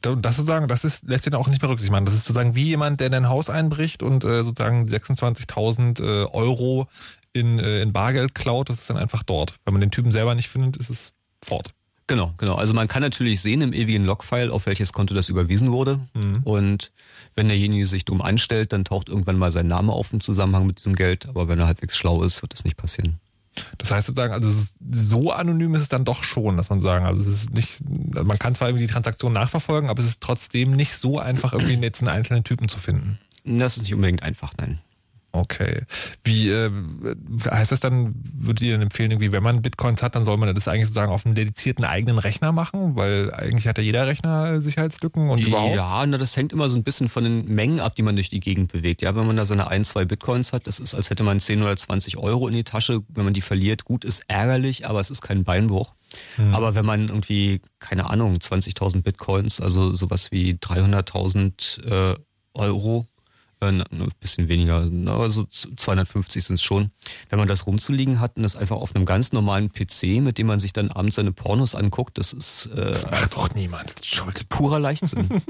Das sozusagen, das ist lässt sich auch nicht mehr rücksichtlich machen. Das ist sozusagen wie jemand, der in ein Haus einbricht und äh, sozusagen 26.000 äh, Euro in, äh, in Bargeld klaut. Das ist dann einfach dort. Wenn man den Typen selber nicht findet, ist es fort. Genau, genau. Also man kann natürlich sehen im ewigen Logfile, auf welches Konto das überwiesen wurde. Und wenn derjenige sich dumm anstellt, dann taucht irgendwann mal sein Name auf im Zusammenhang mit diesem Geld. Aber wenn er halbwegs schlau ist, wird das nicht passieren. Das heißt sozusagen, also ist, so anonym ist es dann doch schon, dass man sagen, also es ist nicht, man kann zwar irgendwie die Transaktion nachverfolgen, aber es ist trotzdem nicht so einfach, irgendwie jetzt einen einzelnen Typen zu finden. Das ist nicht unbedingt einfach, nein. Okay. Wie äh, heißt das dann, würdet ihr dann empfehlen, irgendwie, wenn man Bitcoins hat, dann soll man das eigentlich sozusagen auf einem dedizierten eigenen Rechner machen? Weil eigentlich hat ja jeder Rechner Sicherheitslücken und überhaupt. Ja, na, das hängt immer so ein bisschen von den Mengen ab, die man durch die Gegend bewegt. Ja, wenn man da so eine ein, zwei Bitcoins hat, das ist, als hätte man 10 oder 20 Euro in die Tasche. Wenn man die verliert, gut, ist ärgerlich, aber es ist kein Beinbruch. Hm. Aber wenn man irgendwie, keine Ahnung, 20.000 Bitcoins, also sowas wie 300.000 äh, Euro, ein bisschen weniger, aber so 250 sind es schon. Wenn man das rumzuliegen hat und das einfach auf einem ganz normalen PC, mit dem man sich dann abends seine Pornos anguckt, das ist äh, Das macht doch niemand. Schuld. purer Leichtsinn. [LAUGHS]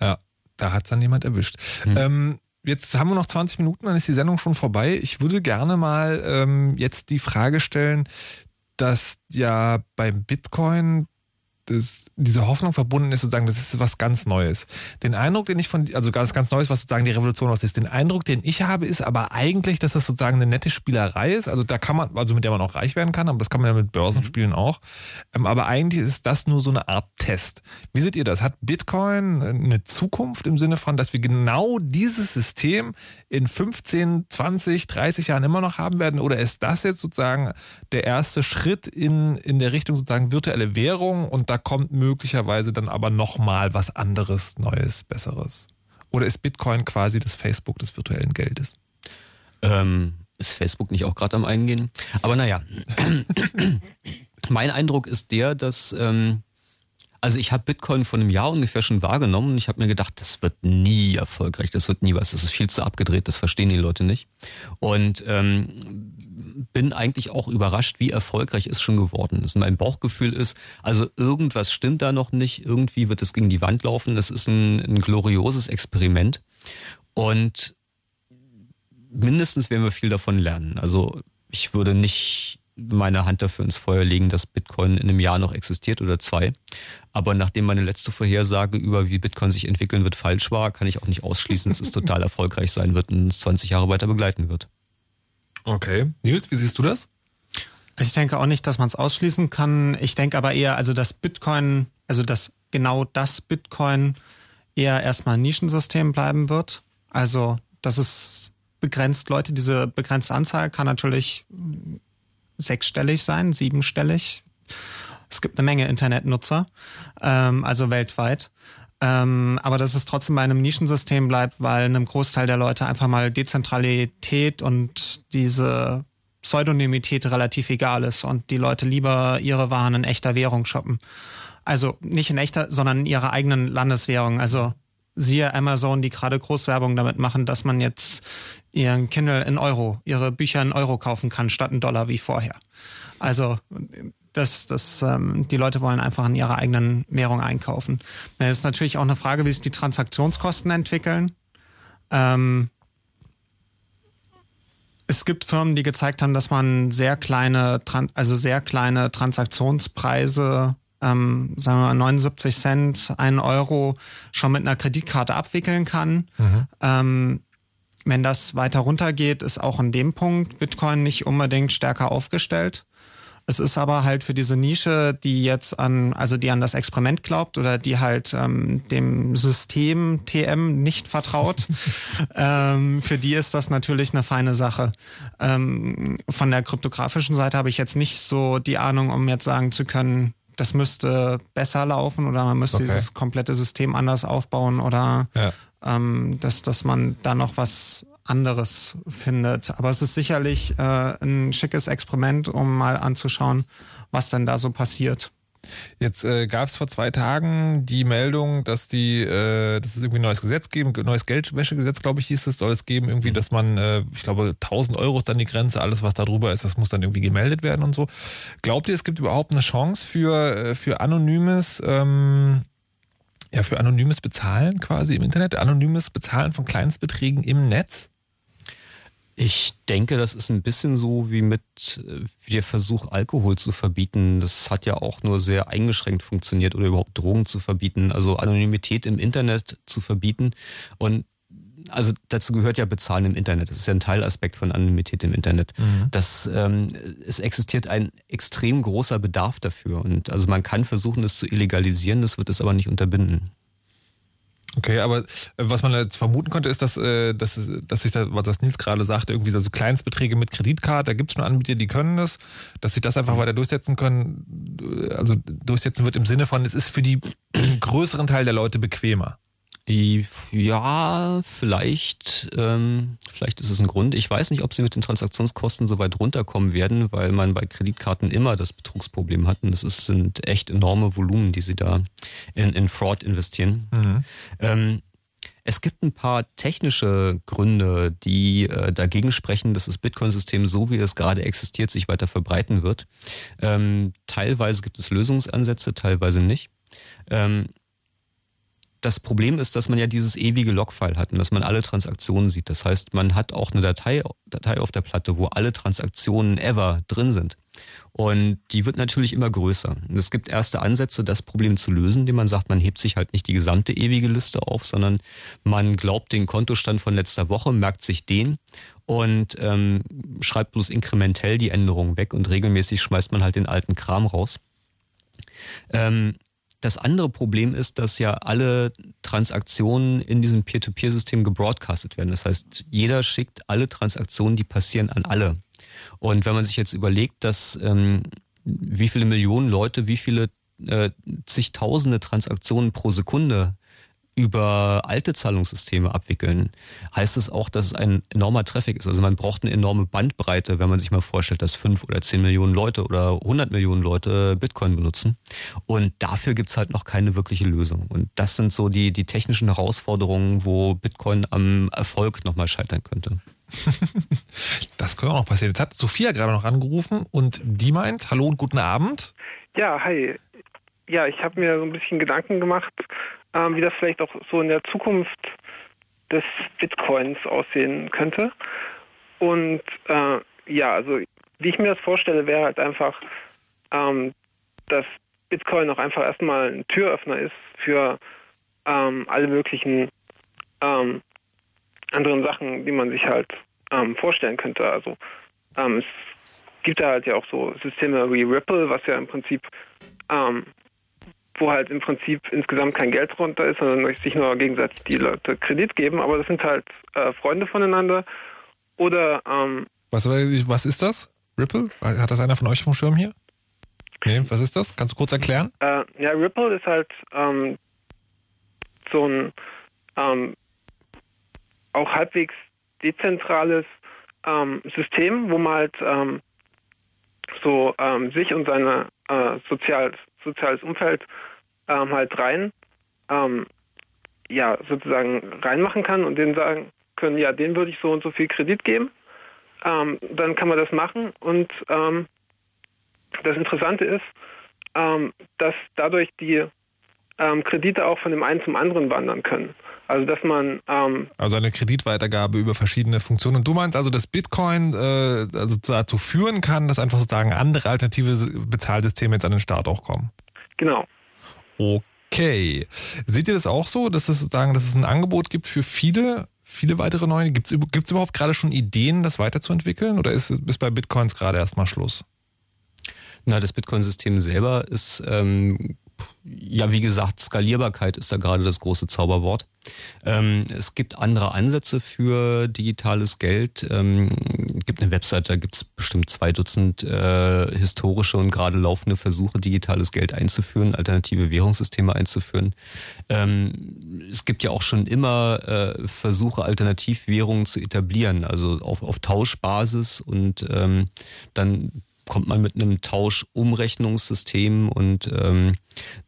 Ja, da hat's dann jemand erwischt. Ähm, jetzt haben wir noch 20 Minuten, dann ist die Sendung schon vorbei. Ich würde gerne mal ähm, jetzt die Frage stellen, dass ja beim Bitcoin das, diese Hoffnung verbunden ist, sozusagen, das ist was ganz Neues. Den Eindruck, den ich von, also ganz, ganz Neues, was sozusagen die Revolution aus ist, den Eindruck, den ich habe, ist aber eigentlich, dass das sozusagen eine nette Spielerei ist. Also da kann man, also mit der man auch reich werden kann, aber das kann man ja mit Börsenspielen auch. Ähm, aber eigentlich ist das nur so eine Art Test. Wie seht ihr das? Hat Bitcoin eine Zukunft im Sinne von, dass wir genau dieses System in 15, 20, 30 Jahren immer noch haben werden? Oder ist das jetzt sozusagen der erste Schritt in, in der Richtung sozusagen virtuelle Währung und da kommt möglicherweise dann aber nochmal was anderes, Neues, Besseres? Oder ist Bitcoin quasi das Facebook des virtuellen Geldes? Ähm, ist Facebook nicht auch gerade am Eingehen? Aber naja, [COUGHS] mein Eindruck ist der, dass ähm, also ich habe Bitcoin vor einem Jahr ungefähr schon wahrgenommen und ich habe mir gedacht, das wird nie erfolgreich, das wird nie was, das ist viel zu abgedreht, das verstehen die Leute nicht. Und ähm, bin eigentlich auch überrascht, wie erfolgreich es schon geworden ist. Mein Bauchgefühl ist, also irgendwas stimmt da noch nicht, irgendwie wird es gegen die Wand laufen, das ist ein, ein glorioses Experiment. Und mindestens werden wir viel davon lernen. Also ich würde nicht meine Hand dafür ins Feuer legen, dass Bitcoin in einem Jahr noch existiert oder zwei. Aber nachdem meine letzte Vorhersage über wie Bitcoin sich entwickeln wird falsch war, kann ich auch nicht ausschließen, dass es [LAUGHS] total erfolgreich sein wird und uns 20 Jahre weiter begleiten wird. Okay. Nils, wie siehst du das? Ich denke auch nicht, dass man es ausschließen kann. Ich denke aber eher, also dass Bitcoin, also dass genau das Bitcoin eher erstmal ein Nischensystem bleiben wird. Also, dass es begrenzt Leute, diese begrenzte Anzahl kann natürlich sechsstellig sein, siebenstellig. Es gibt eine Menge Internetnutzer, ähm, also weltweit. Ähm, aber dass es trotzdem bei einem Nischensystem bleibt, weil einem Großteil der Leute einfach mal Dezentralität und diese Pseudonymität relativ egal ist und die Leute lieber ihre Waren in echter Währung shoppen. Also nicht in echter, sondern in ihrer eigenen Landeswährung. Also siehe Amazon, die gerade Großwerbung damit machen, dass man jetzt ihren Kindle in Euro, ihre Bücher in Euro kaufen kann, statt in Dollar wie vorher. Also das, das, ähm, die Leute wollen einfach in ihrer eigenen Währung einkaufen. Es ist natürlich auch eine Frage, wie sich die Transaktionskosten entwickeln. Ähm, es gibt Firmen, die gezeigt haben, dass man sehr kleine, also sehr kleine Transaktionspreise ähm, sagen wir mal 79 Cent, 1 Euro schon mit einer Kreditkarte abwickeln kann. Mhm. Ähm, wenn das weiter runtergeht, ist auch in dem Punkt Bitcoin nicht unbedingt stärker aufgestellt. Es ist aber halt für diese Nische, die jetzt an, also die an das Experiment glaubt oder die halt ähm, dem System TM nicht vertraut, [LAUGHS] ähm, für die ist das natürlich eine feine Sache. Ähm, von der kryptografischen Seite habe ich jetzt nicht so die Ahnung, um jetzt sagen zu können, das müsste besser laufen oder man müsste okay. dieses komplette System anders aufbauen oder ja. ähm, dass, dass man da noch was anderes findet. Aber es ist sicherlich äh, ein schickes Experiment, um mal anzuschauen, was denn da so passiert. Jetzt äh, gab es vor zwei Tagen die Meldung, dass die, äh, dass es irgendwie ein neues Gesetz geben, neues Geldwäschegesetz, glaube ich, hieß es, soll es geben, irgendwie, dass man, äh, ich glaube, 1000 Euro ist dann die Grenze, alles was da drüber ist, das muss dann irgendwie gemeldet werden und so. Glaubt ihr, es gibt überhaupt eine Chance für, äh, für anonymes, ähm, ja, für anonymes Bezahlen quasi im Internet, anonymes Bezahlen von Kleinstbeträgen im Netz? Ich denke, das ist ein bisschen so wie mit wie der Versuch, Alkohol zu verbieten. Das hat ja auch nur sehr eingeschränkt funktioniert oder überhaupt Drogen zu verbieten. Also Anonymität im Internet zu verbieten. Und also dazu gehört ja Bezahlen im Internet. Das ist ja ein Teilaspekt von Anonymität im Internet. Mhm. Das, ähm, es existiert ein extrem großer Bedarf dafür. Und also man kann versuchen, das zu illegalisieren, das wird es aber nicht unterbinden. Okay, aber äh, was man jetzt vermuten konnte, ist, dass, äh, dass, dass sich da, was das Nils gerade sagte, irgendwie so Kleinstbeträge mit Kreditkarte, da gibt es schon Anbieter, die können das, dass sich das einfach mhm. weiter durchsetzen können, äh, also durchsetzen wird im Sinne von, es ist für die [CLEARS THROAT] größeren Teil der Leute bequemer. Ja, vielleicht, ähm, vielleicht ist es ein Grund. Ich weiß nicht, ob sie mit den Transaktionskosten so weit runterkommen werden, weil man bei Kreditkarten immer das Betrugsproblem hat. Und das ist, sind echt enorme Volumen, die sie da in, in Fraud investieren. Mhm. Ähm, es gibt ein paar technische Gründe, die äh, dagegen sprechen, dass das Bitcoin-System, so wie es gerade existiert, sich weiter verbreiten wird. Ähm, teilweise gibt es Lösungsansätze, teilweise nicht. Ähm, das Problem ist, dass man ja dieses ewige Logfile hat und dass man alle Transaktionen sieht. Das heißt, man hat auch eine Datei, Datei auf der Platte, wo alle Transaktionen ever drin sind. Und die wird natürlich immer größer. Und es gibt erste Ansätze, das Problem zu lösen, indem man sagt, man hebt sich halt nicht die gesamte ewige Liste auf, sondern man glaubt den Kontostand von letzter Woche, merkt sich den und ähm, schreibt bloß inkrementell die Änderungen weg und regelmäßig schmeißt man halt den alten Kram raus. Ähm, das andere Problem ist, dass ja alle Transaktionen in diesem Peer-to-Peer-System gebroadcastet werden. Das heißt, jeder schickt alle Transaktionen, die passieren, an alle. Und wenn man sich jetzt überlegt, dass ähm, wie viele Millionen Leute, wie viele äh, zigtausende Transaktionen pro Sekunde über alte Zahlungssysteme abwickeln, heißt es auch, dass es ein enormer Traffic ist. Also man braucht eine enorme Bandbreite, wenn man sich mal vorstellt, dass fünf oder zehn Millionen Leute oder hundert Millionen Leute Bitcoin benutzen. Und dafür gibt's halt noch keine wirkliche Lösung. Und das sind so die, die technischen Herausforderungen, wo Bitcoin am Erfolg nochmal scheitern könnte. [LAUGHS] das könnte auch noch passieren. Jetzt hat Sophia gerade noch angerufen und die meint, hallo und guten Abend. Ja, hi. Ja, ich habe mir so ein bisschen Gedanken gemacht, ähm, wie das vielleicht auch so in der Zukunft des Bitcoins aussehen könnte. Und äh, ja, also wie ich mir das vorstelle, wäre halt einfach, ähm, dass Bitcoin auch einfach erstmal ein Türöffner ist für ähm, alle möglichen ähm, anderen Sachen, die man sich halt ähm, vorstellen könnte. Also ähm, es gibt da halt ja auch so Systeme wie Ripple, was ja im Prinzip ähm, wo halt im Prinzip insgesamt kein Geld runter ist, sondern sich nur gegenseitig die Leute Kredit geben, aber das sind halt äh, Freunde voneinander. Oder ähm, was, was ist das? Ripple? Hat das einer von euch vom Schirm hier? Nee, was ist das? Kannst du kurz erklären? Äh, ja, Ripple ist halt ähm, so ein ähm, auch halbwegs dezentrales ähm, System, wo man halt ähm, so ähm, sich und seine äh, sozial, soziales Umfeld ähm, halt rein, ähm, ja, sozusagen reinmachen kann und denen sagen können, ja, den würde ich so und so viel Kredit geben. Ähm, dann kann man das machen und ähm, das Interessante ist, ähm, dass dadurch die ähm, Kredite auch von dem einen zum anderen wandern können. Also dass man ähm, also eine Kreditweitergabe über verschiedene Funktionen. Und du meinst also, dass Bitcoin äh, also dazu führen kann, dass einfach sozusagen andere alternative Bezahlsysteme jetzt an den Start auch kommen. Genau. Okay. Seht ihr das auch so, dass es sozusagen, dass es ein Angebot gibt für viele, viele weitere neue? Gibt es überhaupt gerade schon Ideen, das weiterzuentwickeln? Oder ist, ist bei Bitcoins gerade erstmal Schluss? Na, das Bitcoin-System selber ist ähm, ja, wie gesagt, Skalierbarkeit ist da gerade das große Zauberwort. Ähm, es gibt andere Ansätze für digitales Geld. Ähm, gibt eine Website, da gibt es bestimmt zwei Dutzend äh, historische und gerade laufende Versuche, digitales Geld einzuführen, alternative Währungssysteme einzuführen. Ähm, es gibt ja auch schon immer äh, Versuche, Alternativwährungen zu etablieren, also auf, auf Tauschbasis und ähm, dann kommt man mit einem Tauschumrechnungssystem und ähm,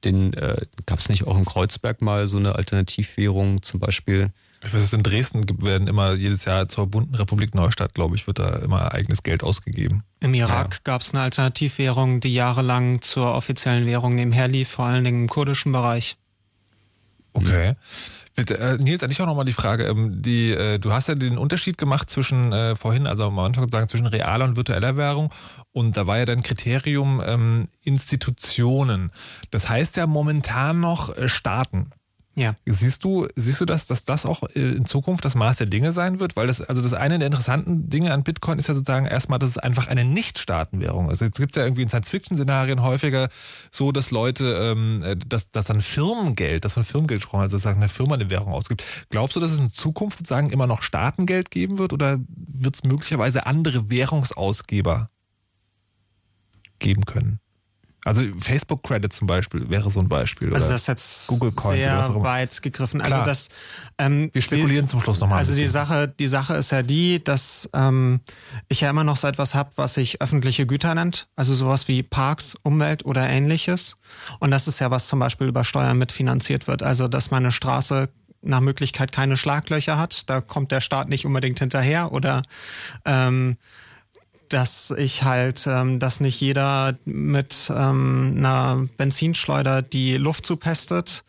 den äh, gab es nicht auch in Kreuzberg mal so eine Alternativwährung zum Beispiel. Ich weiß, es in Dresden werden immer jedes Jahr zur bunten Republik Neustadt, glaube ich, wird da immer eigenes Geld ausgegeben. Im Irak ja. gab es eine Alternativwährung, die jahrelang zur offiziellen Währung nebenher lief, vor allen Dingen im kurdischen Bereich. Okay. Bitte, äh, Nils, an dich auch nochmal die Frage. Ähm, die, äh, du hast ja den Unterschied gemacht zwischen äh, vorhin, also am Anfang sagen, zwischen realer und virtueller Währung. Und da war ja dein Kriterium ähm, Institutionen. Das heißt ja momentan noch äh, Staaten. Ja. Siehst du, siehst du das, dass das auch äh, in Zukunft das Maß der Dinge sein wird? Weil das, also das eine der interessanten Dinge an Bitcoin ist ja sozusagen erstmal, dass es einfach eine Nicht-Staatenwährung ist. Jetzt gibt es ja irgendwie in Science-Fiction-Szenarien häufiger so, dass Leute, ähm, äh, dass, dass dann Firmengeld, dass von Firmengeld gesprochen also sozusagen eine Firma eine Währung ausgibt. Glaubst du, dass es in Zukunft sozusagen immer noch Staatengeld geben wird oder wird es möglicherweise andere Währungsausgeber geben können? Also Facebook Credit zum Beispiel wäre so ein Beispiel. Also das ist jetzt Google Coin sehr weit gegriffen. Also das ähm, wir spekulieren die, zum Schluss nochmal. Also die Sache, die Sache ist ja die, dass ähm, ich ja immer noch so etwas habe, was sich öffentliche Güter nennt. Also sowas wie Parks, Umwelt oder ähnliches. Und das ist ja was zum Beispiel über Steuern mitfinanziert wird. Also dass meine Straße nach Möglichkeit keine Schlaglöcher hat. Da kommt der Staat nicht unbedingt hinterher oder ähm, dass ich halt, ähm, dass nicht jeder mit ähm, einer Benzinschleuder die Luft zupestet.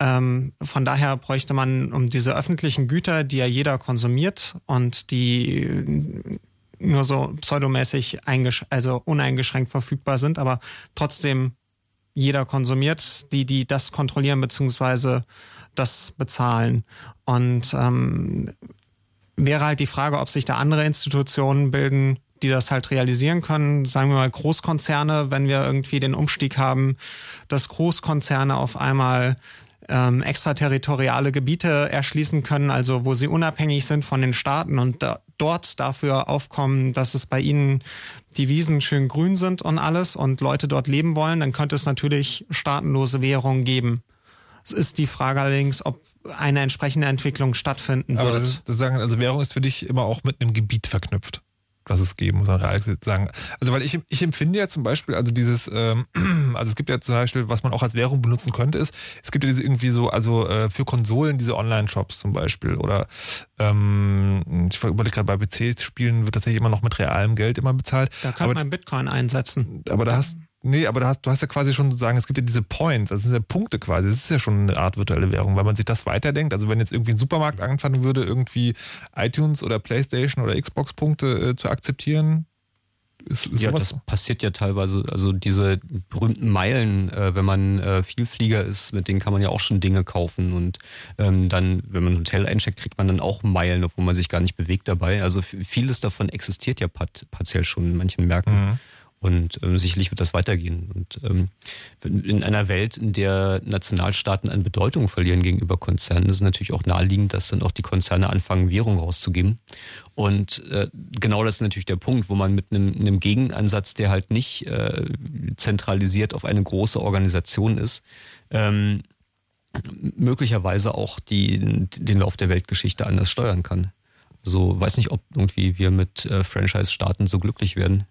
Ähm, von daher bräuchte man um diese öffentlichen Güter, die ja jeder konsumiert und die nur so pseudomäßig also uneingeschränkt verfügbar sind, aber trotzdem jeder konsumiert, die, die das kontrollieren beziehungsweise das bezahlen. Und ähm, wäre halt die Frage, ob sich da andere Institutionen bilden, die das halt realisieren können. Sagen wir mal Großkonzerne, wenn wir irgendwie den Umstieg haben, dass Großkonzerne auf einmal ähm, extraterritoriale Gebiete erschließen können, also wo sie unabhängig sind von den Staaten und da, dort dafür aufkommen, dass es bei ihnen die Wiesen schön grün sind und alles und Leute dort leben wollen, dann könnte es natürlich staatenlose Währungen geben. Es ist die Frage allerdings, ob eine entsprechende Entwicklung stattfinden Aber wird. Das, das sagen, also Währung ist für dich immer auch mit einem Gebiet verknüpft was es geben muss, real sagen. Also weil ich, ich empfinde ja zum Beispiel, also dieses, ähm, [CLEARS THROAT] also es gibt ja zum Beispiel, was man auch als Währung benutzen könnte, ist, es gibt ja diese irgendwie so, also äh, für Konsolen diese Online-Shops zum Beispiel oder ähm, ich überlege gerade bei PC-Spielen wird tatsächlich immer noch mit realem Geld immer bezahlt. Da kann man Bitcoin einsetzen. Aber da hast Nee, aber du hast, du hast ja quasi schon sozusagen, es gibt ja diese Points, das sind ja Punkte quasi. Das ist ja schon eine Art virtuelle Währung, weil man sich das weiterdenkt. Also wenn jetzt irgendwie ein Supermarkt anfangen würde, irgendwie iTunes oder Playstation oder Xbox-Punkte äh, zu akzeptieren, ist, ist ja, das passiert ja teilweise. Also diese berühmten Meilen, äh, wenn man äh, Vielflieger ist, mit denen kann man ja auch schon Dinge kaufen. Und ähm, dann, wenn man ein Hotel eincheckt, kriegt man dann auch Meilen, obwohl man sich gar nicht bewegt dabei. Also vieles davon existiert ja partiell schon in manchen Märkten. Mhm. Und ähm, sicherlich wird das weitergehen. Und ähm, in einer Welt, in der Nationalstaaten an Bedeutung verlieren gegenüber Konzernen, ist es natürlich auch naheliegend, dass dann auch die Konzerne anfangen, Währung rauszugeben. Und äh, genau das ist natürlich der Punkt, wo man mit einem, einem Gegenansatz, der halt nicht äh, zentralisiert auf eine große Organisation ist, ähm, möglicherweise auch die, den Lauf der Weltgeschichte anders steuern kann. So weiß nicht, ob irgendwie wir mit äh, Franchise-Starten so glücklich werden.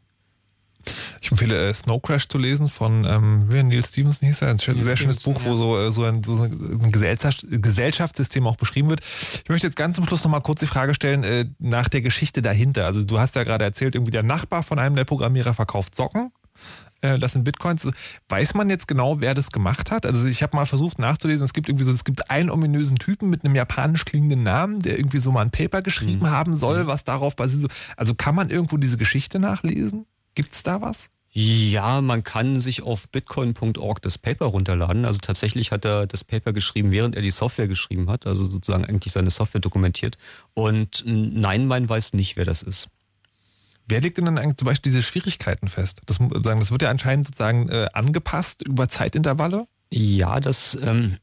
Ich empfehle äh, Snow Crash zu lesen von ähm, wie Neil Stevenson hieß er, ein sehr schönes Buch, wo so, äh, so ein, so ein Gesellschaft, Gesellschaftssystem auch beschrieben wird. Ich möchte jetzt ganz zum Schluss nochmal kurz die Frage stellen äh, nach der Geschichte dahinter. Also du hast ja gerade erzählt, irgendwie der Nachbar von einem der Programmierer verkauft Socken. Äh, das sind Bitcoins. Weiß man jetzt genau, wer das gemacht hat? Also ich habe mal versucht nachzulesen. Es gibt irgendwie so, es gibt einen ominösen Typen mit einem japanisch klingenden Namen, der irgendwie so mal ein Paper geschrieben Mhm. haben soll, was darauf basiert. Also kann man irgendwo diese Geschichte nachlesen? Gibt's da was? Ja, man kann sich auf bitcoin.org das Paper runterladen. Also tatsächlich hat er das Paper geschrieben, während er die Software geschrieben hat, also sozusagen eigentlich seine Software dokumentiert. Und nein, man weiß nicht, wer das ist. Wer legt denn dann eigentlich zum Beispiel diese Schwierigkeiten fest? Das, das wird ja anscheinend sozusagen äh, angepasst über Zeitintervalle. Ja, das, ähm,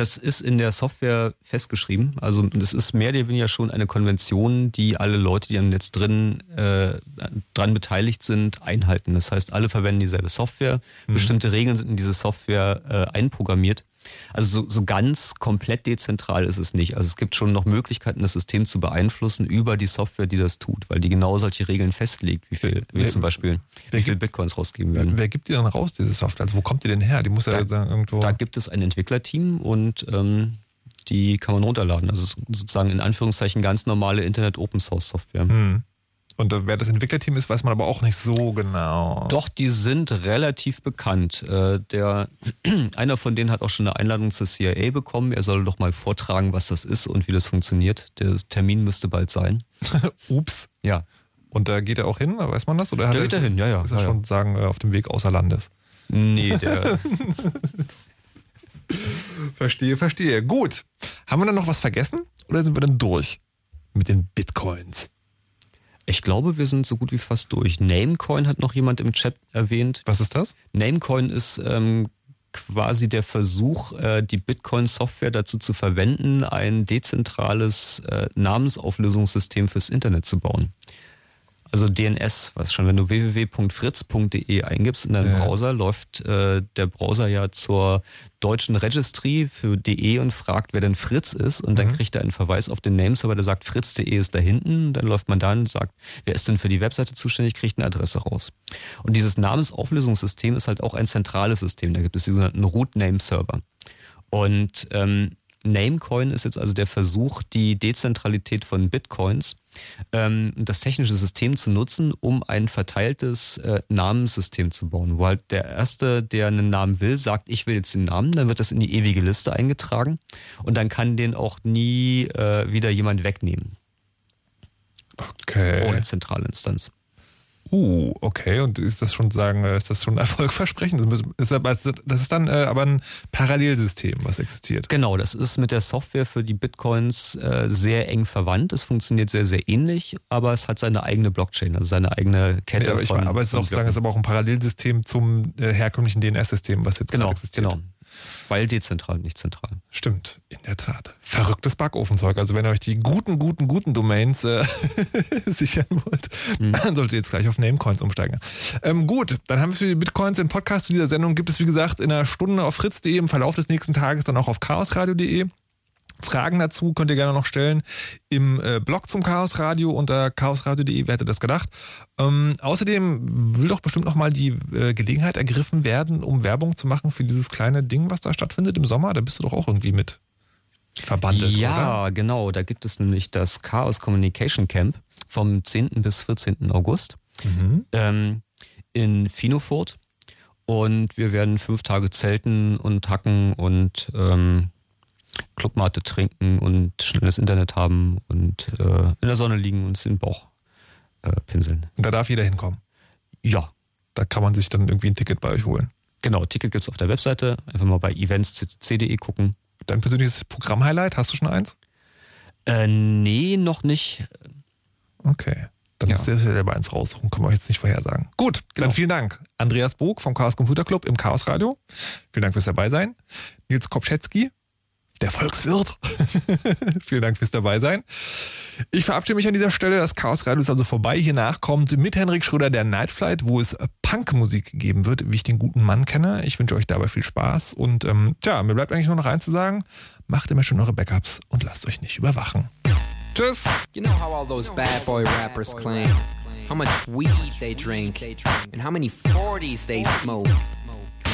das ist in der Software festgeschrieben. Also das ist mehr oder weniger schon eine Konvention, die alle Leute, die am Netz drin äh, dran beteiligt sind, einhalten. Das heißt, alle verwenden dieselbe Software. Mhm. Bestimmte Regeln sind in diese Software äh, einprogrammiert. Also so, so ganz komplett dezentral ist es nicht. Also es gibt schon noch Möglichkeiten, das System zu beeinflussen über die Software, die das tut, weil die genau solche Regeln festlegt, wie viel, wie Wer- zum Beispiel, wie viel Bitcoins rausgeben werden. Wer gibt die dann raus, diese Software? Also wo kommt die denn her? Die muss ja Da- sozusagen irgendwo. Da gibt es ein Entwicklerteam und ähm, die kann man runterladen. Also sozusagen in Anführungszeichen ganz normale Internet-Open-Source-Software. Hm. Und wer das Entwicklerteam ist, weiß man aber auch nicht so genau. Doch, die sind relativ bekannt. Äh, der, [CLEARS THROAT] einer von denen hat auch schon eine Einladung zur CIA bekommen. Er soll doch mal vortragen, was das ist und wie das funktioniert. Der Termin müsste bald sein. [LAUGHS] Ups. Ja. Und da geht er auch hin, weiß man das? Oder er geht da hin, ja, ja. Ist er ja, schon ja. sagen äh, auf dem Weg außer Landes? Nee, der. [LAUGHS] verstehe, verstehe. Gut. Haben wir dann noch was vergessen? Oder sind wir dann durch mit den Bitcoins? Ich glaube, wir sind so gut wie fast durch. Namecoin hat noch jemand im Chat erwähnt. Was ist das? Namecoin ist ähm, quasi der Versuch, äh, die Bitcoin-Software dazu zu verwenden, ein dezentrales äh, Namensauflösungssystem fürs Internet zu bauen. Also DNS, was schon, wenn du www.fritz.de eingibst in deinem Ja. Browser, läuft äh, der Browser ja zur deutschen Registry für DE und fragt, wer denn Fritz ist. Und dann Mhm. kriegt er einen Verweis auf den Nameserver, der sagt, fritz.de ist da hinten. Dann läuft man da und sagt, wer ist denn für die Webseite zuständig, kriegt eine Adresse raus. Und dieses Namensauflösungssystem ist halt auch ein zentrales System. Da gibt es die sogenannten Root-Name-Server. Und ähm, Namecoin ist jetzt also der Versuch, die Dezentralität von Bitcoins, ähm, das technische System zu nutzen, um ein verteiltes äh, Namenssystem zu bauen, wo halt der Erste, der einen Namen will, sagt, ich will jetzt den Namen, dann wird das in die ewige Liste eingetragen und dann kann den auch nie äh, wieder jemand wegnehmen. Okay. Ohne zentrale Instanz. Uh, okay. Und ist das schon sagen, äh, ist das schon [LAUGHS] erfolgversprechend? Das, ist aber, das ist dann äh, aber ein Parallelsystem, was existiert. Genau, das ist mit der Software für die Bitcoins äh, sehr eng verwandt. Es funktioniert sehr, sehr ähnlich, aber es hat seine eigene Blockchain, also seine eigene Kette. Ja, aber, ich von, meine, aber es ist auch, sagen, es ist aber auch ein Parallelsystem zum äh, herkömmlichen DNS-System, was jetzt Genau, existiert. genau. Weil dezentral, nicht zentral. Stimmt, in der Tat. Verrücktes Backofenzeug. Also wenn ihr euch die guten, guten, guten Domains äh, [LAUGHS] sichern wollt, Mhm. dann solltet ihr jetzt gleich auf Namecoins umsteigen. Ähm, gut, dann haben wir für die Bitcoins den Podcast zu dieser Sendung. Gibt es, wie gesagt, in einer Stunde auf fritz.de, im Verlauf des nächsten Tages dann auch auf chaosradio.de. Fragen dazu könnt ihr gerne noch stellen im äh, Blog zum Chaos Radio unter chaosradio.de. Wer hätte das gedacht? Ähm, außerdem will doch bestimmt noch mal die äh, Gelegenheit ergriffen werden, um Werbung zu machen für dieses kleine Ding, was da stattfindet im Sommer. Da bist du doch auch irgendwie mit verbandelt, ja, oder? genau. Da gibt es nämlich das Chaos Communication Camp vom 10. bis 14. August Mhm. ähm, in Finofurt. Und wir werden fünf Tage zelten und hacken und ähm, Clubmate trinken und schnelles Internet haben und äh, in der Sonne liegen und uns den Bauch äh, pinseln. Da darf jeder hinkommen. Ja. Da kann man sich dann irgendwie ein Ticket bei euch holen. Genau, Ticket gibt's auf der Webseite. Einfach mal bei eventscc.de gucken. Dein persönliches Programmhighlight, hast du schon eins? Äh, nee, noch nicht. Okay. Dann Ja. müsst ihr selber eins raussuchen, können wir euch jetzt nicht vorhersagen. Gut, Genau. dann vielen Dank. Andreas Bog vom Chaos Computer Club im Chaos Radio. Vielen Dank fürs Dabeisein. Nils Kopschetzky, der Volkswirt. [LAUGHS] vielen Dank fürs Dabeisein. Ich verabschiede mich an dieser Stelle. Das Chaos Radio ist also vorbei. Hier nachkommt mit Henrik Schröder der Night Flight, wo es Punkmusik geben wird, wie ich den guten Mann kenne. Ich wünsche euch dabei viel Spaß und ähm, tja, mir bleibt eigentlich nur noch eins zu sagen. Macht immer schon eure Backups und lasst euch nicht überwachen. Tschüss. You know how all those bad boy rappers claim how much weed they drink and how many 40s they smoke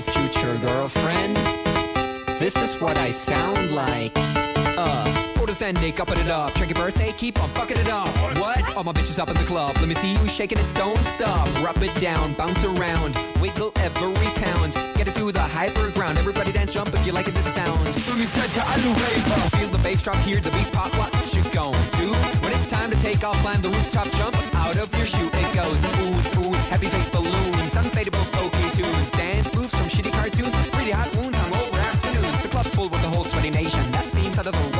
Future girlfriend. This is what I sound like. Uh, photosending, upping it up. Check your birthday, keep on fucking it up. What? All my bitches up in the club. Let me see you shaking it, don't stop. Rub it down, bounce around, wiggle every pound. Get it to the hyper ground. Everybody dance, jump if you like it, this sound. Feel the bass drop, hear the beat pop. What you gon' do? When it's time to take off, climb the rooftop, jump out of your shoe. It goes oohs, oohs, happy face balloons, unfadable pokey tunes, dance hot on over afternoons. The club's full with the whole sweaty nation. That seems out of the